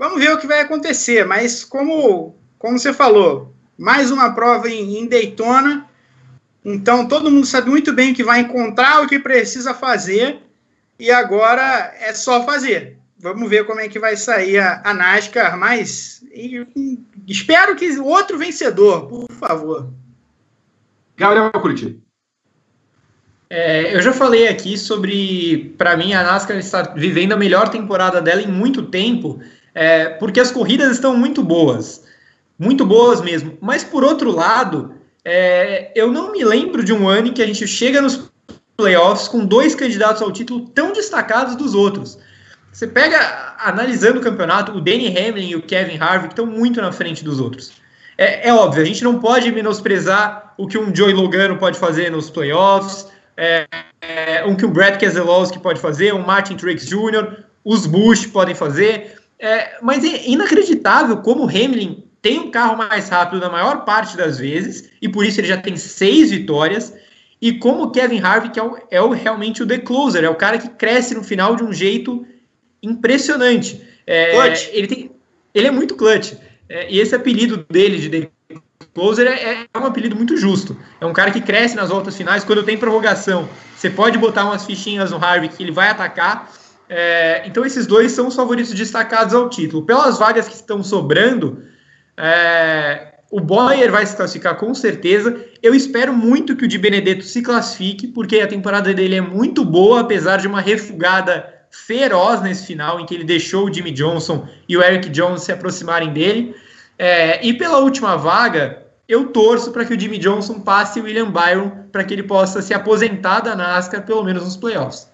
Vamos ver o que vai acontecer, mas como, como você falou, mais uma prova em, em Daytona, então todo mundo sabe muito bem que vai encontrar o que precisa fazer e agora é só fazer. Vamos ver como é que vai sair a, a NASCAR, mas e, espero que outro vencedor, por favor. Gabriel Curitiba. É, eu já falei aqui sobre, para mim, a NASCAR está vivendo a melhor temporada dela em muito tempo, é, porque as corridas estão muito boas, muito boas mesmo. Mas por outro lado, é, eu não me lembro de um ano em que a gente chega nos playoffs com dois candidatos ao título tão destacados dos outros. Você pega, analisando o campeonato, o Danny Hamlin e o Kevin Harvick estão muito na frente dos outros. É, é, óbvio, a gente não pode menosprezar o que um Joey Logano pode fazer nos playoffs, é, é, um que o Brad Keselowski pode fazer, um Martin Truex Jr., os Bush podem fazer, é, mas é inacreditável como o Hamlin tem um carro mais rápido na maior parte das vezes, e por isso ele já tem seis vitórias, e como o Kevin Harvick é, o, é o, realmente o The Closer, é o cara que cresce no final de um jeito impressionante. É, ele, tem, ele é muito clutch. É, e esse apelido dele de The Closer é, é, um apelido muito justo. É um cara que cresce nas voltas finais. Quando tem prorrogação, você pode botar umas fichinhas no Harvick que ele vai atacar. É, então esses dois são os favoritos destacados ao título. Pelas vagas que estão sobrando, é, o Boyer vai se classificar com certeza. Eu espero muito que o de Benedetto se classifique, porque a temporada dele é muito boa, apesar de uma refugada feroz nesse final, em que ele deixou o Jimmy Johnson e o Eric Jones se aproximarem dele. É, e pela última vaga, eu torço para que o Jimmy Johnson passe o William Byron para que ele possa se aposentar da NASCAR, pelo menos nos playoffs.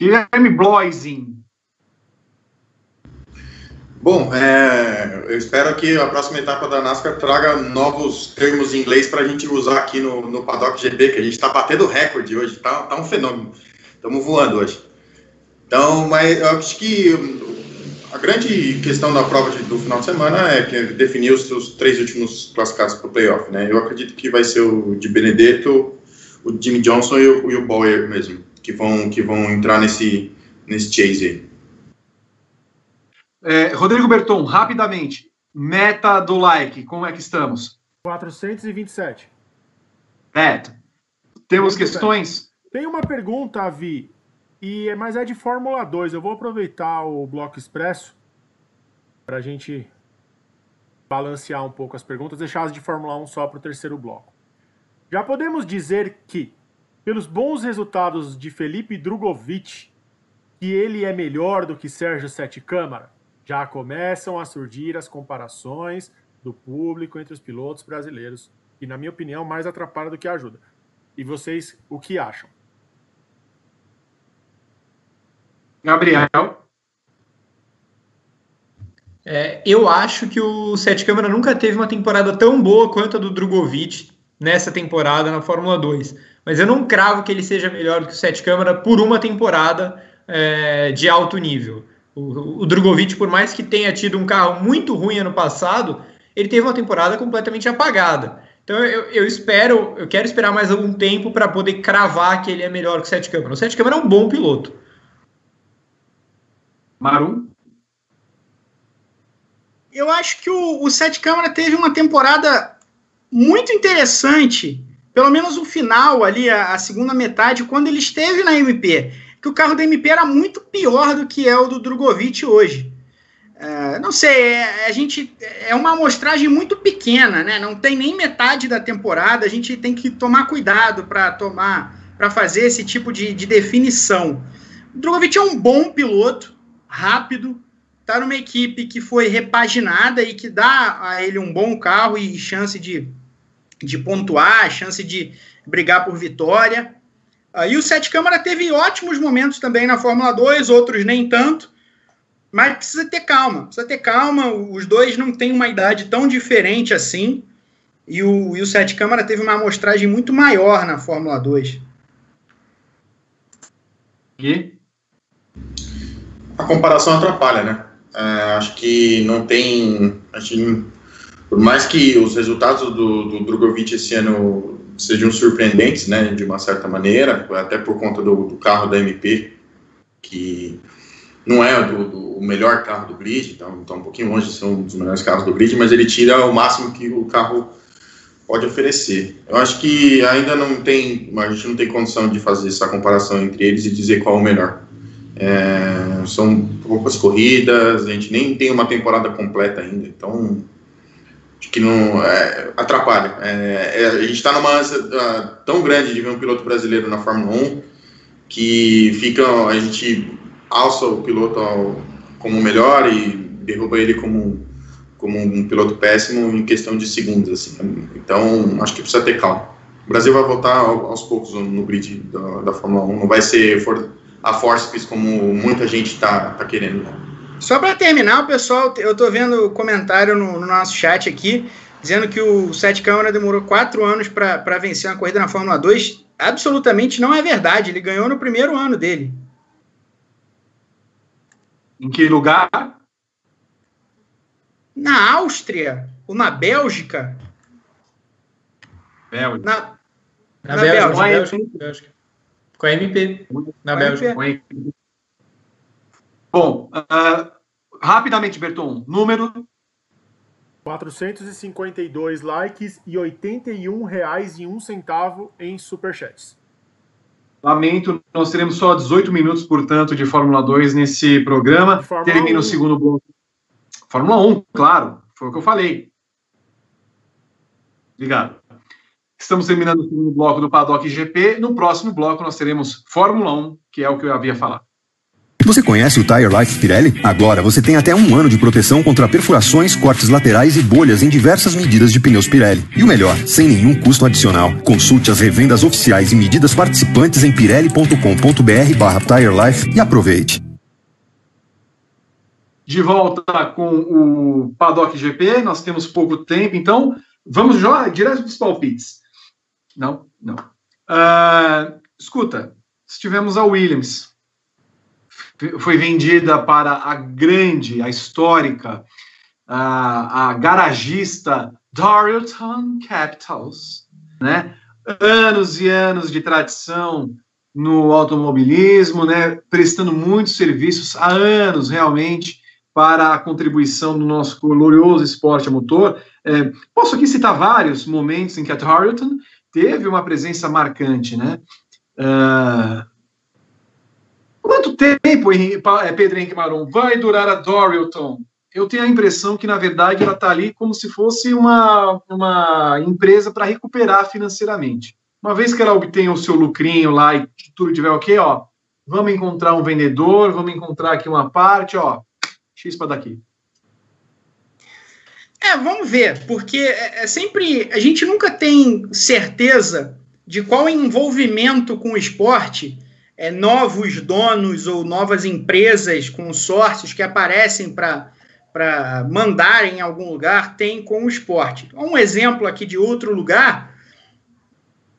Guilherme Bloising, Bom, é, eu espero que a próxima etapa da NASCAR traga novos termos em inglês para a gente usar aqui no, no Paddock GP, que a gente está batendo recorde hoje, tá, tá um fenômeno. Estamos voando hoje. Então, mas eu acho que a grande questão da prova de, do final de semana é que definir os seus três últimos classificados para o playoff, né? Eu acredito que vai ser o de Benedetto, o Jimmy Johnson e o, e o Boyer mesmo, que vão, que vão entrar nesse, nesse chase aí. É, Rodrigo Berton, rapidamente, meta do like, como é que estamos? 427. É, temos questões? Tem uma pergunta, Vi, e, mas é de Fórmula 2. Eu vou aproveitar o bloco expresso para a gente balancear um pouco as perguntas, deixar as de Fórmula 1 só para o terceiro bloco. Já podemos dizer que, pelos bons resultados de Felipe Drogovic, que ele é melhor do que Sérgio Sete Câmara? já começam a surgir as comparações do público entre os pilotos brasileiros, e na minha opinião mais atrapalha do que ajuda. E vocês, o que acham? Gabriel? É, eu acho que o Sete Câmara nunca teve uma temporada tão boa quanto a do Drogovic nessa temporada na Fórmula 2. Mas eu não cravo que ele seja melhor do que o Sete Câmara por uma temporada é, de alto nível. O, o Drogovic, por mais que tenha tido um carro muito ruim ano passado, ele teve uma temporada completamente apagada. Então eu, eu espero, eu quero esperar mais algum tempo para poder cravar que ele é melhor que o Sete Câmara. O Sete Câmara é um bom piloto. Marum? Eu acho que o, o Sete Câmara teve uma temporada muito interessante, pelo menos o final ali, a, a segunda metade, quando ele esteve na MP que o carro da MP era muito pior do que é o do Drogovic hoje. É, não sei, é, a gente é uma amostragem muito pequena, né? Não tem nem metade da temporada. A gente tem que tomar cuidado para tomar, para fazer esse tipo de, de definição. O Drogovic é um bom piloto, rápido, está numa equipe que foi repaginada e que dá a ele um bom carro e chance de, de pontuar, chance de brigar por vitória. Aí o Sete Câmara teve ótimos momentos também na Fórmula 2, outros nem tanto, mas precisa ter calma, precisa ter calma, os dois não têm uma idade tão diferente assim, e o, e o Sete Câmara teve uma amostragem muito maior na Fórmula 2. Gui? A comparação atrapalha, né? É, acho que não tem. Acho que, por mais que os resultados do, do Drogovic esse ano sejam surpreendentes, né, de uma certa maneira, até por conta do, do carro da MP, que não é do, do, o melhor carro do grid, então está um pouquinho longe de ser um dos melhores carros do grid, mas ele tira o máximo que o carro pode oferecer. Eu acho que ainda não tem, a gente não tem condição de fazer essa comparação entre eles e dizer qual é o melhor. É, são poucas corridas, a gente nem tem uma temporada completa ainda, então que não é, atrapalha. É, é a gente está numa ânsia uh, tão grande de ver um piloto brasileiro na Fórmula 1 que fica a gente alça o piloto ao, como melhor e derruba ele como como um piloto péssimo em questão de segundos assim. Então acho que precisa ter calma. O Brasil vai voltar aos poucos no grid da, da Fórmula 1, não vai ser a forceps como muita gente está tá querendo. Só para terminar, pessoal, eu estou vendo comentário no, no, nosso chat aqui, dizendo que o Sete Câmara demorou quatro anos para vencer uma corrida na Fórmula 2. Absolutamente não é verdade. Ele ganhou no primeiro ano dele. Em que lugar? Na Áustria ou na Bélgica? Bélgica. Na, na, na Bélgica, Bélgica, Bélgica. Com a MP. Na Bélgica. Bom, uh, rapidamente, Berton, número 452 likes e R$ 81,01 em superchats. Lamento, nós teremos só 18 minutos, portanto, de Fórmula 2 nesse programa. Termina 1. o segundo bloco. Fórmula 1, claro, foi o que eu falei. Obrigado. Estamos terminando o segundo bloco do Paddock GP. No próximo bloco, nós teremos Fórmula 1, que é o que eu havia falado. Você conhece o Tire Life Pirelli? Agora você tem até um ano de proteção contra perfurações, cortes laterais e bolhas em diversas medidas de pneus Pirelli. E o melhor, sem nenhum custo adicional. Consulte as revendas oficiais e medidas participantes em pirelli.com.br barra Tire e aproveite. De volta com o Paddock GP, nós temos pouco tempo, então vamos já direto dos palpites. Não, não. Uh, escuta, tivemos a Williams foi vendida para a grande, a histórica, a, a garagista Doralton Capitals, né? Anos e anos de tradição no automobilismo, né? Prestando muitos serviços há anos realmente para a contribuição do nosso glorioso esporte a motor. É, posso aqui citar vários momentos em que a Doralton teve uma presença marcante, né? Uh, Quanto tempo, é, Pedro Henrique Maron, vai durar a Dorilton? Eu tenho a impressão que, na verdade, ela está ali como se fosse uma, uma empresa para recuperar financeiramente. Uma vez que ela obtém o seu lucrinho lá e tudo tiver ok, ó, vamos encontrar um vendedor, vamos encontrar aqui uma parte, ó, chispa daqui. É, vamos ver, porque é, é sempre. A gente nunca tem certeza de qual envolvimento com o esporte é, novos donos ou novas empresas, consórcios que aparecem para para mandar em algum lugar tem com o esporte. Um exemplo aqui de outro lugar,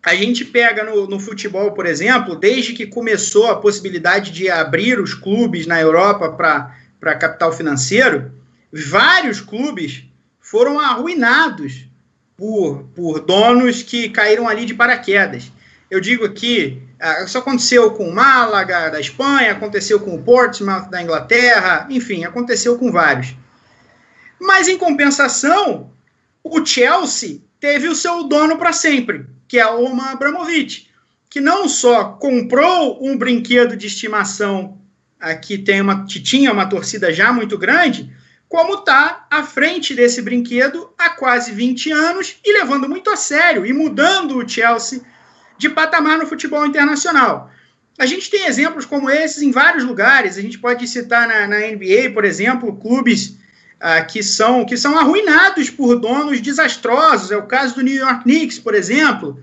a gente pega no, no, futebol, por exemplo, desde que começou a possibilidade de abrir os clubes na Europa para capital financeiro, vários clubes foram arruinados por, por donos que caíram ali de paraquedas. Eu digo aqui isso aconteceu com o Málaga da Espanha, aconteceu com o Portsmouth da Inglaterra, enfim, aconteceu com vários. Mas em compensação, o Chelsea teve o seu dono para sempre, que é o Roman Abramovich, que não só comprou um brinquedo de estimação uh, que, tem uma, que tinha uma torcida já muito grande, como está à frente desse brinquedo há quase 20 anos e levando muito a sério e mudando o Chelsea de patamar no futebol internacional. A gente tem exemplos como esses em vários lugares. A gente pode citar na, na NBA, por exemplo, clubes ah, que, são, que são arruinados por donos desastrosos. É o caso do New York Knicks, por exemplo.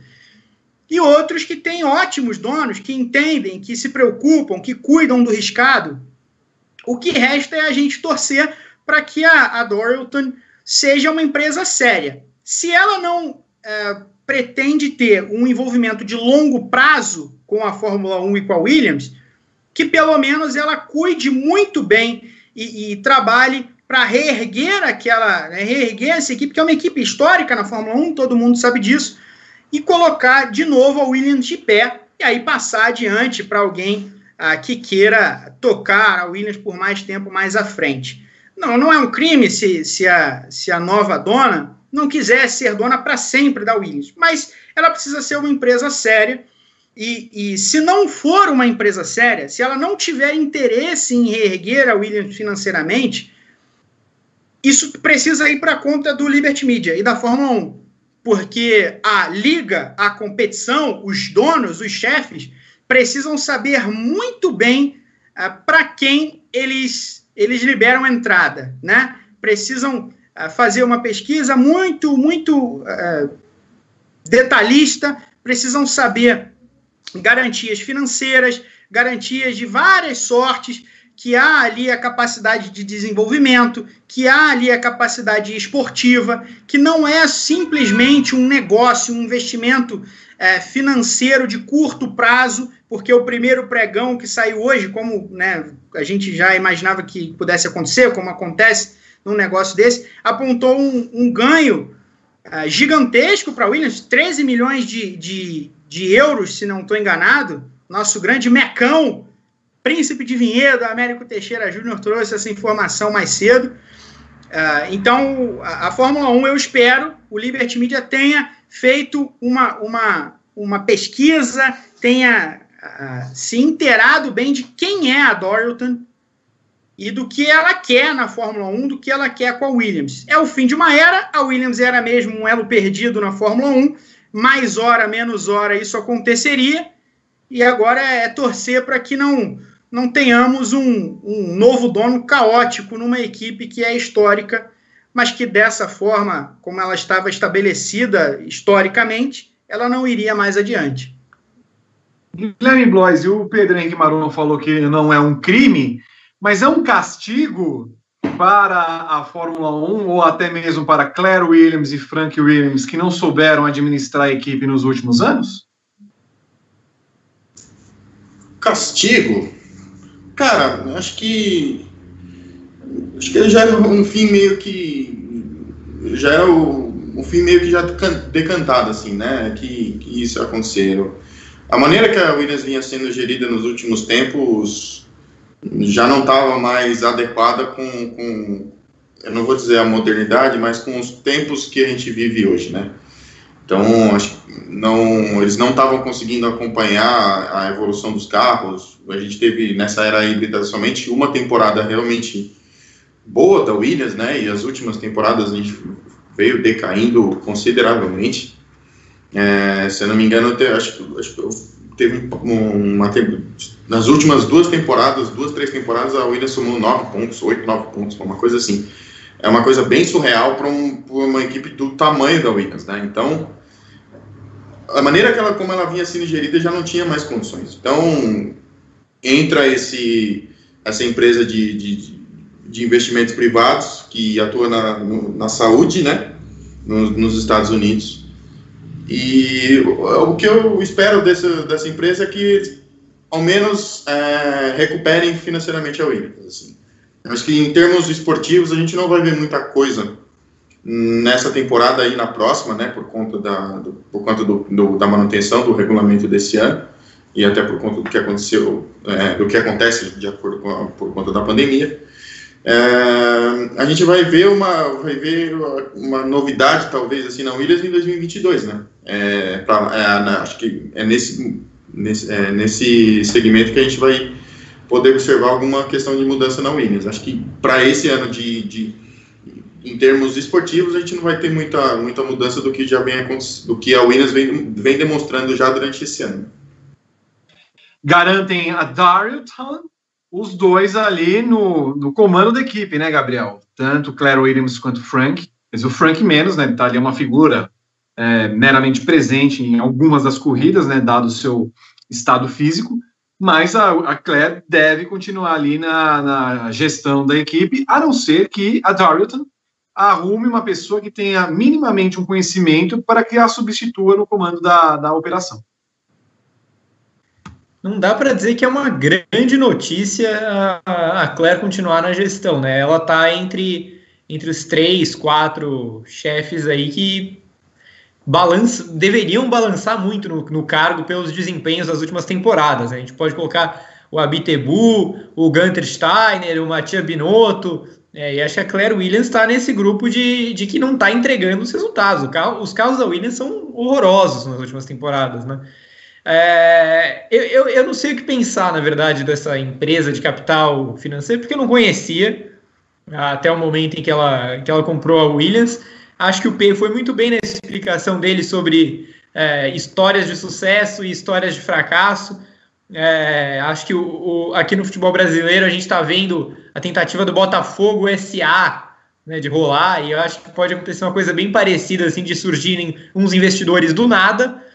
E outros que têm ótimos donos, que entendem, que se preocupam, que cuidam do riscado. O que resta é a gente torcer para que a, a Dorilton seja uma empresa séria. Se ela não é, pretende ter um envolvimento de longo prazo com a Fórmula 1 e com a Williams, que pelo menos ela cuide muito bem e, e trabalhe para reerguer aquela, né, reerguer essa equipe, que é uma equipe histórica na Fórmula 1, todo mundo sabe disso, e colocar de novo a Williams de pé, e aí passar adiante para alguém ah, que queira tocar a Williams por mais tempo mais à frente. Não, não é um crime se, se, a, se a nova dona não quiser ser dona para sempre da Williams, mas ela precisa ser uma empresa séria. E, e, se não for uma empresa séria, se ela não tiver interesse em reerguer a Williams financeiramente, isso precisa ir para a conta do Liberty Media e da Fórmula 1. Porque a liga, a competição, os donos, os chefes, precisam saber muito bem ah, para quem eles, eles liberam entrada. Né? Precisam fazer uma pesquisa muito, muito uh, detalhista, precisam saber garantias financeiras, garantias de várias sortes, que há ali a capacidade de desenvolvimento, que há ali a capacidade esportiva, que não é simplesmente um negócio, um investimento é, financeiro de curto prazo, porque o primeiro pregão que saiu hoje, como né, a gente já imaginava que pudesse acontecer, como acontece num negócio desse, apontou um, um ganho é, gigantesco para a Williams, 13 milhões de, de, de euros, se não estou enganado, nosso grande mecão Príncipe de Vinhedo, Américo Teixeira Júnior trouxe essa informação mais cedo. Uh, então, a, a, Fórmula 1, eu espero, o Liberty Media tenha feito uma, uma, uma pesquisa, tenha uh, se inteirado bem de quem é a Dorilton e do que ela quer na Fórmula 1, do que ela quer com a Williams. É o fim de uma era, a Williams era mesmo um elo perdido na Fórmula 1, mais hora, menos hora isso aconteceria, e agora é torcer para que não não tenhamos um, um novo dono caótico numa equipe que é histórica, mas que dessa forma, como ela estava estabelecida historicamente, ela não iria mais adiante. Guilherme Blois o Pedro Henrique Maron falou que não é um crime, mas é um castigo para a Fórmula 1 ou até mesmo para Claire Williams e Frank Williams que não souberam administrar a equipe nos últimos anos? Castigo? Cara, acho que. Acho que já era um fim meio que. Já era o, um fim meio que já decantado, assim, né? Que, que isso aconteceu. A maneira que a Williams vinha sendo gerida nos últimos tempos já não estava mais adequada com, com, eu não vou dizer a modernidade, mas com os tempos que a gente vive hoje, né? Então, acho não, eles não estavam conseguindo acompanhar a evolução dos carros. A gente teve nessa era híbrida somente uma temporada realmente boa da Williams, né? E as últimas temporadas a gente veio decaindo consideravelmente. É, se eu não me engano, te, acho, acho que teve uma, nas últimas duas temporadas, duas, três temporadas, a Williams somou nove pontos, oito, nove pontos, uma coisa assim. É uma coisa bem surreal para um, uma equipe do tamanho da Williams, né? Então, a maneira que ela, como ela vinha sendo gerida já não tinha mais condições. Então, entra esse, essa empresa de, de, de investimentos privados que atua na, na saúde, né, nos, nos, Estados Unidos. E o, que eu espero dessa, dessa empresa é que, ao menos, é, recuperem financeiramente a Williams. Assim. Acho que em termos esportivos a gente não vai ver muita coisa nessa temporada e na próxima, né, por conta da, do, por conta do, do, da manutenção do regulamento desse ano e até por conta do que aconteceu, é, do que acontece de acordo com a, por conta da pandemia. É, a gente vai ver uma, vai ver uma novidade talvez assim na Williams em 2022, né? É, pra, é, na, acho que é nesse nesse, é, nesse segmento que a gente vai poder observar alguma questão de mudança na Williams. Acho que para esse ano de, de em termos esportivos, a gente não vai ter muita, muita mudança do que já vem do que a Williams vem, vem demonstrando já durante esse ano. Garantem a Darlington os dois ali no, no comando da equipe, né, Gabriel? Tanto Claire Williams quanto Frank. Mas o Frank menos, né? Ele tá ali é uma figura é, meramente presente em algumas das corridas, né? Dado o seu estado físico. Mas a, a Claire deve continuar ali na, na, gestão da equipe, a não ser que a Darlington arrume uma pessoa que tenha minimamente um conhecimento para que a substitua no comando da, da operação. Não dá para dizer que é uma grande notícia a, Claire continuar na gestão, né? Ela está entre, entre os três, quatro chefes aí que balança, deveriam balançar muito no, no cargo pelos desempenhos das últimas temporadas. Né? A gente pode colocar o Abitebu, o Gunter Steiner, o Matia Binotto, é, e acho que a Claire Williams está nesse grupo de, de que não está entregando os resultados. Carro, os carros da Williams são horrorosos nas últimas temporadas, né? É, eu, eu, eu, não sei o que pensar, na verdade, dessa empresa de capital financeiro, porque eu não conhecia até o momento em que ela, que ela comprou a Williams. Acho que o P foi muito bem nessa explicação dele sobre é, histórias de sucesso e histórias de fracasso. É, acho que o, o, aqui no futebol brasileiro a gente está vendo a tentativa do Botafogo SA né, de rolar, e eu acho que pode acontecer uma coisa bem parecida, assim, de surgirem uns investidores do nada.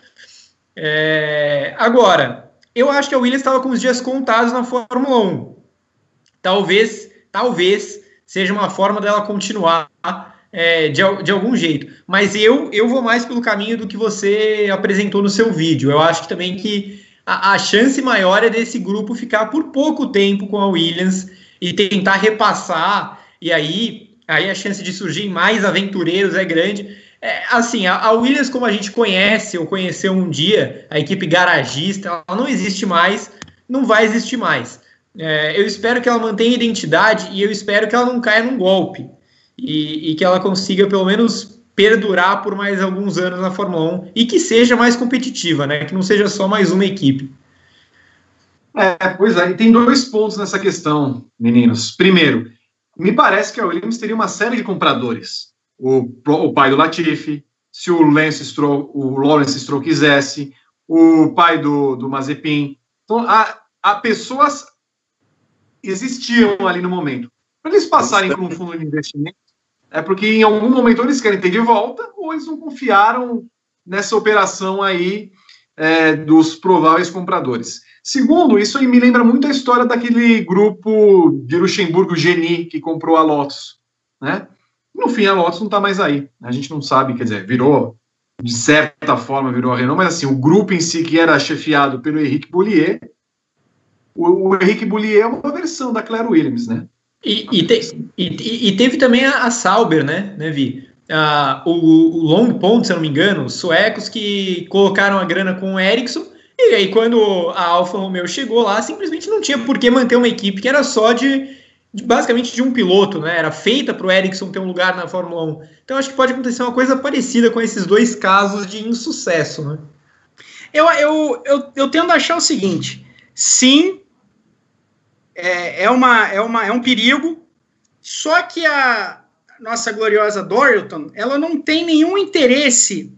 É, agora, eu acho que a Williams estava com os dias contados na Fórmula 1. Talvez, talvez seja uma forma dela continuar é, de, de algum jeito. Mas eu, eu vou mais pelo caminho do que você apresentou no seu vídeo. Eu acho que também que a, a chance maior é desse grupo ficar por pouco tempo com a Williams e tentar repassar, e aí, aí a chance de surgir mais aventureiros é grande. É, assim, a, Williams, como a gente conhece ou conheceu um dia, a equipe garagista, ela não existe mais, não vai existir mais. É, eu espero que ela mantenha identidade e eu espero que ela não caia num golpe e, e que ela consiga pelo menos perdurar por mais alguns anos na Fórmula 1 e que seja mais competitiva, né? Que não seja só mais uma equipe. É, pois é, e tem dois pontos nessa questão, meninos. Primeiro, me parece que a Williams teria uma série de compradores. O, o pai do Latifi, se o Lance Stroll, o Lawrence Stroll quisesse, o pai do, do Mazepin. Então, há, há pessoas existiam ali no momento. Para eles passarem por um fundo de investimento, é porque em algum momento eles querem ter de volta ou eles não confiaram nessa operação aí é, dos prováveis compradores. Segundo, isso aí me lembra muito a história daquele grupo de Luxemburgo Geni que comprou a Lotus, né? No fim, a Lotus não está mais aí. A gente não sabe, quer dizer, virou, de certa forma, virou a Renault, mas assim, o grupo em si que era chefiado pelo Henrique Boulier, o, o Henrique Boulier é uma versão da Claire Williams, né? E, e, te, e, e, teve também a, a, Sauber, né, né Vi? Ah, o, o Long Pond, se eu não me engano, os suecos que colocaram a grana com o Ericsson, e aí quando a Alfa Romeo chegou lá, simplesmente não tinha por que manter uma equipe que era só de, de basicamente de um piloto, né? Era feita para o Ericsson ter um lugar na Fórmula 1. Então acho que pode acontecer uma coisa parecida com esses dois casos de insucesso, né? Eu, eu, eu, eu tendo a achar o seguinte: sim, é, é, uma, é, uma, é um perigo, só que a nossa gloriosa Dorilton, ela não tem nenhum interesse,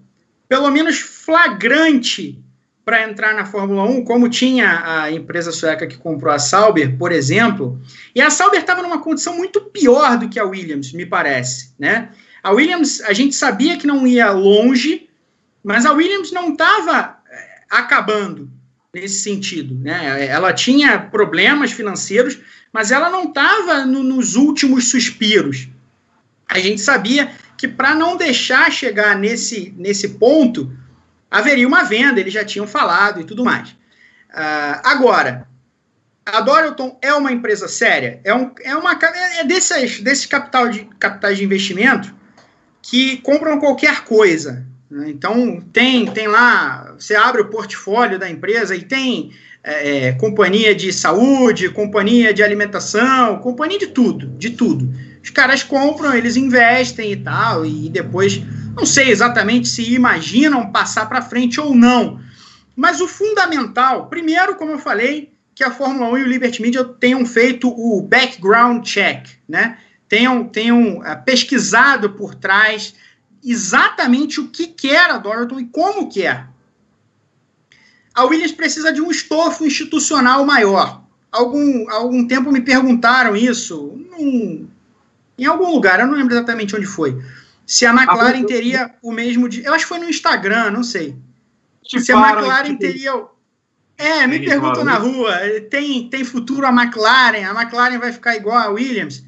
pelo menos flagrante, para entrar na Fórmula 1, como tinha a empresa sueca que comprou a Sauber, por exemplo. E a Sauber estava numa condição muito pior do que a Williams, me parece, né? A Williams, a gente sabia que não ia longe, mas a Williams não estava é, acabando nesse sentido. Né? Ela tinha problemas financeiros, mas ela não estava no, nos últimos suspiros. A gente sabia que para não deixar chegar nesse, nesse ponto, haveria uma venda, eles já tinham falado e tudo mais. Uh, agora, a Dorilton é uma empresa séria, é, um, é uma é desses, desses capital de, capitais de investimento que compram qualquer coisa. Né? Então, tem, tem lá, você abre o portfólio da empresa e tem é, é, companhia de saúde, companhia de alimentação, companhia de tudo, de tudo. Os caras compram, eles investem e tal, e depois, não sei exatamente se imaginam passar para frente ou não. Mas o fundamental, primeiro, como eu falei, que a Fórmula 1 e o Liberty Media tenham feito o background check, né? Tenham, tenham uh, pesquisado por trás exatamente o que quer a Dorilton e como quer. A Williams precisa de um estofo institucional maior. Algum, algum tempo me perguntaram isso num, em algum lugar, eu não lembro exatamente onde foi. Se a McLaren ah, teria o mesmo. De, eu acho que foi no Instagram, não sei. Se a McLaren teria. É, me perguntam na rua, tem, tem futuro a McLaren? A McLaren vai ficar igual a Williams?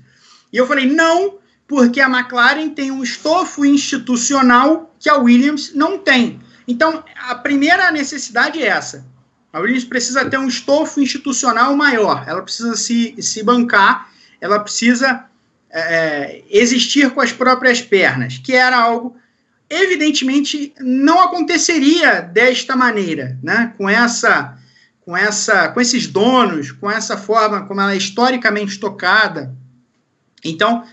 E eu falei, não, porque a McLaren tem um estofo institucional que a Williams não tem. Então, a primeira necessidade é essa. A Williams precisa ter um estofo institucional maior, ela precisa se, se bancar, ela precisa é, existir com as próprias pernas, que era algo evidentemente não aconteceria desta maneira, né? Com essa com essa com esses donos, com essa forma como ela é historicamente tocada. Então,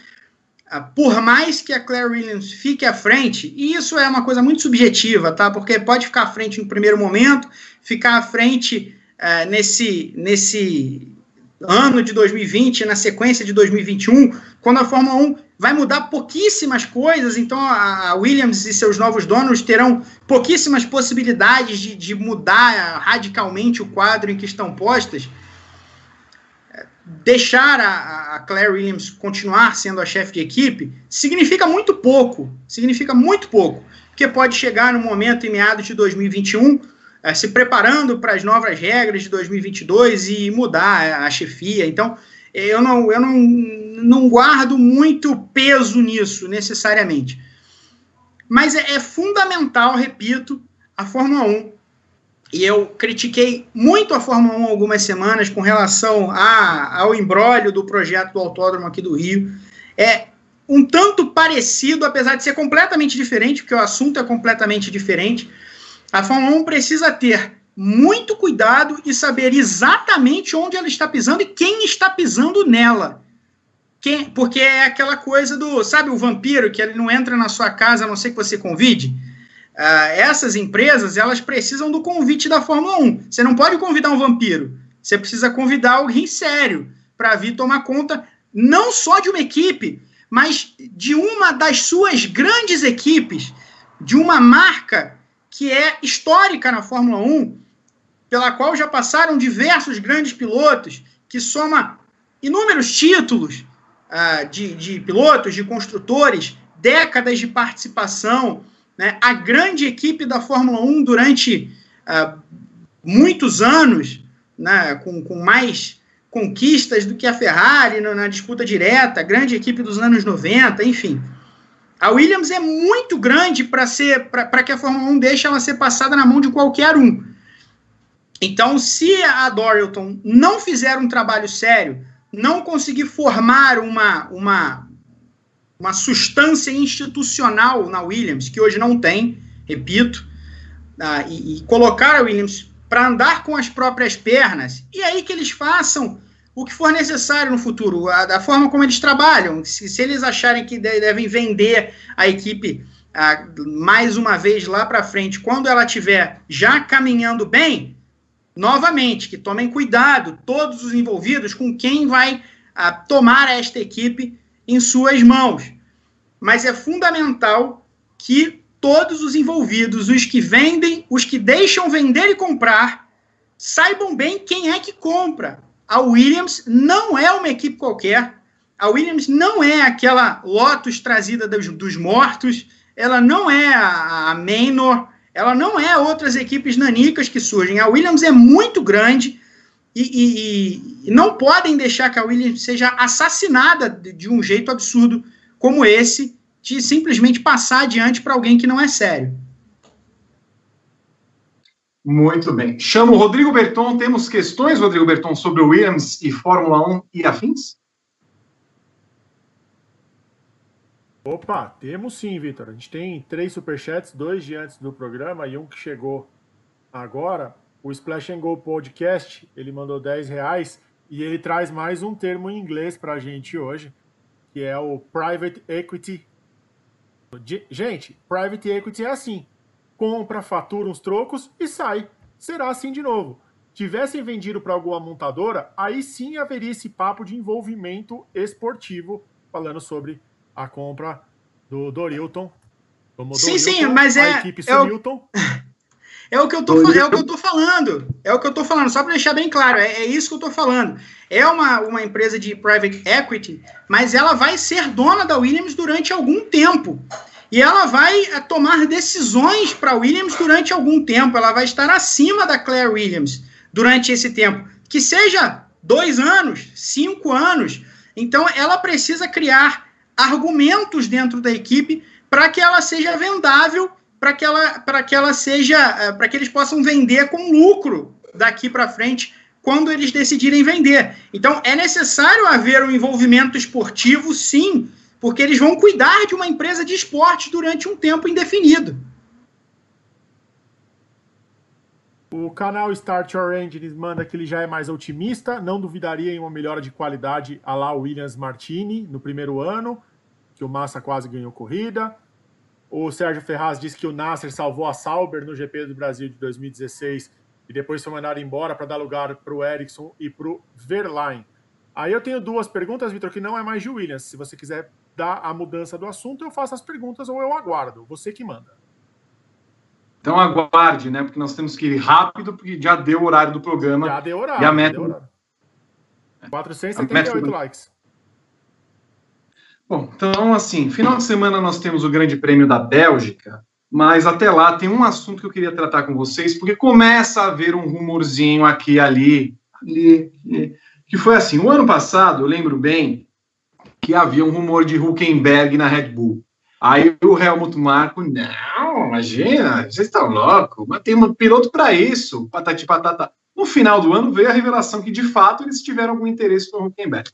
por mais que a Claire Williams fique à frente, e isso é uma coisa muito subjetiva, tá? Porque pode ficar à frente no primeiro momento, ficar à frente uh, nesse, nesse ano de 2020, na sequência de 2021, quando a Fórmula 1 vai mudar pouquíssimas coisas, então a Williams e seus novos donos terão pouquíssimas possibilidades de, de mudar radicalmente o quadro em que estão postas. Deixar a, a Claire Williams continuar sendo a chefe de equipe significa muito pouco, significa muito pouco, porque pode chegar no momento em meados de 2021 é, se preparando para as novas regras de 2022 e mudar a chefia. Então, eu não, eu não, não guardo muito peso nisso, necessariamente. Mas é, é fundamental, repito, a Fórmula 1. E eu critiquei muito a Fórmula 1 algumas semanas com relação a, ao embrólio do projeto do autódromo aqui do Rio. É um tanto parecido, apesar de ser completamente diferente, porque o assunto é completamente diferente a Fórmula 1 precisa ter muito cuidado e saber exatamente onde ela está pisando e quem está pisando nela. Quem, porque é aquela coisa do, sabe, o vampiro que ele não entra na sua casa a não ser que você convide. Uh, essas empresas, elas precisam do convite da Fórmula 1. Você não pode convidar um vampiro. Você precisa convidar alguém sério para vir tomar conta não só de uma equipe, mas de uma das suas grandes equipes, de uma marca que é histórica na Fórmula 1, pela qual já passaram diversos grandes pilotos, que soma inúmeros títulos uh, de, de pilotos, de construtores, décadas de participação, né? a grande equipe da Fórmula 1 durante uh, muitos anos, né? com, com mais conquistas do que a Ferrari na, na disputa direta, a grande equipe dos anos 90, enfim. A Williams é muito grande para ser para que a Fórmula 1 deixe ela ser passada na mão de qualquer um. Então, se a Dorilton não fizer um trabalho sério, não conseguir formar uma, uma, uma substância institucional na Williams, que hoje não tem, repito, uh, e, e colocar a Williams para andar com as próprias pernas, e aí que eles façam o que for necessário no futuro, a, da forma como eles trabalham. Se, se eles acharem que de, devem vender a equipe a, mais uma vez lá para frente, quando ela estiver já caminhando bem, novamente, que tomem cuidado, todos os envolvidos, com quem vai a, tomar esta equipe em suas mãos. Mas é fundamental que todos os envolvidos, os que vendem, os que deixam vender e comprar, saibam bem quem é que compra a Williams não é uma equipe qualquer. A Williams não é aquela Lotus trazida dos, dos mortos. Ela não é a, a. Ela não é outras equipes nanicas que surgem. A Williams é muito grande e, e, e não podem deixar que a Williams seja assassinada de um jeito absurdo como esse, de simplesmente passar adiante para alguém que não é sério. Muito bem. Chamo o Rodrigo Berton. Temos questões, Rodrigo Berton, sobre Williams e Fórmula 1 e afins? Opa, temos sim, Vitor. A gente tem três superchats, dois de antes do programa e um que chegou agora. O Splash and Go Podcast, ele mandou 10 reais e ele traz mais um termo em inglês para a gente hoje, que é o Private Equity. Gente, Private Equity é assim compra, fatura uns trocos e sai. Será assim de novo. Tivessem vendido para alguma montadora, aí sim haveria esse papo de envolvimento esportivo, falando sobre a compra do Dorilton. sim, sim, mas é. equipe é o, (laughs) é o que eu tô é o que eu tô falando. É o que eu tô falando, só para deixar bem claro, é, é, isso que eu tô falando. É uma, uma empresa de private equity, mas ela vai ser dona da Williams durante algum tempo. E ela vai eh, tomar decisões para Williams durante algum tempo. Ela vai estar acima da Claire Williams durante esse tempo. Que seja dois anos, cinco anos. Então, ela precisa criar argumentos dentro da equipe para que ela seja vendável, para que ela, para que ela seja, eh, para que eles possam vender com lucro daqui para frente quando eles decidirem vender. Então é necessário haver um envolvimento esportivo, sim, porque eles vão cuidar de uma empresa de esporte durante um tempo indefinido. O canal Start Your Engines manda que ele já é mais otimista, não duvidaria em uma melhora de qualidade a lá Williams Martini no primeiro ano, que o Massa quase ganhou corrida. O Sérgio Ferraz disse que o Nasser salvou a Sauber no GP do Brasil de 2016 e depois foi mandado embora para dar lugar para o Ericsson e para o Verlaine. Aí eu tenho duas perguntas, Vitor, que não é mais de Williams. Se você quiser dar a mudança do assunto, eu faço as perguntas ou eu aguardo. Você que manda. Então aguarde, né? Porque nós temos que ir rápido, porque já deu o horário do programa. Já deu horário. E a meta. Horário. 478 meta... likes. Bom, então, assim, final de semana nós temos o Grande Prêmio da Bélgica, mas até lá tem um assunto que eu queria tratar com vocês, porque começa a haver um rumorzinho aqui, ali, ali, ali que foi assim: o ano passado, eu lembro bem, que havia um rumor de Huckenberg na Red Bull. Aí o Helmut Marko, não, imagina, vocês estão loucos, mas tem um piloto para isso, patati patata. No final do ano veio a revelação que, de fato, eles tiveram algum interesse no Huckenberg.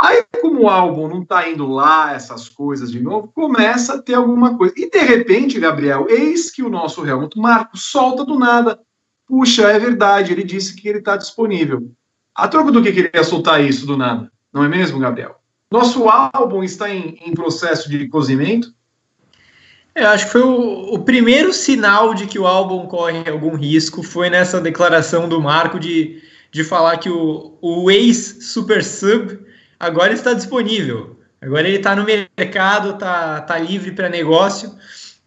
Aí, como o álbum não está indo lá, essas coisas de novo, começa a ter alguma coisa. E, de repente, Gabriel, eis que o nosso Helmut Marko solta do nada. Puxa, é verdade, ele disse que ele está disponível. A troco do que queria soltar isso do nada, não é mesmo, Gabriel? Nosso álbum está em, em processo de cozimento? Eu acho que foi o, o, primeiro sinal de que o álbum corre algum risco foi nessa declaração do Marco de, de falar que o, o ex-Super Sub agora está disponível. Agora ele está no mercado, está tá livre para negócio.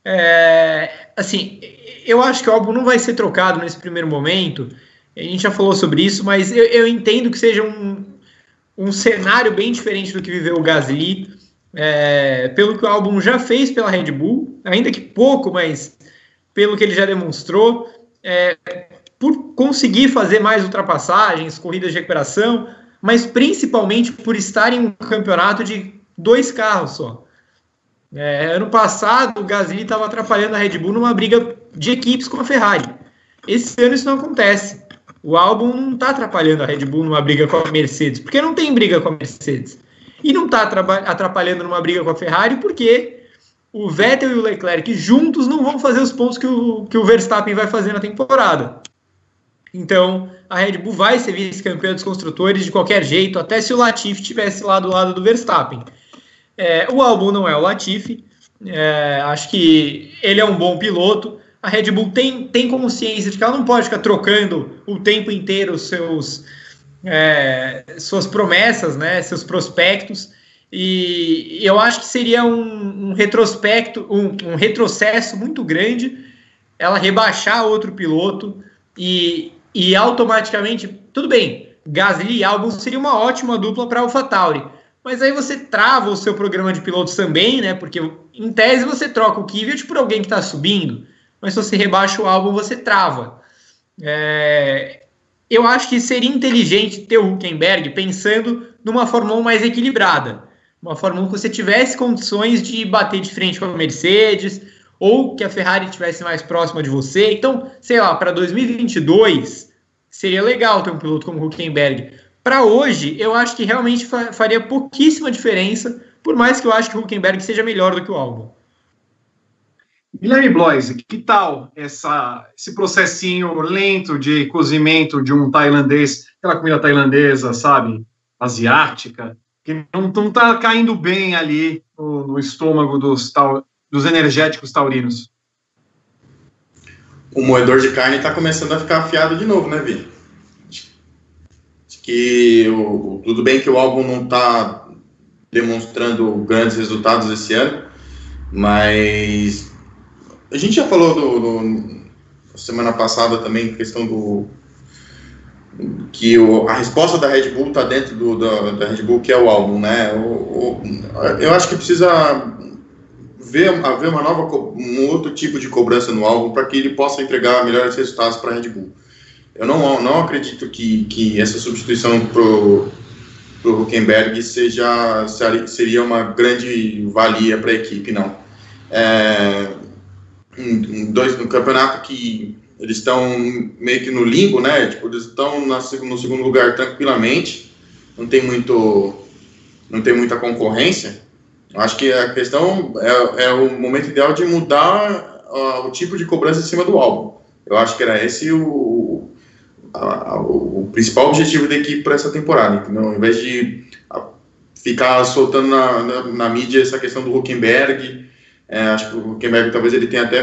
É, assim, eu acho que o álbum não vai ser trocado nesse primeiro momento. A gente já falou sobre isso, mas eu, eu entendo que seja um, um cenário bem diferente do que viveu o Gasly, é, pelo que o álbum já fez pela Red Bull, ainda que pouco, mas pelo que ele já demonstrou, é, por conseguir fazer mais ultrapassagens, corridas de recuperação, mas principalmente por estar em um campeonato de dois carros só. É, ano passado, o Gasly estava atrapalhando a Red Bull numa briga de equipes com a Ferrari. Esse ano isso não acontece. O álbum não está atrapalhando a Red Bull numa briga com a Mercedes, porque não tem briga com a Mercedes. E não está atrapalhando numa briga com a Ferrari, porque o Vettel e o Leclerc juntos não vão fazer os pontos que o, que o Verstappen vai fazer na temporada. Então, a Red Bull vai ser vice-campeã dos construtores de qualquer jeito, até se o Latifi estivesse lá do lado do Verstappen. É, o álbum não é o Latifi, é, acho que ele é um bom piloto, a Red Bull tem, tem consciência de que ela não pode ficar trocando o tempo inteiro seus, é, suas promessas, né, seus prospectos. E eu acho que seria um, um retrospecto, um, um, retrocesso muito grande ela rebaixar outro piloto e, e automaticamente, tudo bem, Gasly e Albon seria uma ótima dupla para AlphaTauri. Mas aí você trava o seu programa de pilotos também, né? Porque em tese você troca o Kvyat por alguém que está subindo mas se você rebaixa o álbum, você trava. É, eu acho que seria inteligente ter o Huckenberg pensando numa Fórmula 1 mais equilibrada. Uma Fórmula 1 que você tivesse condições de bater de frente com a Mercedes, ou que a Ferrari estivesse mais próxima de você. Então, sei lá, para 2022 seria legal ter um piloto como Huckenberg. Para hoje, eu acho que realmente faria pouquíssima diferença, por mais que eu acho que o Huckenberg seja melhor do que o álbum. Guilherme Bloise, que tal essa, esse processinho lento de cozimento de um tailandês, aquela comida tailandesa, sabe, asiática, que não, está caindo bem ali no, no estômago dos, dos energéticos taurinos? O moedor de carne está começando a ficar afiado de novo, né, Vi? Que o, tudo bem que o álbum não está demonstrando grandes resultados esse ano, mas a gente já falou do, do semana passada também questão do que o, a resposta da Red Bull está dentro do, da, da, Red Bull, que é o álbum, né? O, o, eu acho que precisa ver haver uma nova um outro tipo de cobrança no álbum para que ele possa entregar melhores resultados para a Red Bull. Eu não, não acredito que, que essa substituição pro pro Huckenberg seja seria uma grande valia para a equipe, não. É, um, dois, um campeonato que eles estão meio que no limbo, né? Tipo, eles estão no segundo lugar tranquilamente, não tem muito, não tem muita concorrência. Acho que a questão é, é o momento ideal de mudar uh, o tipo de cobrança em cima do álbum. Eu acho que era esse o, a, o principal objetivo da equipe para essa temporada, entendeu? Ao invés de ficar soltando na, na, na mídia essa questão do Huckenberg, é, acho que o Huckenberg talvez ele tenha até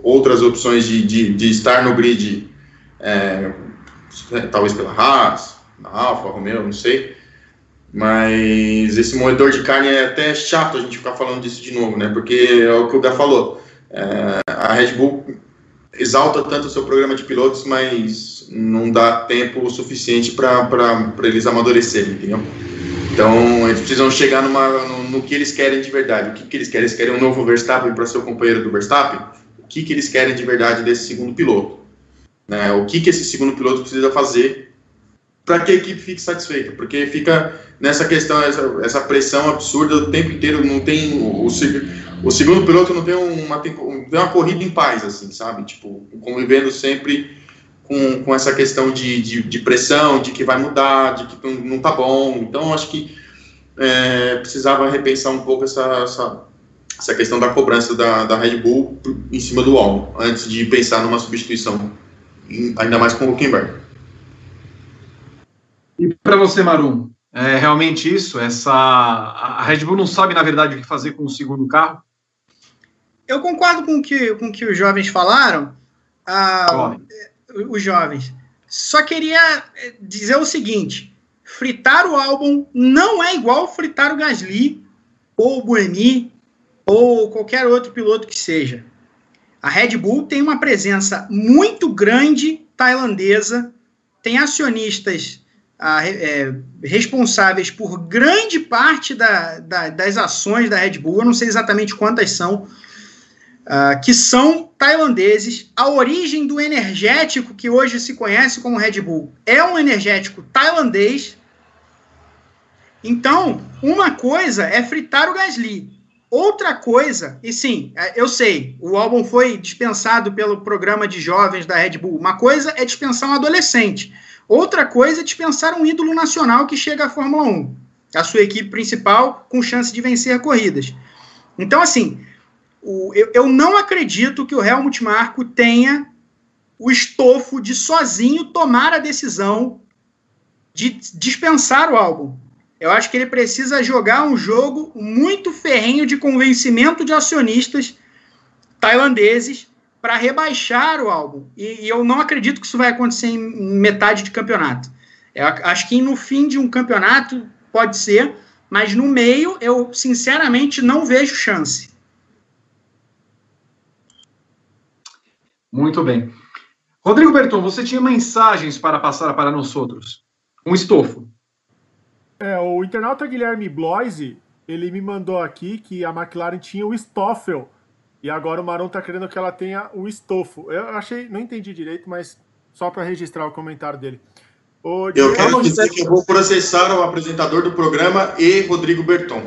outras opções de, de, de estar no grid, é, talvez pela Haas, na Alfa, Romeo, não sei, mas esse moedor de carne é até chato a gente ficar falando disso de novo, né? Porque é o que o Gá falou. É, a Red Bull exalta tanto o seu programa de pilotos, mas não dá tempo suficiente para eles amadurecerem, entendeu? Então, eles precisam chegar numa, no, no, que eles querem de verdade. O que, que eles querem? Eles querem um novo Verstappen para ser o companheiro do Verstappen? O que, que eles querem de verdade desse segundo piloto? Né? O que, que esse segundo piloto precisa fazer para que a equipe fique satisfeita, porque fica nessa questão, essa, essa pressão absurda o tempo inteiro, não tem o, o segundo piloto não tem uma, tem uma corrida em paz, assim, sabe, tipo, convivendo sempre com, com essa questão de, de, de pressão, de que vai mudar, de que não, não tá bom, então acho que é, precisava repensar um pouco essa, essa, essa questão da cobrança da, da Red Bull em cima do álbum, antes de pensar numa substituição, ainda mais com o Huckenberg. E para você, Marum, é realmente isso? Essa a Red Bull não sabe na verdade o que fazer com o segundo carro? Eu concordo com que, com que os jovens falaram. Ah, os jovens. Só queria dizer o seguinte: fritar o álbum não é igual fritar o Gasly ou o Buemi ou qualquer outro piloto que seja. A Red Bull tem uma presença muito grande tailandesa, tem acionistas é, responsáveis por grande parte da, da, das ações da Red Bull, eu não sei exatamente quantas são, uh, que são tailandeses. A origem do energético que hoje se conhece como Red Bull é um energético tailandês. Então, uma coisa é fritar o Gasly. Outra coisa, e sim, é, eu sei, o álbum foi dispensado pelo programa de jovens da Red Bull. Uma coisa é dispensar um adolescente. Outra coisa é dispensar um ídolo nacional que chega à Fórmula 1, a sua equipe principal com chance de vencer corridas. Então, assim, o, eu, eu não acredito que o Helmut Marko tenha o estofo de sozinho tomar a decisão de dispensar o álbum. Eu acho que ele precisa jogar um jogo muito ferrenho de convencimento de acionistas tailandeses para rebaixar o álbum. E, e, eu não acredito que isso vai acontecer em metade de campeonato. Eu acho que no fim de um campeonato pode ser, mas no meio eu sinceramente não vejo chance. Muito bem. Rodrigo Berton, você tinha mensagens para passar para nós outros. Um estofo. É, o internauta Guilherme Bloise, ele me mandou aqui que a McLaren tinha o Stoffel e agora o Maron tá querendo que ela tenha o estofo. Eu achei, não entendi direito, mas só para registrar o comentário dele. O eu quero dizer que eu vou processar o apresentador do programa e Rodrigo Berton.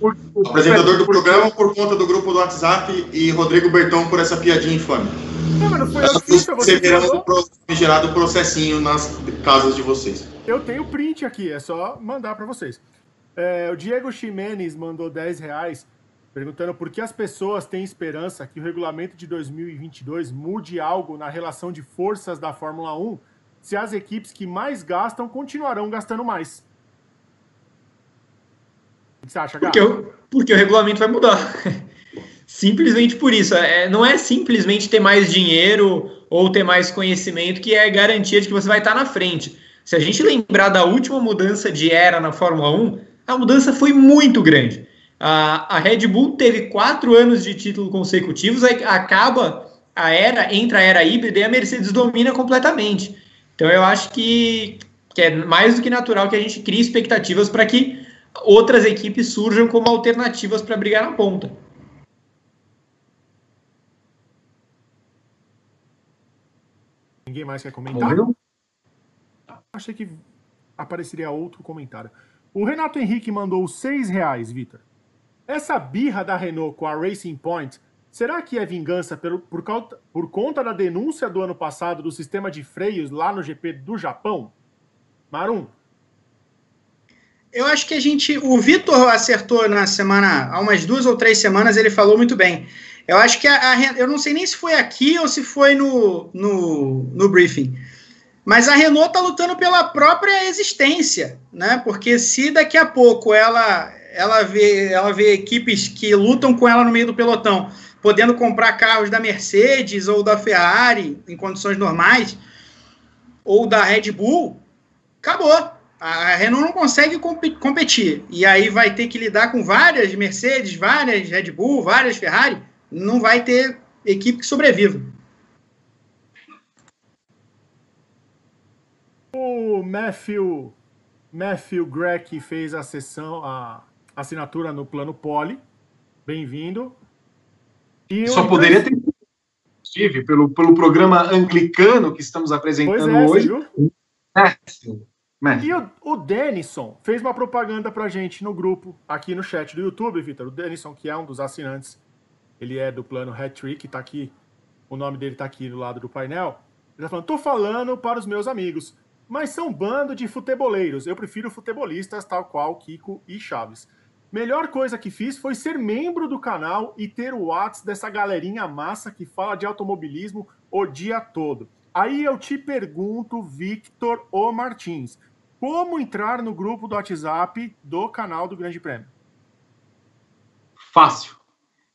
Por, por, apresentador do por, programa por conta do grupo do WhatsApp e Rodrigo Berton por essa piadinha infame. Não, mas não foi eu que fiz, você gerado processinho nas casas de vocês. Eu tenho print aqui, é só mandar para vocês. É, o Diego Ximenes mandou 10 reais perguntando por que as pessoas têm esperança que o regulamento de 2022 mude algo na relação de forças da Fórmula 1 se as equipes que mais gastam continuarão gastando mais. O que você acha, Porque, o, porque o regulamento vai mudar. (laughs) simplesmente por isso. É, não é simplesmente ter mais dinheiro ou ter mais conhecimento que é garantia de que você vai estar na frente. Se a gente lembrar da última mudança de era na Fórmula 1, a mudança foi muito grande. A, a Red Bull teve quatro anos de título consecutivos, aí acaba a era, entra a era híbrida e a Mercedes domina completamente. Então eu acho que, que é mais do que natural que a gente crie expectativas para que outras equipes surjam como alternativas para brigar na ponta. Ninguém mais quer comentar? Achei que apareceria outro comentário. O Renato Henrique mandou seis reais, Vitor. Essa birra da Renault com a Racing Point Será que é vingança pelo, por, por conta da denúncia do ano passado do sistema de freios lá no GP do Japão? Marum. Eu acho que a gente. O Vitor acertou na semana, há umas duas ou três semanas, ele falou muito bem. Eu acho que a, a, eu não sei nem se foi aqui ou se foi no, no, no briefing. Mas a Renault está lutando pela própria existência, né? Porque se daqui a pouco ela ela vê ela vê equipes que lutam com ela no meio do pelotão, podendo comprar carros da Mercedes ou da Ferrari em condições normais, ou da Red Bull, acabou. A Renault não consegue competir. E aí vai ter que lidar com várias Mercedes, várias Red Bull, várias Ferrari não vai ter equipe que sobreviva. O Matthew, Matthew Greck fez a sessão, a assinatura no plano Poli. Bem-vindo. Só poderia ter inclusive, pelo, pelo programa anglicano que estamos apresentando é, hoje. Matthew. Matthew. E o, o Denison fez uma propaganda pra gente no grupo, aqui no chat do YouTube, Vitor. O Denison, que é um dos assinantes ele é do plano Hat Trick, tá aqui, o nome dele tá aqui do lado do painel. Ele tá falando, tô falando para os meus amigos, mas são bando de futeboleiros. Eu prefiro futebolistas tal qual Kiko e Chaves. Melhor coisa que fiz foi ser membro do canal e ter o WhatsApp dessa galerinha massa que fala de automobilismo o dia todo. Aí eu te pergunto, Victor O Martins, como entrar no grupo do WhatsApp do canal do Grande Prêmio? Fácil.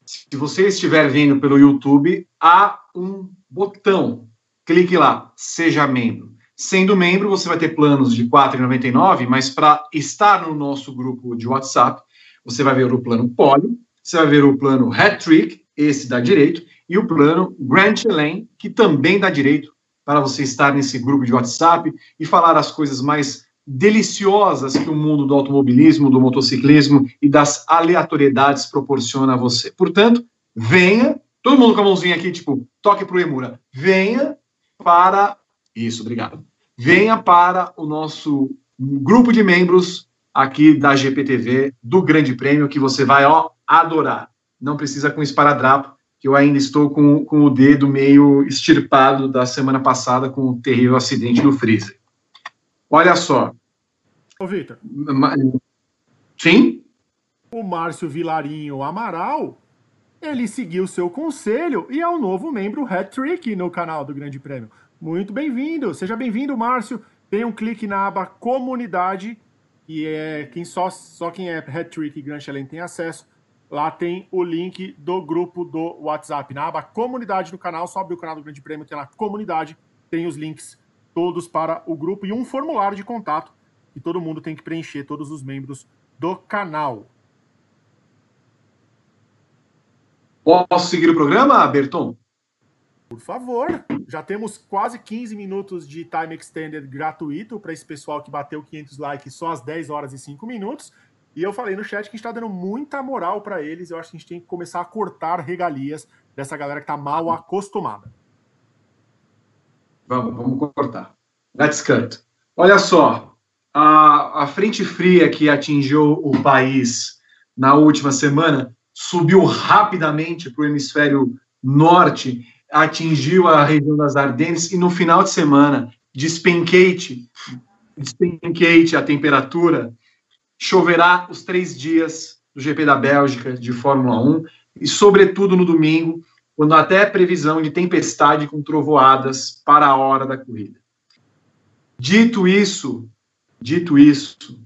Se você estiver vendo pelo YouTube, há um botão. Clique lá, seja membro. Sendo membro, você vai ter planos de R$ 4,99, mas para estar no nosso grupo de WhatsApp, você vai ver o plano Poli, você vai ver o plano Hat Trick, esse dá direito, e o plano Grand Chelem, que também dá direito para você estar nesse grupo de WhatsApp e falar as coisas mais deliciosas que o mundo do automobilismo, do motociclismo e das aleatoriedades proporciona a você. Portanto, venha, todo mundo com a mãozinha aqui, tipo, toque pro Emura, venha para. Isso, obrigado. Venha para o nosso grupo de membros aqui da GPTV, do Grande Prêmio, que você vai, ó, adorar. Não precisa com esparadrapo, que eu ainda estou com, com o dedo meio extirpado da semana passada com o terrível acidente no freezer. Olha só. Ô, Vitor. Sim? O Márcio Vilarinho Amaral, ele seguiu seu conselho e é o um novo membro Hat-Trick no canal do Grande Prêmio. Muito bem-vindo. Seja bem-vindo, Márcio. Tem um clique na aba Comunidade, e é quem só, só quem é Hat-Trick e Grand Chelem tem acesso. Lá tem o link do grupo do WhatsApp. Na aba Comunidade do canal, só abre o canal do Grande Prêmio, tem lá Comunidade, tem os links todos para o grupo e um formulário de contato que todo mundo tem que preencher, todos os membros do canal. Posso seguir o programa, Berton? Por favor. Já temos quase 15 minutos de time extended gratuito para esse pessoal que bateu 500 likes só às 10 horas e 5 minutos. E eu falei no chat que a gente está dando muita moral para eles. Eu acho que a gente tem que começar a cortar regalias dessa galera que está mal acostumada. Vamos, vamos cortar. Let's cut. Olha só, a, a frente fria que atingiu o país na última semana subiu rapidamente para o hemisfério norte, atingiu a região das Ardennes e no final de semana despenquete, despenquete a temperatura, choverá os três dias do GP da Bélgica de Fórmula 1 e, sobretudo, no domingo, quando até previsão de tempestade com trovoadas para a hora da corrida. Dito isso, dito isso,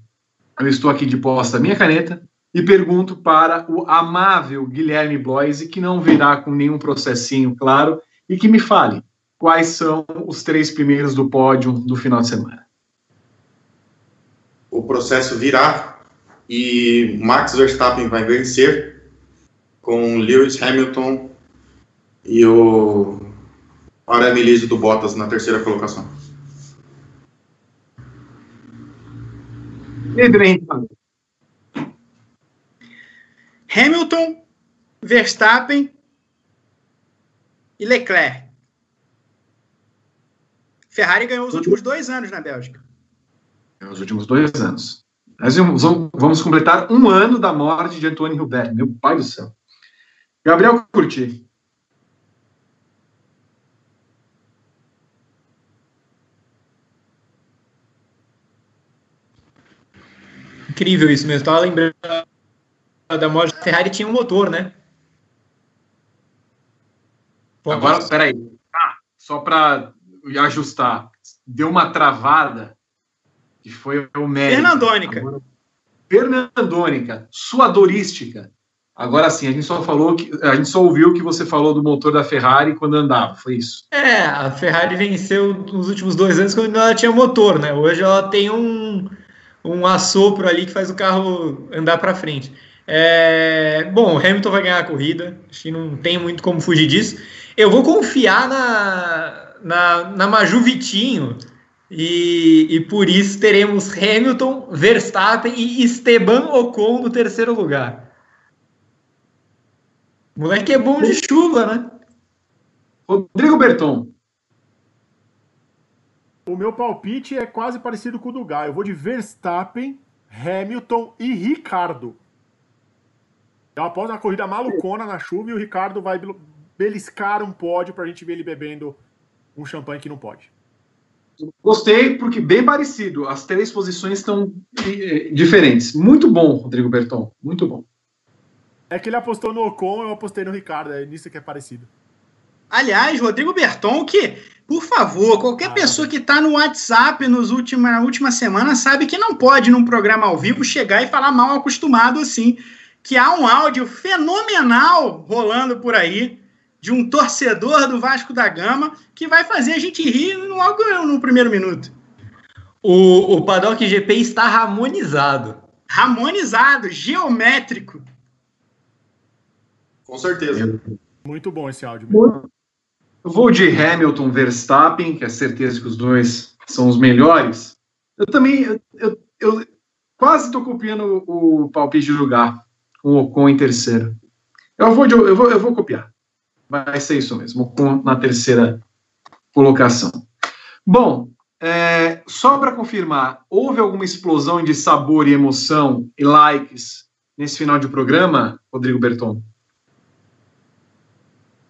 eu estou aqui de posta a minha caneta e pergunto para o amável Guilherme Bloise, que não virá com nenhum processinho, claro, e que me fale quais são os três primeiros do pódio do final de semana. O processo virá e Max Verstappen vai vencer com Lewis Hamilton e o Aramelise do Bottas na terceira colocação. Hamilton, Verstappen e Leclerc. Ferrari ganhou os últimos dois anos na Bélgica. Os últimos dois anos. Nós vamos, vamos completar um ano da morte de Antônio Hubert. Meu pai do céu. Gabriel Curti. Incrível isso mesmo. Estava lembrando da morte da Ferrari tinha um motor, né? Agora, peraí. Ah, só para ajustar. Deu uma travada que foi o mérito. Fernandônica. Agora, Fernandônica, suadorística. Agora sim, a gente só falou que a gente só ouviu que você falou do motor da Ferrari quando andava, foi isso? É, a Ferrari venceu nos últimos dois anos quando ela tinha motor, né? Hoje ela tem um, um assopro ali que faz o carro andar para frente. É, bom, Hamilton vai ganhar a corrida, acho que não tem muito como fugir disso. Eu vou confiar na, na, na Maju Vitinho, e, e por isso teremos Hamilton, Verstappen e Esteban Ocon no terceiro lugar. O moleque é bom de chuva, né? Rodrigo Berton. O meu palpite é quase parecido com o do Gai. Eu vou de Verstappen, Hamilton e Ricardo. Eu aposto uma corrida malucona na chuva e o Ricardo vai beliscar um pódio para a gente ver ele bebendo um champanhe que não pode. Gostei, porque bem parecido. As três posições estão eh, diferentes. Muito bom, Rodrigo Berton. Muito bom. É que ele apostou no Ocon, eu apostei no Ricardo. É nisso que é parecido. Aliás, Rodrigo Berton, que, por favor, qualquer ah, pessoa que está no WhatsApp nos última, na última semana sabe que não pode, num programa ao vivo, chegar e falar mal acostumado assim. Que há um áudio fenomenal rolando por aí de um torcedor do Vasco da Gama que vai fazer a gente rir logo no primeiro minuto. O, o Paddock GP está harmonizado. Harmonizado, geométrico. Com certeza. Muito bom esse áudio. Eu vou de Hamilton Verstappen, que é certeza que os dois são os melhores. Eu também, eu, eu, eu quase estou copiando o, palpite do lugar, com o Ocon em terceiro. Eu vou, de, eu vou, eu vou copiar. Vai ser isso mesmo, na terceira colocação. Bom, é, só para confirmar, houve alguma explosão de sabor e emoção e likes nesse final de programa, Rodrigo Berton?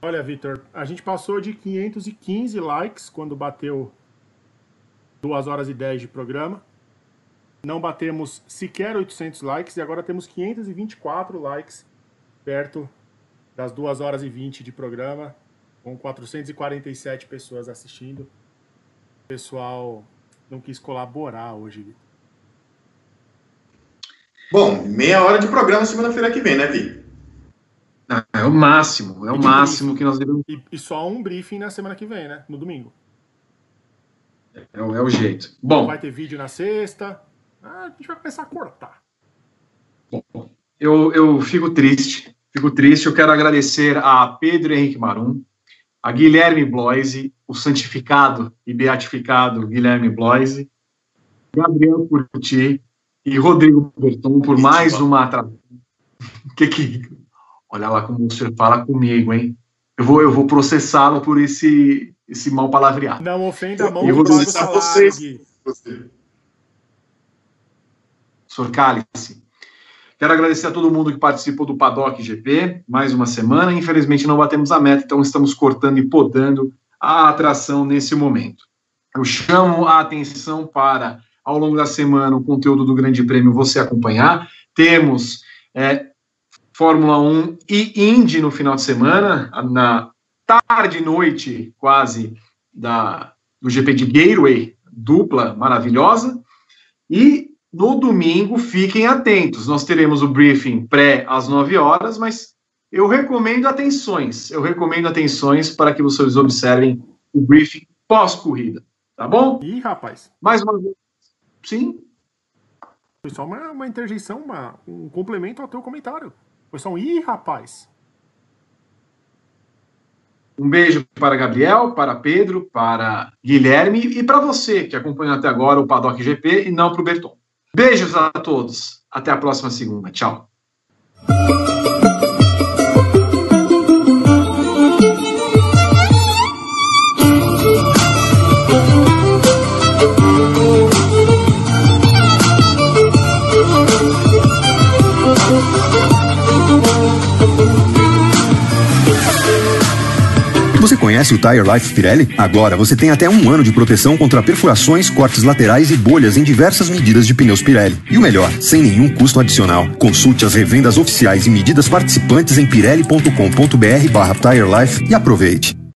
Olha, Vitor, a gente passou de 515 likes quando bateu 2 horas e 10 de programa. Não batemos sequer 800 likes e agora temos 524 likes perto das 2 horas e 20 de programa, com 447 pessoas assistindo. O pessoal não quis colaborar hoje. Bom, meia hora de programa segunda-feira que vem, né, Vi? É o máximo, é o máximo briefing. que nós devemos. E, e, só um briefing na semana que vem, né? No domingo. É, é o jeito. Bom. Vai ter vídeo na sexta. Ah, a gente vai começar a cortar. Bom, eu, eu fico triste Fico triste. Eu quero agradecer a Pedro Henrique Marum, a Guilherme Bloise, o santificado e beatificado Guilherme Bloise, Gabriel Curti e Rodrigo Berton por mais uma atração. (laughs) que que Olha lá como você fala comigo, hein? Eu vou, eu vou processá-lo por esse, esse mal palavreado. Não ofenda a mão eu vou processar vocês. Você. Sr. Cálice, Quero agradecer a todo mundo que participou do Paddock GP, mais uma semana. Infelizmente não batemos a meta, então estamos cortando e podando a atração nesse momento. Eu chamo a atenção para, ao longo da semana, o conteúdo do Grande Prêmio você acompanhar. Temos é, Fórmula 1 e Indy no final de semana, na tarde e noite, quase, da, do GP de Gateway, dupla maravilhosa. E no domingo, fiquem atentos. Nós teremos o briefing pré às 9 horas, mas eu recomendo atenções. Eu recomendo atenções para que vocês observem o briefing pós-corrida. Tá bom? Ih, rapaz. Mais uma vez. Sim? Foi só uma, uma interjeição, uma, um complemento ao teu comentário. Só um ih, rapaz. Um beijo para Gabriel, para Pedro, para Guilherme e para você que acompanhou até agora o Paddock GP e não para o Berton. Beijos a todos. Até a próxima segunda. Tchau. Você conhece o Tire Life Pirelli? Agora você tem até um ano de proteção contra perfurações, cortes laterais e bolhas em diversas medidas de pneus Pirelli. E o melhor, sem nenhum custo adicional. Consulte as revendas oficiais e medidas participantes em pirelli.com.br barra Tire Life e aproveite.